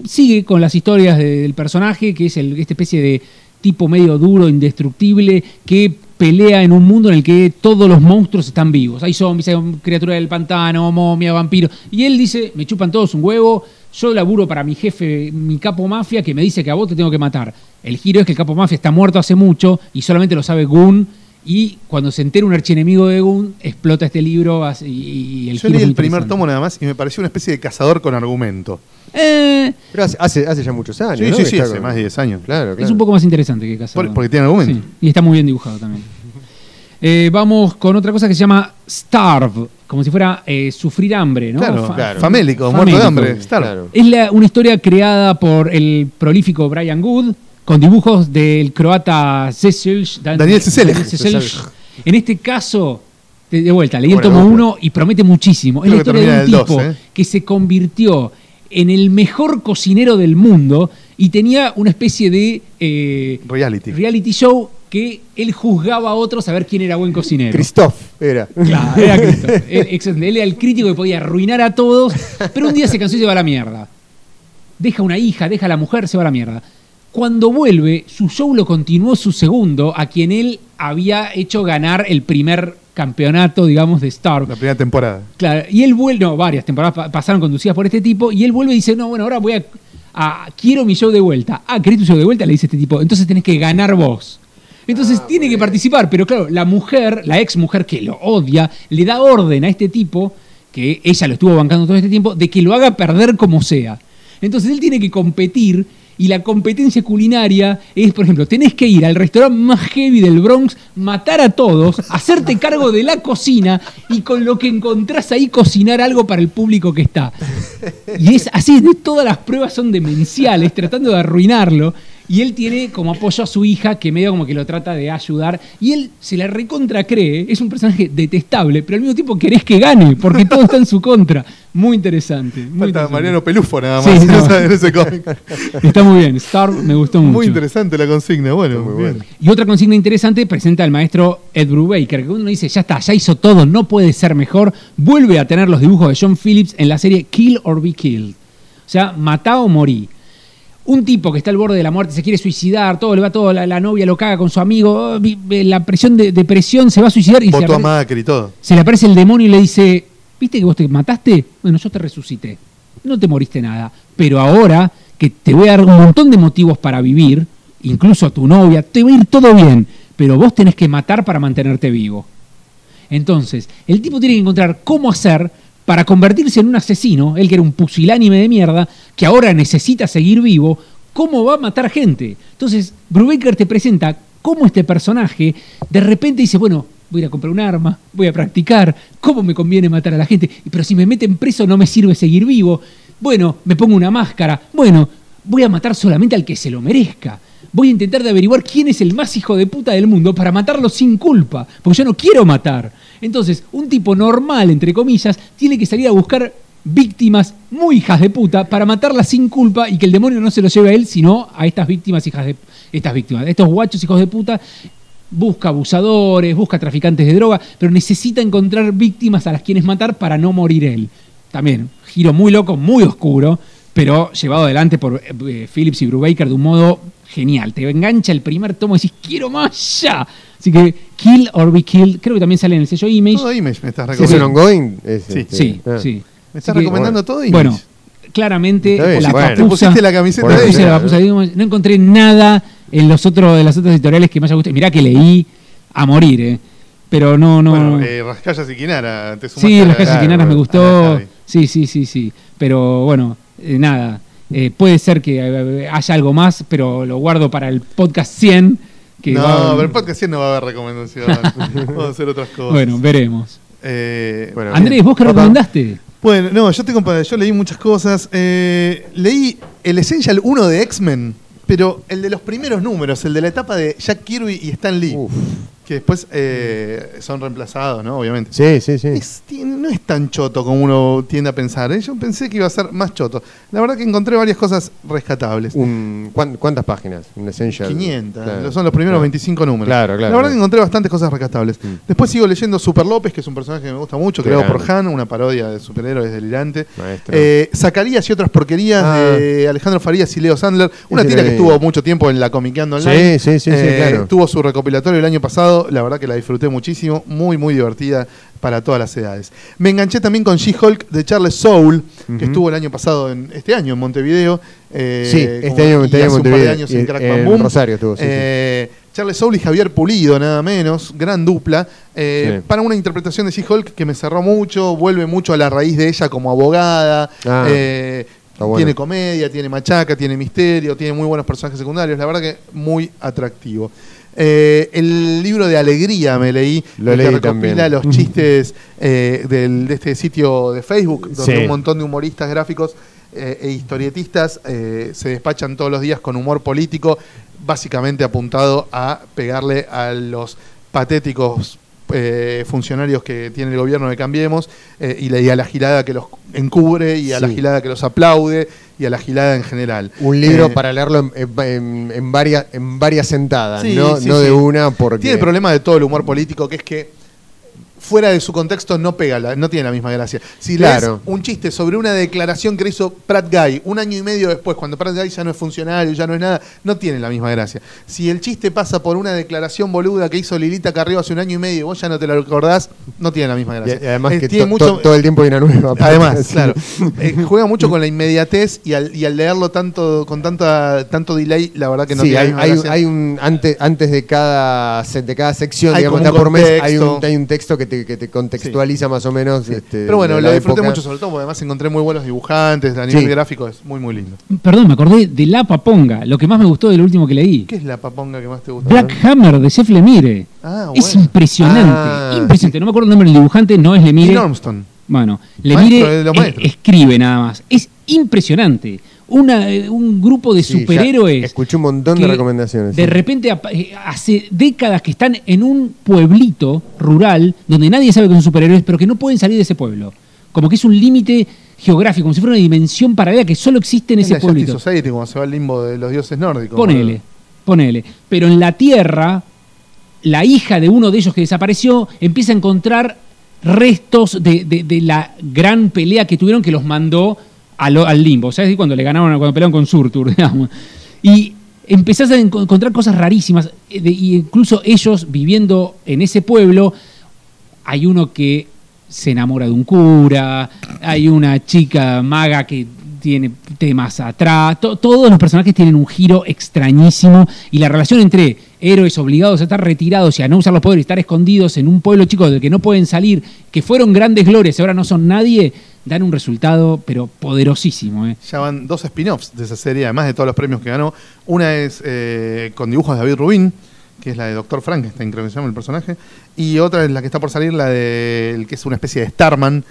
sigue con las historias de- del personaje, que es el, esta especie de tipo medio duro, indestructible, que pelea en un mundo en el que todos los monstruos están vivos. Hay zombies, hay criaturas del pantano, momia, vampiro. Y él dice, me chupan todos un huevo, yo laburo para mi jefe, mi capo mafia, que me dice que a vos te tengo que matar. El giro es que el capo mafia está muerto hace mucho y solamente lo sabe Goon. Y cuando se entera un archienemigo de Goon, explota este libro y, y el Yo leí el primer tomo nada más y me pareció una especie de cazador con argumento. Eh, Pero hace, hace, hace ya muchos años. Sí, ¿no? sí, sí, hace con- más de 10 años. Claro, Es un poco más interesante que Cazador. Por- porque tiene argumento. Sí, y está muy bien dibujado también. (laughs) Eh, vamos con otra cosa que se llama Starve, como si fuera eh, sufrir hambre, ¿no? Claro, Fa- claro. famélico, muerto de hambre. Starve. Claro. Es la- una historia creada por el prolífico Brian Good, con dibujos del croata Dan- Daniel Seselj. En este caso, de, de vuelta, leí el tomo dupla. 1 y promete muchísimo. Es la historia de un tipo 2, ¿eh? que se convirtió en el mejor cocinero del mundo y tenía una especie de eh, Reality. reality show que él juzgaba a otros a ver quién era buen cocinero. Christoph era. Claro, era (laughs) Cristo. Él. Él era el crítico que podía arruinar a todos, pero un día se cansó y se va a la mierda. Deja una hija, deja a la mujer, se va a la mierda. Cuando vuelve, su show lo continuó su segundo, a quien él había hecho ganar el primer campeonato, digamos, de Star. La primera temporada. Claro, y él vuelve, no, varias temporadas pa- pasaron conducidas por este tipo, y él vuelve y dice, no, bueno, ahora voy a, a- quiero mi show de vuelta. Ah, ¿querés tu show de vuelta? Le dice este tipo, entonces tenés que ganar vos. Entonces tiene que participar, pero claro, la mujer, la ex mujer que lo odia, le da orden a este tipo, que ella lo estuvo bancando todo este tiempo, de que lo haga perder como sea. Entonces él tiene que competir y la competencia culinaria es, por ejemplo, tenés que ir al restaurante más heavy del Bronx, matar a todos, hacerte cargo de la cocina y con lo que encontrás ahí cocinar algo para el público que está. Y es así, de todas las pruebas son demenciales, tratando de arruinarlo. Y él tiene como apoyo a su hija, que medio como que lo trata de ayudar. Y él se la recontra cree, es un personaje detestable, pero al mismo tiempo querés que gane, porque todo está en su contra. Muy interesante. Muy Falta interesante. Mariano Pelufo nada Sí, más en no. (laughs) en ese cómic. Está muy bien. Star me gustó mucho. Muy interesante la consigna. Bueno, Muy bien. bueno. Y otra consigna interesante presenta el maestro Ed Brubaker, que uno dice, ya está, ya hizo todo, no puede ser mejor. Vuelve a tener los dibujos de John Phillips en la serie Kill or Be Killed. O sea, matá o morí. Un tipo que está al borde de la muerte, se quiere suicidar, todo le va todo, la, la novia lo caga con su amigo, oh, la presión de depresión se va a suicidar y se, a Macri todo. se le aparece el demonio y le dice, ¿viste que vos te mataste? Bueno, yo te resucité. No te moriste nada. Pero ahora que te voy a dar un montón de motivos para vivir, incluso a tu novia, te va a ir todo bien. Pero vos tenés que matar para mantenerte vivo. Entonces, el tipo tiene que encontrar cómo hacer para convertirse en un asesino, él que era un pusilánime de mierda, que ahora necesita seguir vivo, cómo va a matar gente. Entonces, Brubaker te presenta cómo este personaje de repente dice, bueno, voy a comprar un arma, voy a practicar, cómo me conviene matar a la gente, pero si me meten preso no me sirve seguir vivo. Bueno, me pongo una máscara, bueno, voy a matar solamente al que se lo merezca. Voy a intentar de averiguar quién es el más hijo de puta del mundo para matarlo sin culpa, porque yo no quiero matar. Entonces, un tipo normal, entre comillas, tiene que salir a buscar víctimas muy hijas de puta para matarlas sin culpa y que el demonio no se lo lleve a él, sino a estas víctimas hijas de estas víctimas, estos guachos hijos de puta. Busca abusadores, busca traficantes de droga, pero necesita encontrar víctimas a las quienes matar para no morir él. También, giro muy loco, muy oscuro, pero llevado adelante por eh, Phillips y Brubaker de un modo genial. Te engancha el primer tomo y decís, quiero más ya. Así que Kill or Be Killed, creo que también sale en el sello Image. Todo Image me estás ¿Es recomendando. un ongoing? Es, Sí. este, Sí, ah. sí. Me estás Así que, recomendando todo Image. Bueno, claramente la bueno. Te papusa, pusiste la camiseta de ella. la no encontré nada en los otros de las otras editoriales que me haya gustado. Mirá que leí a morir, eh. Pero no, no. Bueno, eh, Rascallas y Quinara. Te Sí, a las la- calles claro, quinanas me gustó. Sí, sí, sí, sí. Pero bueno, eh, nada. Eh, puede ser que eh, haya algo más, pero lo guardo para el podcast 100. Que No, va- pero el podcast 100 no va a haber recomendación. (laughs) Vamos a hacer otras cosas. Bueno, veremos. Eh, Bueno, Andrés, ¿vos qué recomendaste? Bueno, no, yo tengo para- yo leí muchas cosas. Eh, leí el Essential 1 de X-Men, pero el de los primeros números, el de la etapa de Jack Kirby y Stan Lee, que después eh, son reemplazados, ¿no? Obviamente. Sí, sí, sí. Es- no es tan choto como uno tiende a pensar. ¿eh? Yo pensé que iba a ser más choto. La verdad que encontré varias cosas rescatables. Un, ¿cuán- ¿Cuántas páginas? Un Essential. 500, Claro, son los primeros claro. 25 números. Claro, claro. La verdad que encontré bastantes cosas rescatables. Mm. Después sigo leyendo Super López, que es un personaje que me gusta mucho, creado por. Han, una parodia de superhéroes delirante. Eh, Zacarías y otras porquerías Ah. de Alejandro Farías y Leo Sandler. Una tira que estuvo mucho tiempo en la Comiqueando Sí, Online. sí, sí, sí, Eh, claro. Tuvo su recopilatorio el año pasado. La verdad que la disfruté muchísimo. Muy, muy divertida para todas las edades. Me enganché también con She-Hulk de Charles Soule, que estuvo el año pasado, en, este año en Montevideo. eh, Sí, este año- este año en hace un par de Montevideo, años y en Crack en Bam Boom. Rosario estuvo, sí, sí. Eh, Charles Soule y Javier Pulido, nada menos, gran dupla, eh, Sí. para una interpretación de She-Hulk que me cerró mucho, vuelve mucho a la raíz de ella como abogada, Ah, eh, bueno. tiene comedia, tiene machaca, tiene misterio, tiene muy buenos personajes secundarios, la verdad que muy atractivo. Eh, el libro de Alegría me leí, Lo que leí recopila también. los chistes eh, del- de este sitio de Facebook, donde Sí. un montón de humoristas gráficos eh, e historietistas eh, se despachan todos los días con humor político, básicamente apuntado a pegarle a los patéticos eh, funcionarios que tiene el gobierno de Cambiemos eh, y, la- y a la gilada que los encubre y a la Sí. gilada que los aplaude y a la gilada en general. Un libro Eh, para leerlo en, en- en varias, en varias sentadas, Sí, no, sí, no de una, porque. Tiene el problema de todo el humor político, que es que fuera de su contexto no pega, la- no tiene la misma gracia. Si Claro. lees un chiste sobre una declaración que hizo Pratt Guy un año y medio después, cuando Pratt Guy ya no es funcionario, ya no es nada, no tiene la misma gracia. Si el chiste pasa por una declaración boluda que hizo Lilita Carrió hace un año y medio y vos ya no te lo recordás, no tiene la misma gracia. y además Eh, que tiene to- mucho- to- todo el tiempo hay una nueva. (laughs) Además, (laughs) claro. Eh, juega mucho con la inmediatez y al, y al leerlo tanto con tanta tanto delay, la verdad que no sí, tiene la hay, misma hay, gracia. hay un antes, antes de cada se- de cada sección, Hay digamos, por mes, hay un, contexto. hay un texto que te, que te contextualiza más o menos. este, Pero bueno, lo la disfruté época. mucho, sobre todo porque además encontré muy buenos dibujantes, a nivel Sí. gráfico es muy, muy lindo. Perdón, me acordé de La Paponga, lo que más me gustó de lo último que leí. ¿Qué es la paponga que más te gusta? Black Hammer de Jeff Lemire. Ah, Es bueno. impresionante, Ah, impresionante. No me acuerdo el nombre del dibujante, no es Lemire. Dean Ormston. Bueno, Lemire maestros. escribe nada más. Es impresionante. Una, eh, un grupo de Sí, superhéroes. Escuché un montón de recomendaciones. De sí. repente eh, hace décadas que están en un pueblito rural donde nadie sabe que son superhéroes, pero que no pueden salir de ese pueblo. Como que es un límite geográfico, como si fuera una dimensión paralela que solo existe en Es ese la pueblito. Society, como se va al limbo de los dioses nórdicos. Ponele, ponele. Pero en la Tierra, la hija de uno de ellos que desapareció empieza a encontrar restos de, de- de la gran pelea que tuvieron que los mandó al, al limbo. ¿Sabes? Cuando le ganaron, cuando pelearon con Surtur, (laughs) digamos. Y empezás a enco- encontrar cosas rarísimas. y incluso ellos viviendo en ese pueblo, hay uno que se enamora de un cura, hay una chica maga que tiene temas atrás, to- todos los personajes tienen un giro extrañísimo y la relación entre héroes obligados a estar retirados y a no usar los poderes estar escondidos en un pueblo chico del que no pueden salir, que fueron grandes glorias y ahora no son nadie, dan un resultado pero poderosísimo. ¿eh? Ya van dos spin-offs de esa serie, además de todos los premios que ganó. Una es eh, con dibujos de David Rubin, que es la de Doctor Frankenstein, creo que se llama el personaje. Y otra es la que está por salir, la de el que es una especie de Starman,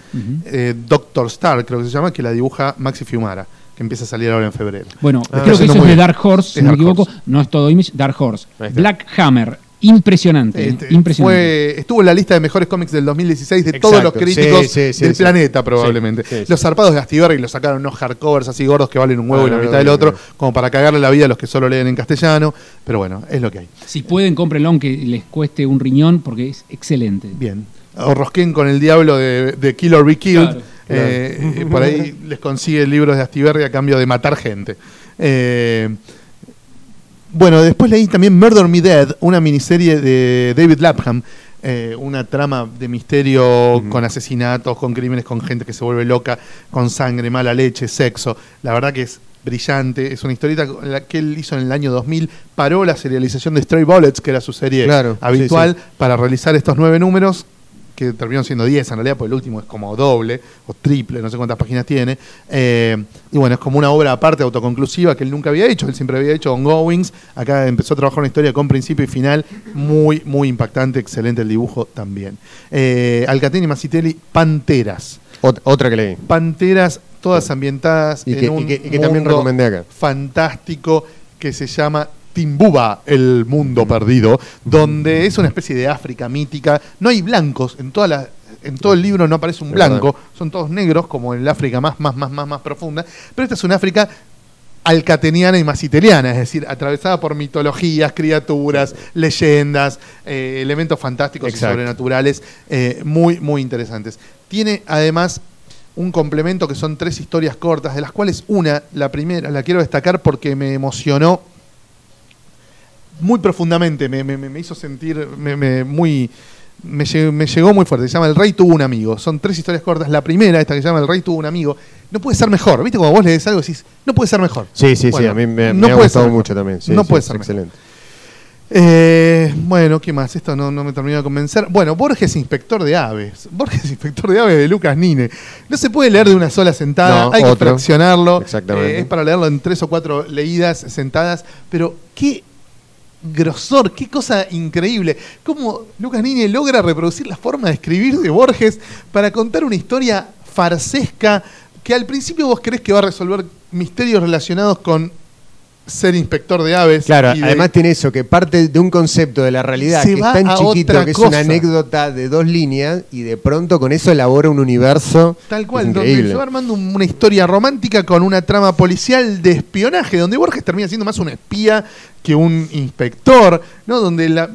eh, Doctor Star, creo que se llama, que la dibuja Maxi Fiumara, que empieza a salir ahora en febrero. Bueno, Está creo que eso es de. Dark Horse, si no me equivoco, Horse. no es todo Image, Dark Horse. Black Hammer, impresionante, Este, impresionante. fue- estuvo en la lista de mejores cómics del 2016 de Exacto. todos los críticos Sí, sí, sí, del sí. planeta, probablemente. Sí, sí, sí. Los zarpados de Astiberri los sacaron unos hardcovers así gordos que valen un huevo Ah, y la no, mitad no, del no, otro, no. como para cagarle la vida a los que solo leen en castellano. Pero bueno, es lo que hay. Si pueden, cómprenlo aunque les cueste un riñón porque es excelente. Bien. O rosquen con el diablo de, de Kill or Be Killed. Claro, Eh, eh, por ahí les consigue libros de Astiberri a cambio de matar gente. Eh, bueno, después leí también Murder Me Dead, una miniserie de David Lapham. eh, una trama de misterio con asesinatos, con crímenes, con gente que se vuelve loca, con sangre, mala leche, sexo. La verdad que es brillante. Es una historieta que él hizo en el año 2000. Paró la serialización de Stray Bullets, que era su serie Claro, habitual, sí, para realizar estos nueve números que terminaron siendo 10 en realidad, porque el último es como doble o triple, no sé cuántas páginas tiene. Eh, y bueno, es como una obra aparte autoconclusiva que él nunca había hecho, él siempre había hecho ongoings. Acá empezó a trabajar una historia con principio y final, muy, muy impactante, excelente el dibujo también. Eh, Masitelli, Panteras. Ot- otra que leí. Panteras, todas ambientadas Y en que- un y que- y que también mundo recomendé acá. fantástico que se llama Timbuba, el mundo perdido, donde es una especie de África mítica. No hay blancos, en toda la en todo el libro no aparece un blanco, son todos negros, como en el África más, más, más, más, más profunda. Pero esta es una África alcateniana y masiteliana, es decir, atravesada por mitologías, criaturas, leyendas, eh, elementos fantásticos y sobrenaturales eh, muy, muy interesantes. Tiene además un complemento que son tres historias cortas, de las cuales una, la primera, la quiero destacar porque me emocionó muy profundamente, me, me- me- hizo sentir me- me- muy... Me llegó, me llegó muy fuerte, se llama El Rey tuvo un amigo. Son tres historias cortas. La primera, esta que se llama El Rey tuvo un amigo, no puede ser mejor. ¿Viste? Cuando vos lees algo decís, no puede ser mejor. Sí, sí, Bueno, sí, a mí me, me no ha gustado mucho también. Sí, no sí, puede ser mejor. excelente. Eh, bueno, ¿qué más? Esto no, no me terminó de convencer. Bueno, Borges, inspector de aves. (laughs) Borges, inspector de aves de Lucas Nine. No se puede leer de una sola sentada, No, hay que fraccionarlo. Exactamente. Eh, es para leerlo en tres o cuatro leídas sentadas. Pero qué grosor, qué cosa increíble. Cómo Lucas Nine logra reproducir la forma de escribir de Borges para contar una historia farsesca que al principio vos crees que va a resolver misterios relacionados con ser inspector de aves. Claro, y de- además tiene eso, que parte de un concepto de la realidad Se que es tan chiquito que es cosa. una anécdota de dos líneas y de pronto con eso elabora un universo Tal cual, es donde increíble. se va armando un- una historia romántica con una trama policial de espionaje, donde Borges termina siendo más un espía que un inspector, ¿no? Donde la,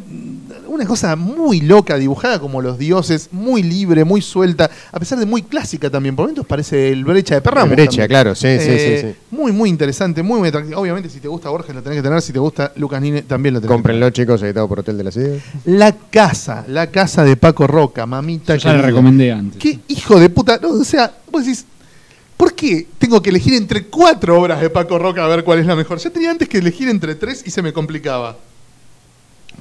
una cosa muy loca, dibujada como los dioses, muy libre, muy suelta, a pesar de muy clásica también. Por momentos parece el brecha de Perramo. El Brecha, también. claro, sí, sí, Eh, sí, sí. Muy, muy interesante, muy, muy atractivo. Obviamente, si te gusta Borges, lo tenés que tener. Si te gusta Lucas Nine, también lo tenés que Cómprenlo, chicos, editado por Hotel de las Ideas. La casa, la casa de Paco Roca, mamita. Yo ya la recomendé antes. ¿Qué hijo de puta? No, o sea, vos decís, ¿por qué tengo que elegir entre cuatro obras de Paco Roca a ver cuál es la mejor? Ya tenía antes que elegir entre tres y se me complicaba.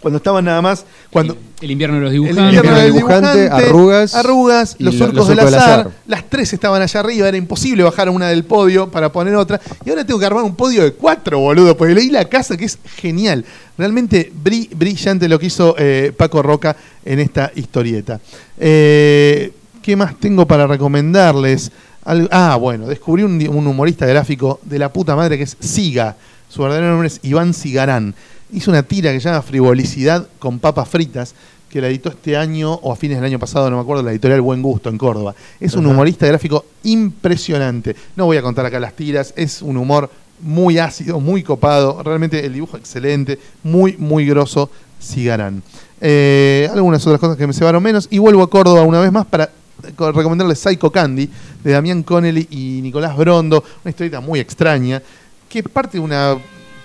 Cuando estaban nada más, cuando El invierno de los el dibujantes. invierno del dibujante, dibujante, Arrugas arrugas, los lo- surcos los del surcos del azar, azar. las tres estaban allá arriba, era imposible bajar una del podio para poner otra. Y ahora tengo que armar un podio de cuatro, boludo, porque leí La Casa, que es genial. Realmente bri- brillante lo que hizo eh, Paco Roca en esta historieta. Eh, ¿Qué más tengo para recomendarles? Al- ah, bueno, descubrí un, humorista gráfico de la puta madre que es Siga. Su verdadero nombre es Iván Sigarán. Hizo una tira que se llama Frivolicidad con papas fritas, que la editó este año o a fines del año pasado, no me acuerdo, la editorial Buen Gusto en Córdoba. Es un humorista gráfico impresionante. No voy a contar acá las tiras, es un humor muy ácido, muy copado, realmente el dibujo excelente, muy, muy grosso, Sigarán. Eh, algunas otras cosas que me cebaron menos y vuelvo a Córdoba una vez más para recomendarles Psycho Candy de Damián Connelly y Nicolás Brondo, una historieta muy extraña que parte de una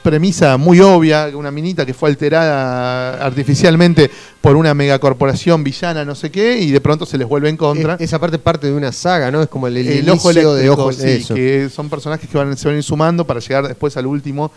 premisa muy obvia, una minita que fue alterada artificialmente por una megacorporación villana, no sé qué, y de pronto se les vuelve en contra. Es- esa parte parte de una saga, ¿no? Es como el, el el inicio ojo de ojo sí, que son personajes que van, se van a ir sumando para llegar después al último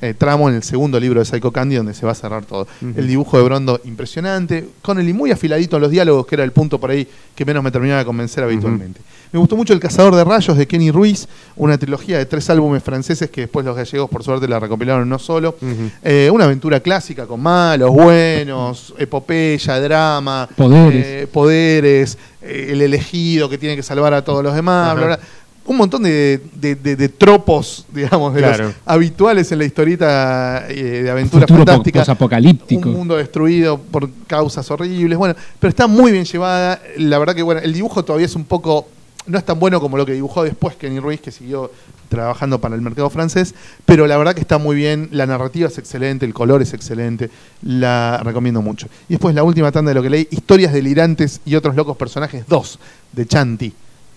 eh, tramo en el segundo libro de Psycho Candy, donde se va a cerrar todo. El dibujo de Brondo impresionante, Connelly muy afiladito en los diálogos, que era el punto por ahí que menos me terminaba de convencer habitualmente. Me gustó mucho El Cazador de Rayos de Kenny Ruiz, una trilogía de tres álbumes franceses que después los gallegos, por suerte, la recopilaron no solo. Eh, una aventura clásica con malos, buenos, epopeya, drama, Poderes. eh, poderes, el elegido que tiene que salvar a todos los demás, bla, bla. Un montón de, de- de- de tropos, digamos, de Claro. los habituales en la historieta eh, de aventura Futuro po- fantástica. posapocalíptico. Un mundo destruido por causas horribles. Bueno, pero está muy bien llevada. La verdad que bueno, el dibujo todavía es un poco. No es tan bueno como lo que dibujó después Kenny Ruiz, que siguió trabajando para el mercado francés, pero la verdad que está muy bien, la narrativa es excelente, el color es excelente, la recomiendo mucho. Y después la última tanda de lo que leí, Historias delirantes y otros locos personajes 2, de Chanti.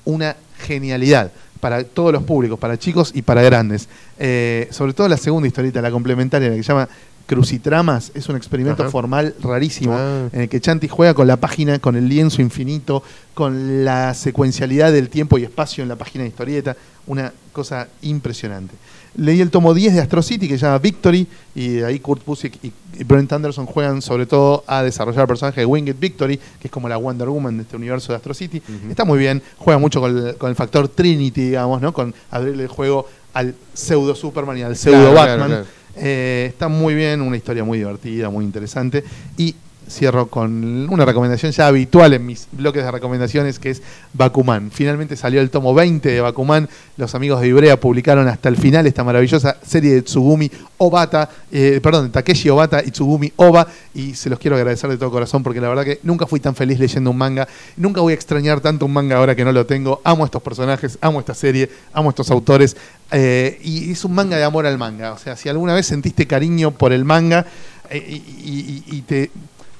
Una genialidad para todos los públicos, para chicos y para grandes. Eh, sobre todo la segunda historieta, la complementaria, la que se llama Crucitramas, es un experimento Ajá. formal rarísimo, Ah. en el que Chanti juega con la página, con el lienzo infinito, con la secuencialidad del tiempo y espacio en la página de historieta, una cosa impresionante. Leí el tomo 10 de Astro City que se llama Victory y ahí Kurt Busiek y Brent Anderson juegan sobre todo a desarrollar el personaje de Winged Victory, que es como la Wonder Woman de este universo de Astro City. Está muy bien, juega mucho con el, con el factor Trinity, digamos, ¿no? Con abrirle el juego al pseudo Superman y al pseudo Claro, claro, Batman. claro. Eh, está muy bien, una historia muy divertida, muy interesante. Y cierro con una recomendación ya habitual en mis bloques de recomendaciones, que es Bakuman. Finalmente salió el tomo 20 de Bakuman. Los amigos de Ibrea publicaron hasta el final esta maravillosa serie de Tsugumi Obata, eh, perdón, Takeshi Obata y Tsugumi Oba. Y se los quiero agradecer de todo corazón porque la verdad que nunca fui tan feliz leyendo un manga. Nunca voy a extrañar tanto un manga ahora que no lo tengo. Amo estos personajes, amo esta serie, amo estos autores. eh, y es un manga de amor al manga. O sea, si alguna vez sentiste cariño por el manga eh, y te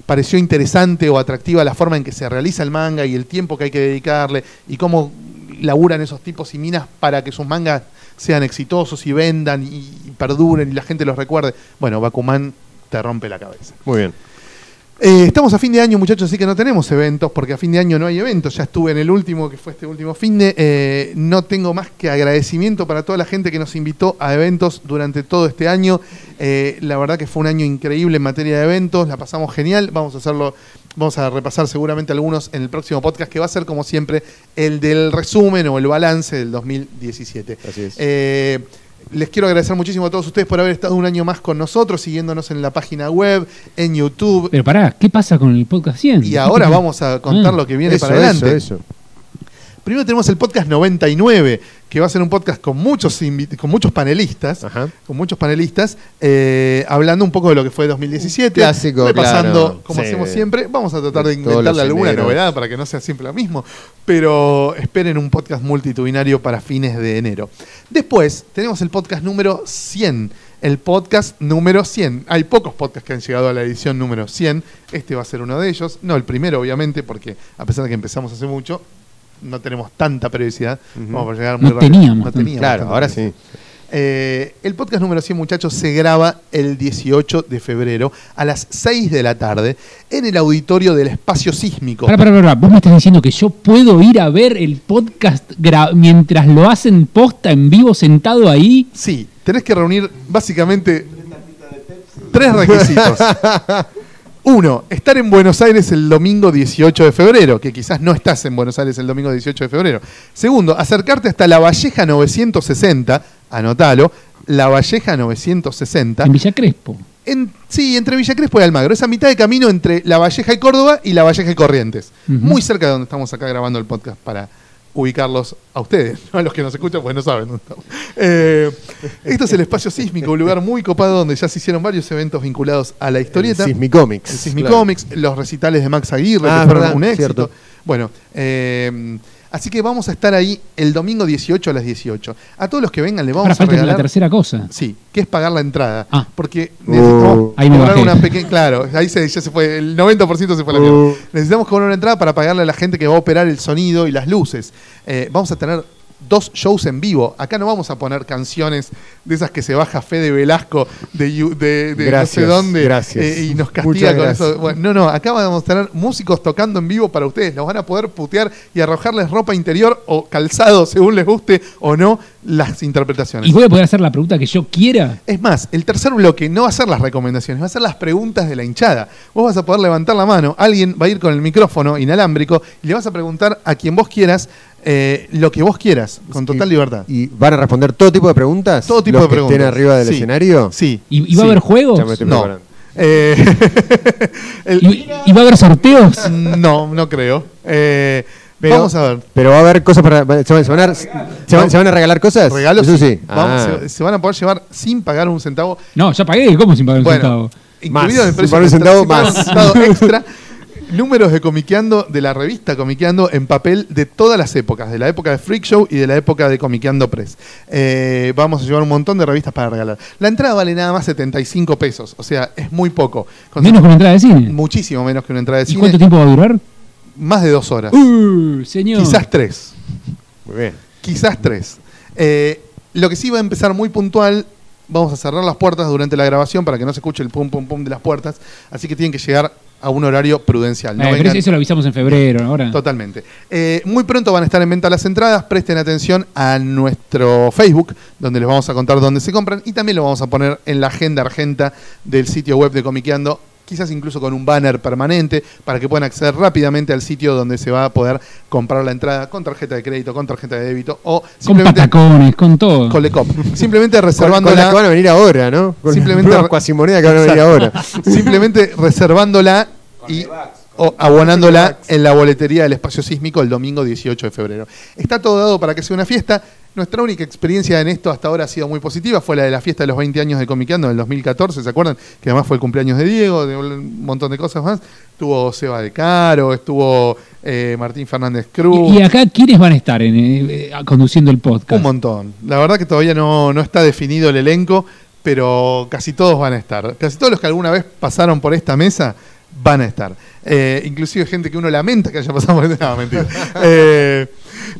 pareció interesante o atractiva la forma en que se realiza el manga y el tiempo que hay que dedicarle y cómo laburan esos tipos y minas para que sus mangas sean exitosos y vendan y, perduren y la gente los recuerde. Bueno, Bakuman te rompe la cabeza. Muy bien. Eh, estamos a fin de año, muchachos, así que no tenemos eventos, porque a fin de año no hay eventos. Ya estuve en el último, que fue este último fin de. eh, no tengo más que agradecimiento para toda la gente que nos invitó a eventos durante todo este año. Eh, la verdad que fue un año increíble en materia de eventos, la pasamos genial. Vamos a hacerlo, vamos a repasar seguramente algunos en el próximo podcast, que va a ser como siempre el del resumen o el balance del 2017. Así es. Les quiero agradecer muchísimo a todos ustedes por haber estado un año más con nosotros, siguiéndonos en la página web, en YouTube. Pero pará, ¿qué pasa con el podcast 100? Y ahora vamos a contar Ah. lo que viene Eso, para adelante. eso, eso. Primero tenemos el podcast 99, que va a ser un podcast con muchos con muchos panelistas, Ajá. con muchos panelistas, eh, hablando un poco de lo que fue 2017, Clásico, repasando claro. como Sí. hacemos siempre. Vamos a tratar de inventarle alguna eneros. novedad para que no sea siempre lo mismo, pero esperen un podcast multitudinario para fines de enero. Después tenemos el podcast número 100. El podcast número 100. Hay pocos podcasts que han llegado a la edición número 100. Este va a ser uno de ellos. No el primero, obviamente, porque a pesar de que empezamos hace mucho, no tenemos tanta periodicidad. Ujú. Vamos a llegar muy No rápido. teníamos No tanta. Claro, ahora periodicidad. sí. Eh, el podcast número 100, muchachos, se graba el 18 de febrero a las 6 de la tarde en el auditorio del espacio sísmico. Pará, pará, pará. Vos me estás diciendo que yo puedo ir a ver el podcast mientras lo hacen posta en vivo sentado ahí. Sí, tenés que reunir básicamente tres requisitos. (laughs) Uno, estar en Buenos Aires el domingo 18 de febrero, que quizás no estás en Buenos Aires el domingo 18 de febrero. Segundo, acercarte hasta La Valleja 960, anotalo, La Valleja 960. En Villa Crespo. En, sí, entre Villa Crespo y Almagro. Esa mitad de camino entre La Valleja y Córdoba y La Valleja y Corrientes. Muy cerca de donde estamos acá grabando el podcast para ubicarlos a ustedes, (laughs) no a los que nos escuchan, pues no saben. Eh, esto es el espacio sísmico, un lugar muy copado donde ya se hicieron varios eventos vinculados a la historieta. El Sismicomics. El Sismic Claro. Comics, los recitales de Max Aguirre, Ah, que fueron verdad, un éxito. cierto. Bueno, eh, así que vamos a estar ahí el domingo 18 a las 18. A todos los que vengan Ahora vamos a falta la regalar... tercera cosa. Sí, que es pagar la entrada. Ah. Porque necesitamos Ahí me cobrar una pequeña. Claro, ahí se, ya se fue. El 90% se fue a la Uh. mierda. Necesitamos cobrar una entrada para pagarle a la gente que va a operar el sonido y las luces. Eh, vamos a tener dos shows en vivo. Acá no vamos a poner canciones de esas que se baja Fede Velasco de, de, de Gracias, no sé dónde gracias. eh, y nos castiga Muchas con gracias. eso. Bueno, no, no, acá vamos a tener músicos tocando en vivo para ustedes. Los van a poder putear y arrojarles ropa interior o calzado, según les guste o no, las interpretaciones. ¿Y voy a poder hacer la pregunta que yo quiera? Es más, el tercer bloque no va a ser las recomendaciones, va a ser las preguntas de la hinchada. Vos vas a poder levantar la mano, alguien va a ir con el micrófono inalámbrico y le vas a preguntar a quien vos quieras eh, lo que vos quieras, con total Y- libertad. ¿Y van a responder todo tipo de preguntas? Todo tipo ¿Los de que preguntas. estén arriba del Sí. escenario? Sí. ¿Y, y va a haber juegos? Ya me estoy No. preparando. (laughs) Eh, (laughs) el- ¿Y, y va a haber sorteos? no, no creo. Eh, Pero- vamos a ver. Pero va a haber cosas para. ¿Se van, se van a, se van- se van a regalar cosas? Regalos Eso sí. sí. Vamos, Ah. se, se van a poder llevar sin pagar un centavo. No, ya pagué. ¿Cómo sin pagar un Bueno, centavo? incluido el Más, precio sin pagar un centavo, sin pagar un más. centavo (laughs) extra. Números de Comiqueando de la revista Comiqueando en papel de todas las épocas, de la época de Freak Show y de la época de Comiqueando Press. Eh, vamos a llevar un montón de revistas para regalar. La entrada vale nada más 75 pesos, o sea, es muy poco. Con- Menos que una entrada de cine. Muchísimo menos que una entrada de ¿Y cine. cuánto tiempo va a durar? Más de dos horas. Uh, señor. Quizás tres. Muy bien. Quizás tres. Eh, lo que sí va a empezar muy puntual, vamos a cerrar las puertas durante la grabación para que no se escuche el pum pum pum de las puertas, así que tienen que llegar a un horario prudencial. No Eh, vengan- eso lo avisamos en febrero, ahora. Totalmente. Eh, muy pronto van a estar en venta las entradas. Presten atención a nuestro Facebook, donde les vamos a contar dónde se compran. Y también lo vamos a poner en la agenda argenta del sitio web de Comiqueando. Quizás incluso con un banner permanente para que puedan acceder rápidamente al sitio donde se va a poder comprar la entrada con tarjeta de crédito, con tarjeta de débito o Con simplemente patacones, con todo. con Lecop. Simplemente Con, con reservándola. las que van a venir ahora, ¿no? Con Simplemente- las cuasimonedas que van a venir ahora. (laughs) Simplemente reservándola y o- abonándola en la boletería del espacio sísmico el domingo 18 de febrero. Está todo dado para que sea una fiesta. Nuestra única experiencia en esto hasta ahora ha sido muy positiva. Fue la de la fiesta de los 20 años de Comiqueando en el 2014, ¿se acuerdan? Que además fue el cumpleaños de Diego, de un montón de cosas más. Estuvo Seba de Caro, estuvo eh, Martín Fernández Cruz. Y, y acá, ¿quiénes van a estar en, eh, eh, conduciendo el podcast? Un montón. La verdad que todavía no, no está definido el elenco, pero casi todos van a estar. Casi todos los que alguna vez pasaron por esta mesa van a estar. Eh, inclusive gente que uno lamenta que haya pasado por esta no, mentira. (laughs) Eh,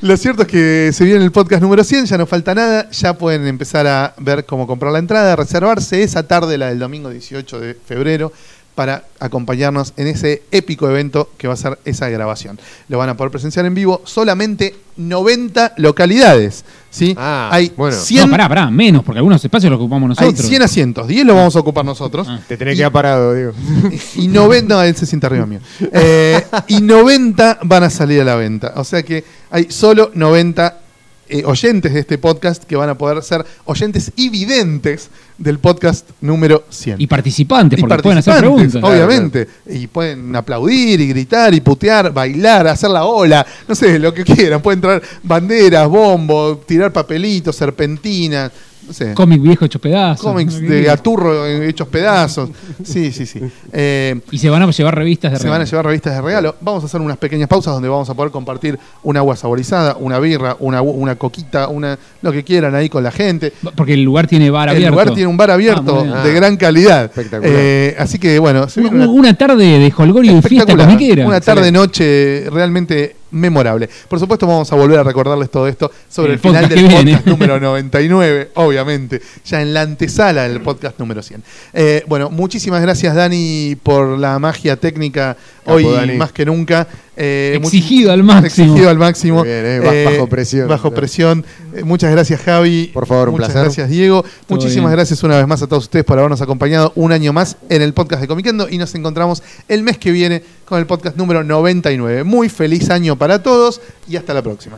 lo cierto es que se viene el podcast número 100, ya no falta nada, ya pueden empezar a ver cómo comprar la entrada, reservarse esa tarde, la del domingo 18 de febrero, para acompañarnos en ese épico evento que va a ser esa grabación. Lo van a poder presenciar en vivo solamente 90 localidades. ¿sí? Ah, Hay bueno. 100 No, pará, pará, menos, porque algunos espacios los ocupamos hay nosotros. 100 asientos, 10 los vamos a ocupar nosotros. Ah. Te tenés que quedar parado, digo. Y 90, no, él se siente arriba mío. Eh, y 90 van a salir a la venta. O sea que hay solo 90 eh, oyentes de este podcast que van a poder ser oyentes y videntes del podcast número 100. Y participantes, Y porque pueden hacer preguntas. Obviamente. Y pueden aplaudir y gritar y putear, bailar, hacer la ola, no sé, lo que quieran. Pueden traer banderas, bombo, tirar papelitos, serpentinas, no sé. Cómic viejo hecho pedazos. Cómics de gaturro hechos pedazos. Sí, sí, sí. Eh, Y se van a llevar revistas de se van a regalo. llevar revistas de regalo. Vamos a hacer unas pequeñas pausas donde vamos a poder compartir un agua saborizada, una birra, una, una coquita, una lo que quieran ahí con la gente. Porque el lugar tiene bar El abierto. lugar tiene un bar Ah, abierto de gran calidad. Espectacular. Eh, así que bueno, Una, una- una tarde de holgorio y fiesta comiquera. Una tarde noche realmente memorable. Por supuesto vamos a volver a recordarles todo esto sobre El el, final podcast del que viene. podcast número 99, obviamente, ya en la antesala del podcast número 100. Eh, bueno, muchísimas gracias Dani por la magia técnica hoy Dani. más que nunca. Eh, Exigido much- al máximo. Exigido al máximo. Bien, eh, ba- bajo presión. Bajo presión. Eh, muchas gracias Javi. Por favor, un muchas placer. gracias Diego. Muchísimas bien. gracias una vez más a todos ustedes por habernos acompañado un año más en el podcast de Comiquendo y nos encontramos el mes que viene con el podcast número 99. Muy feliz año para todos y hasta la próxima.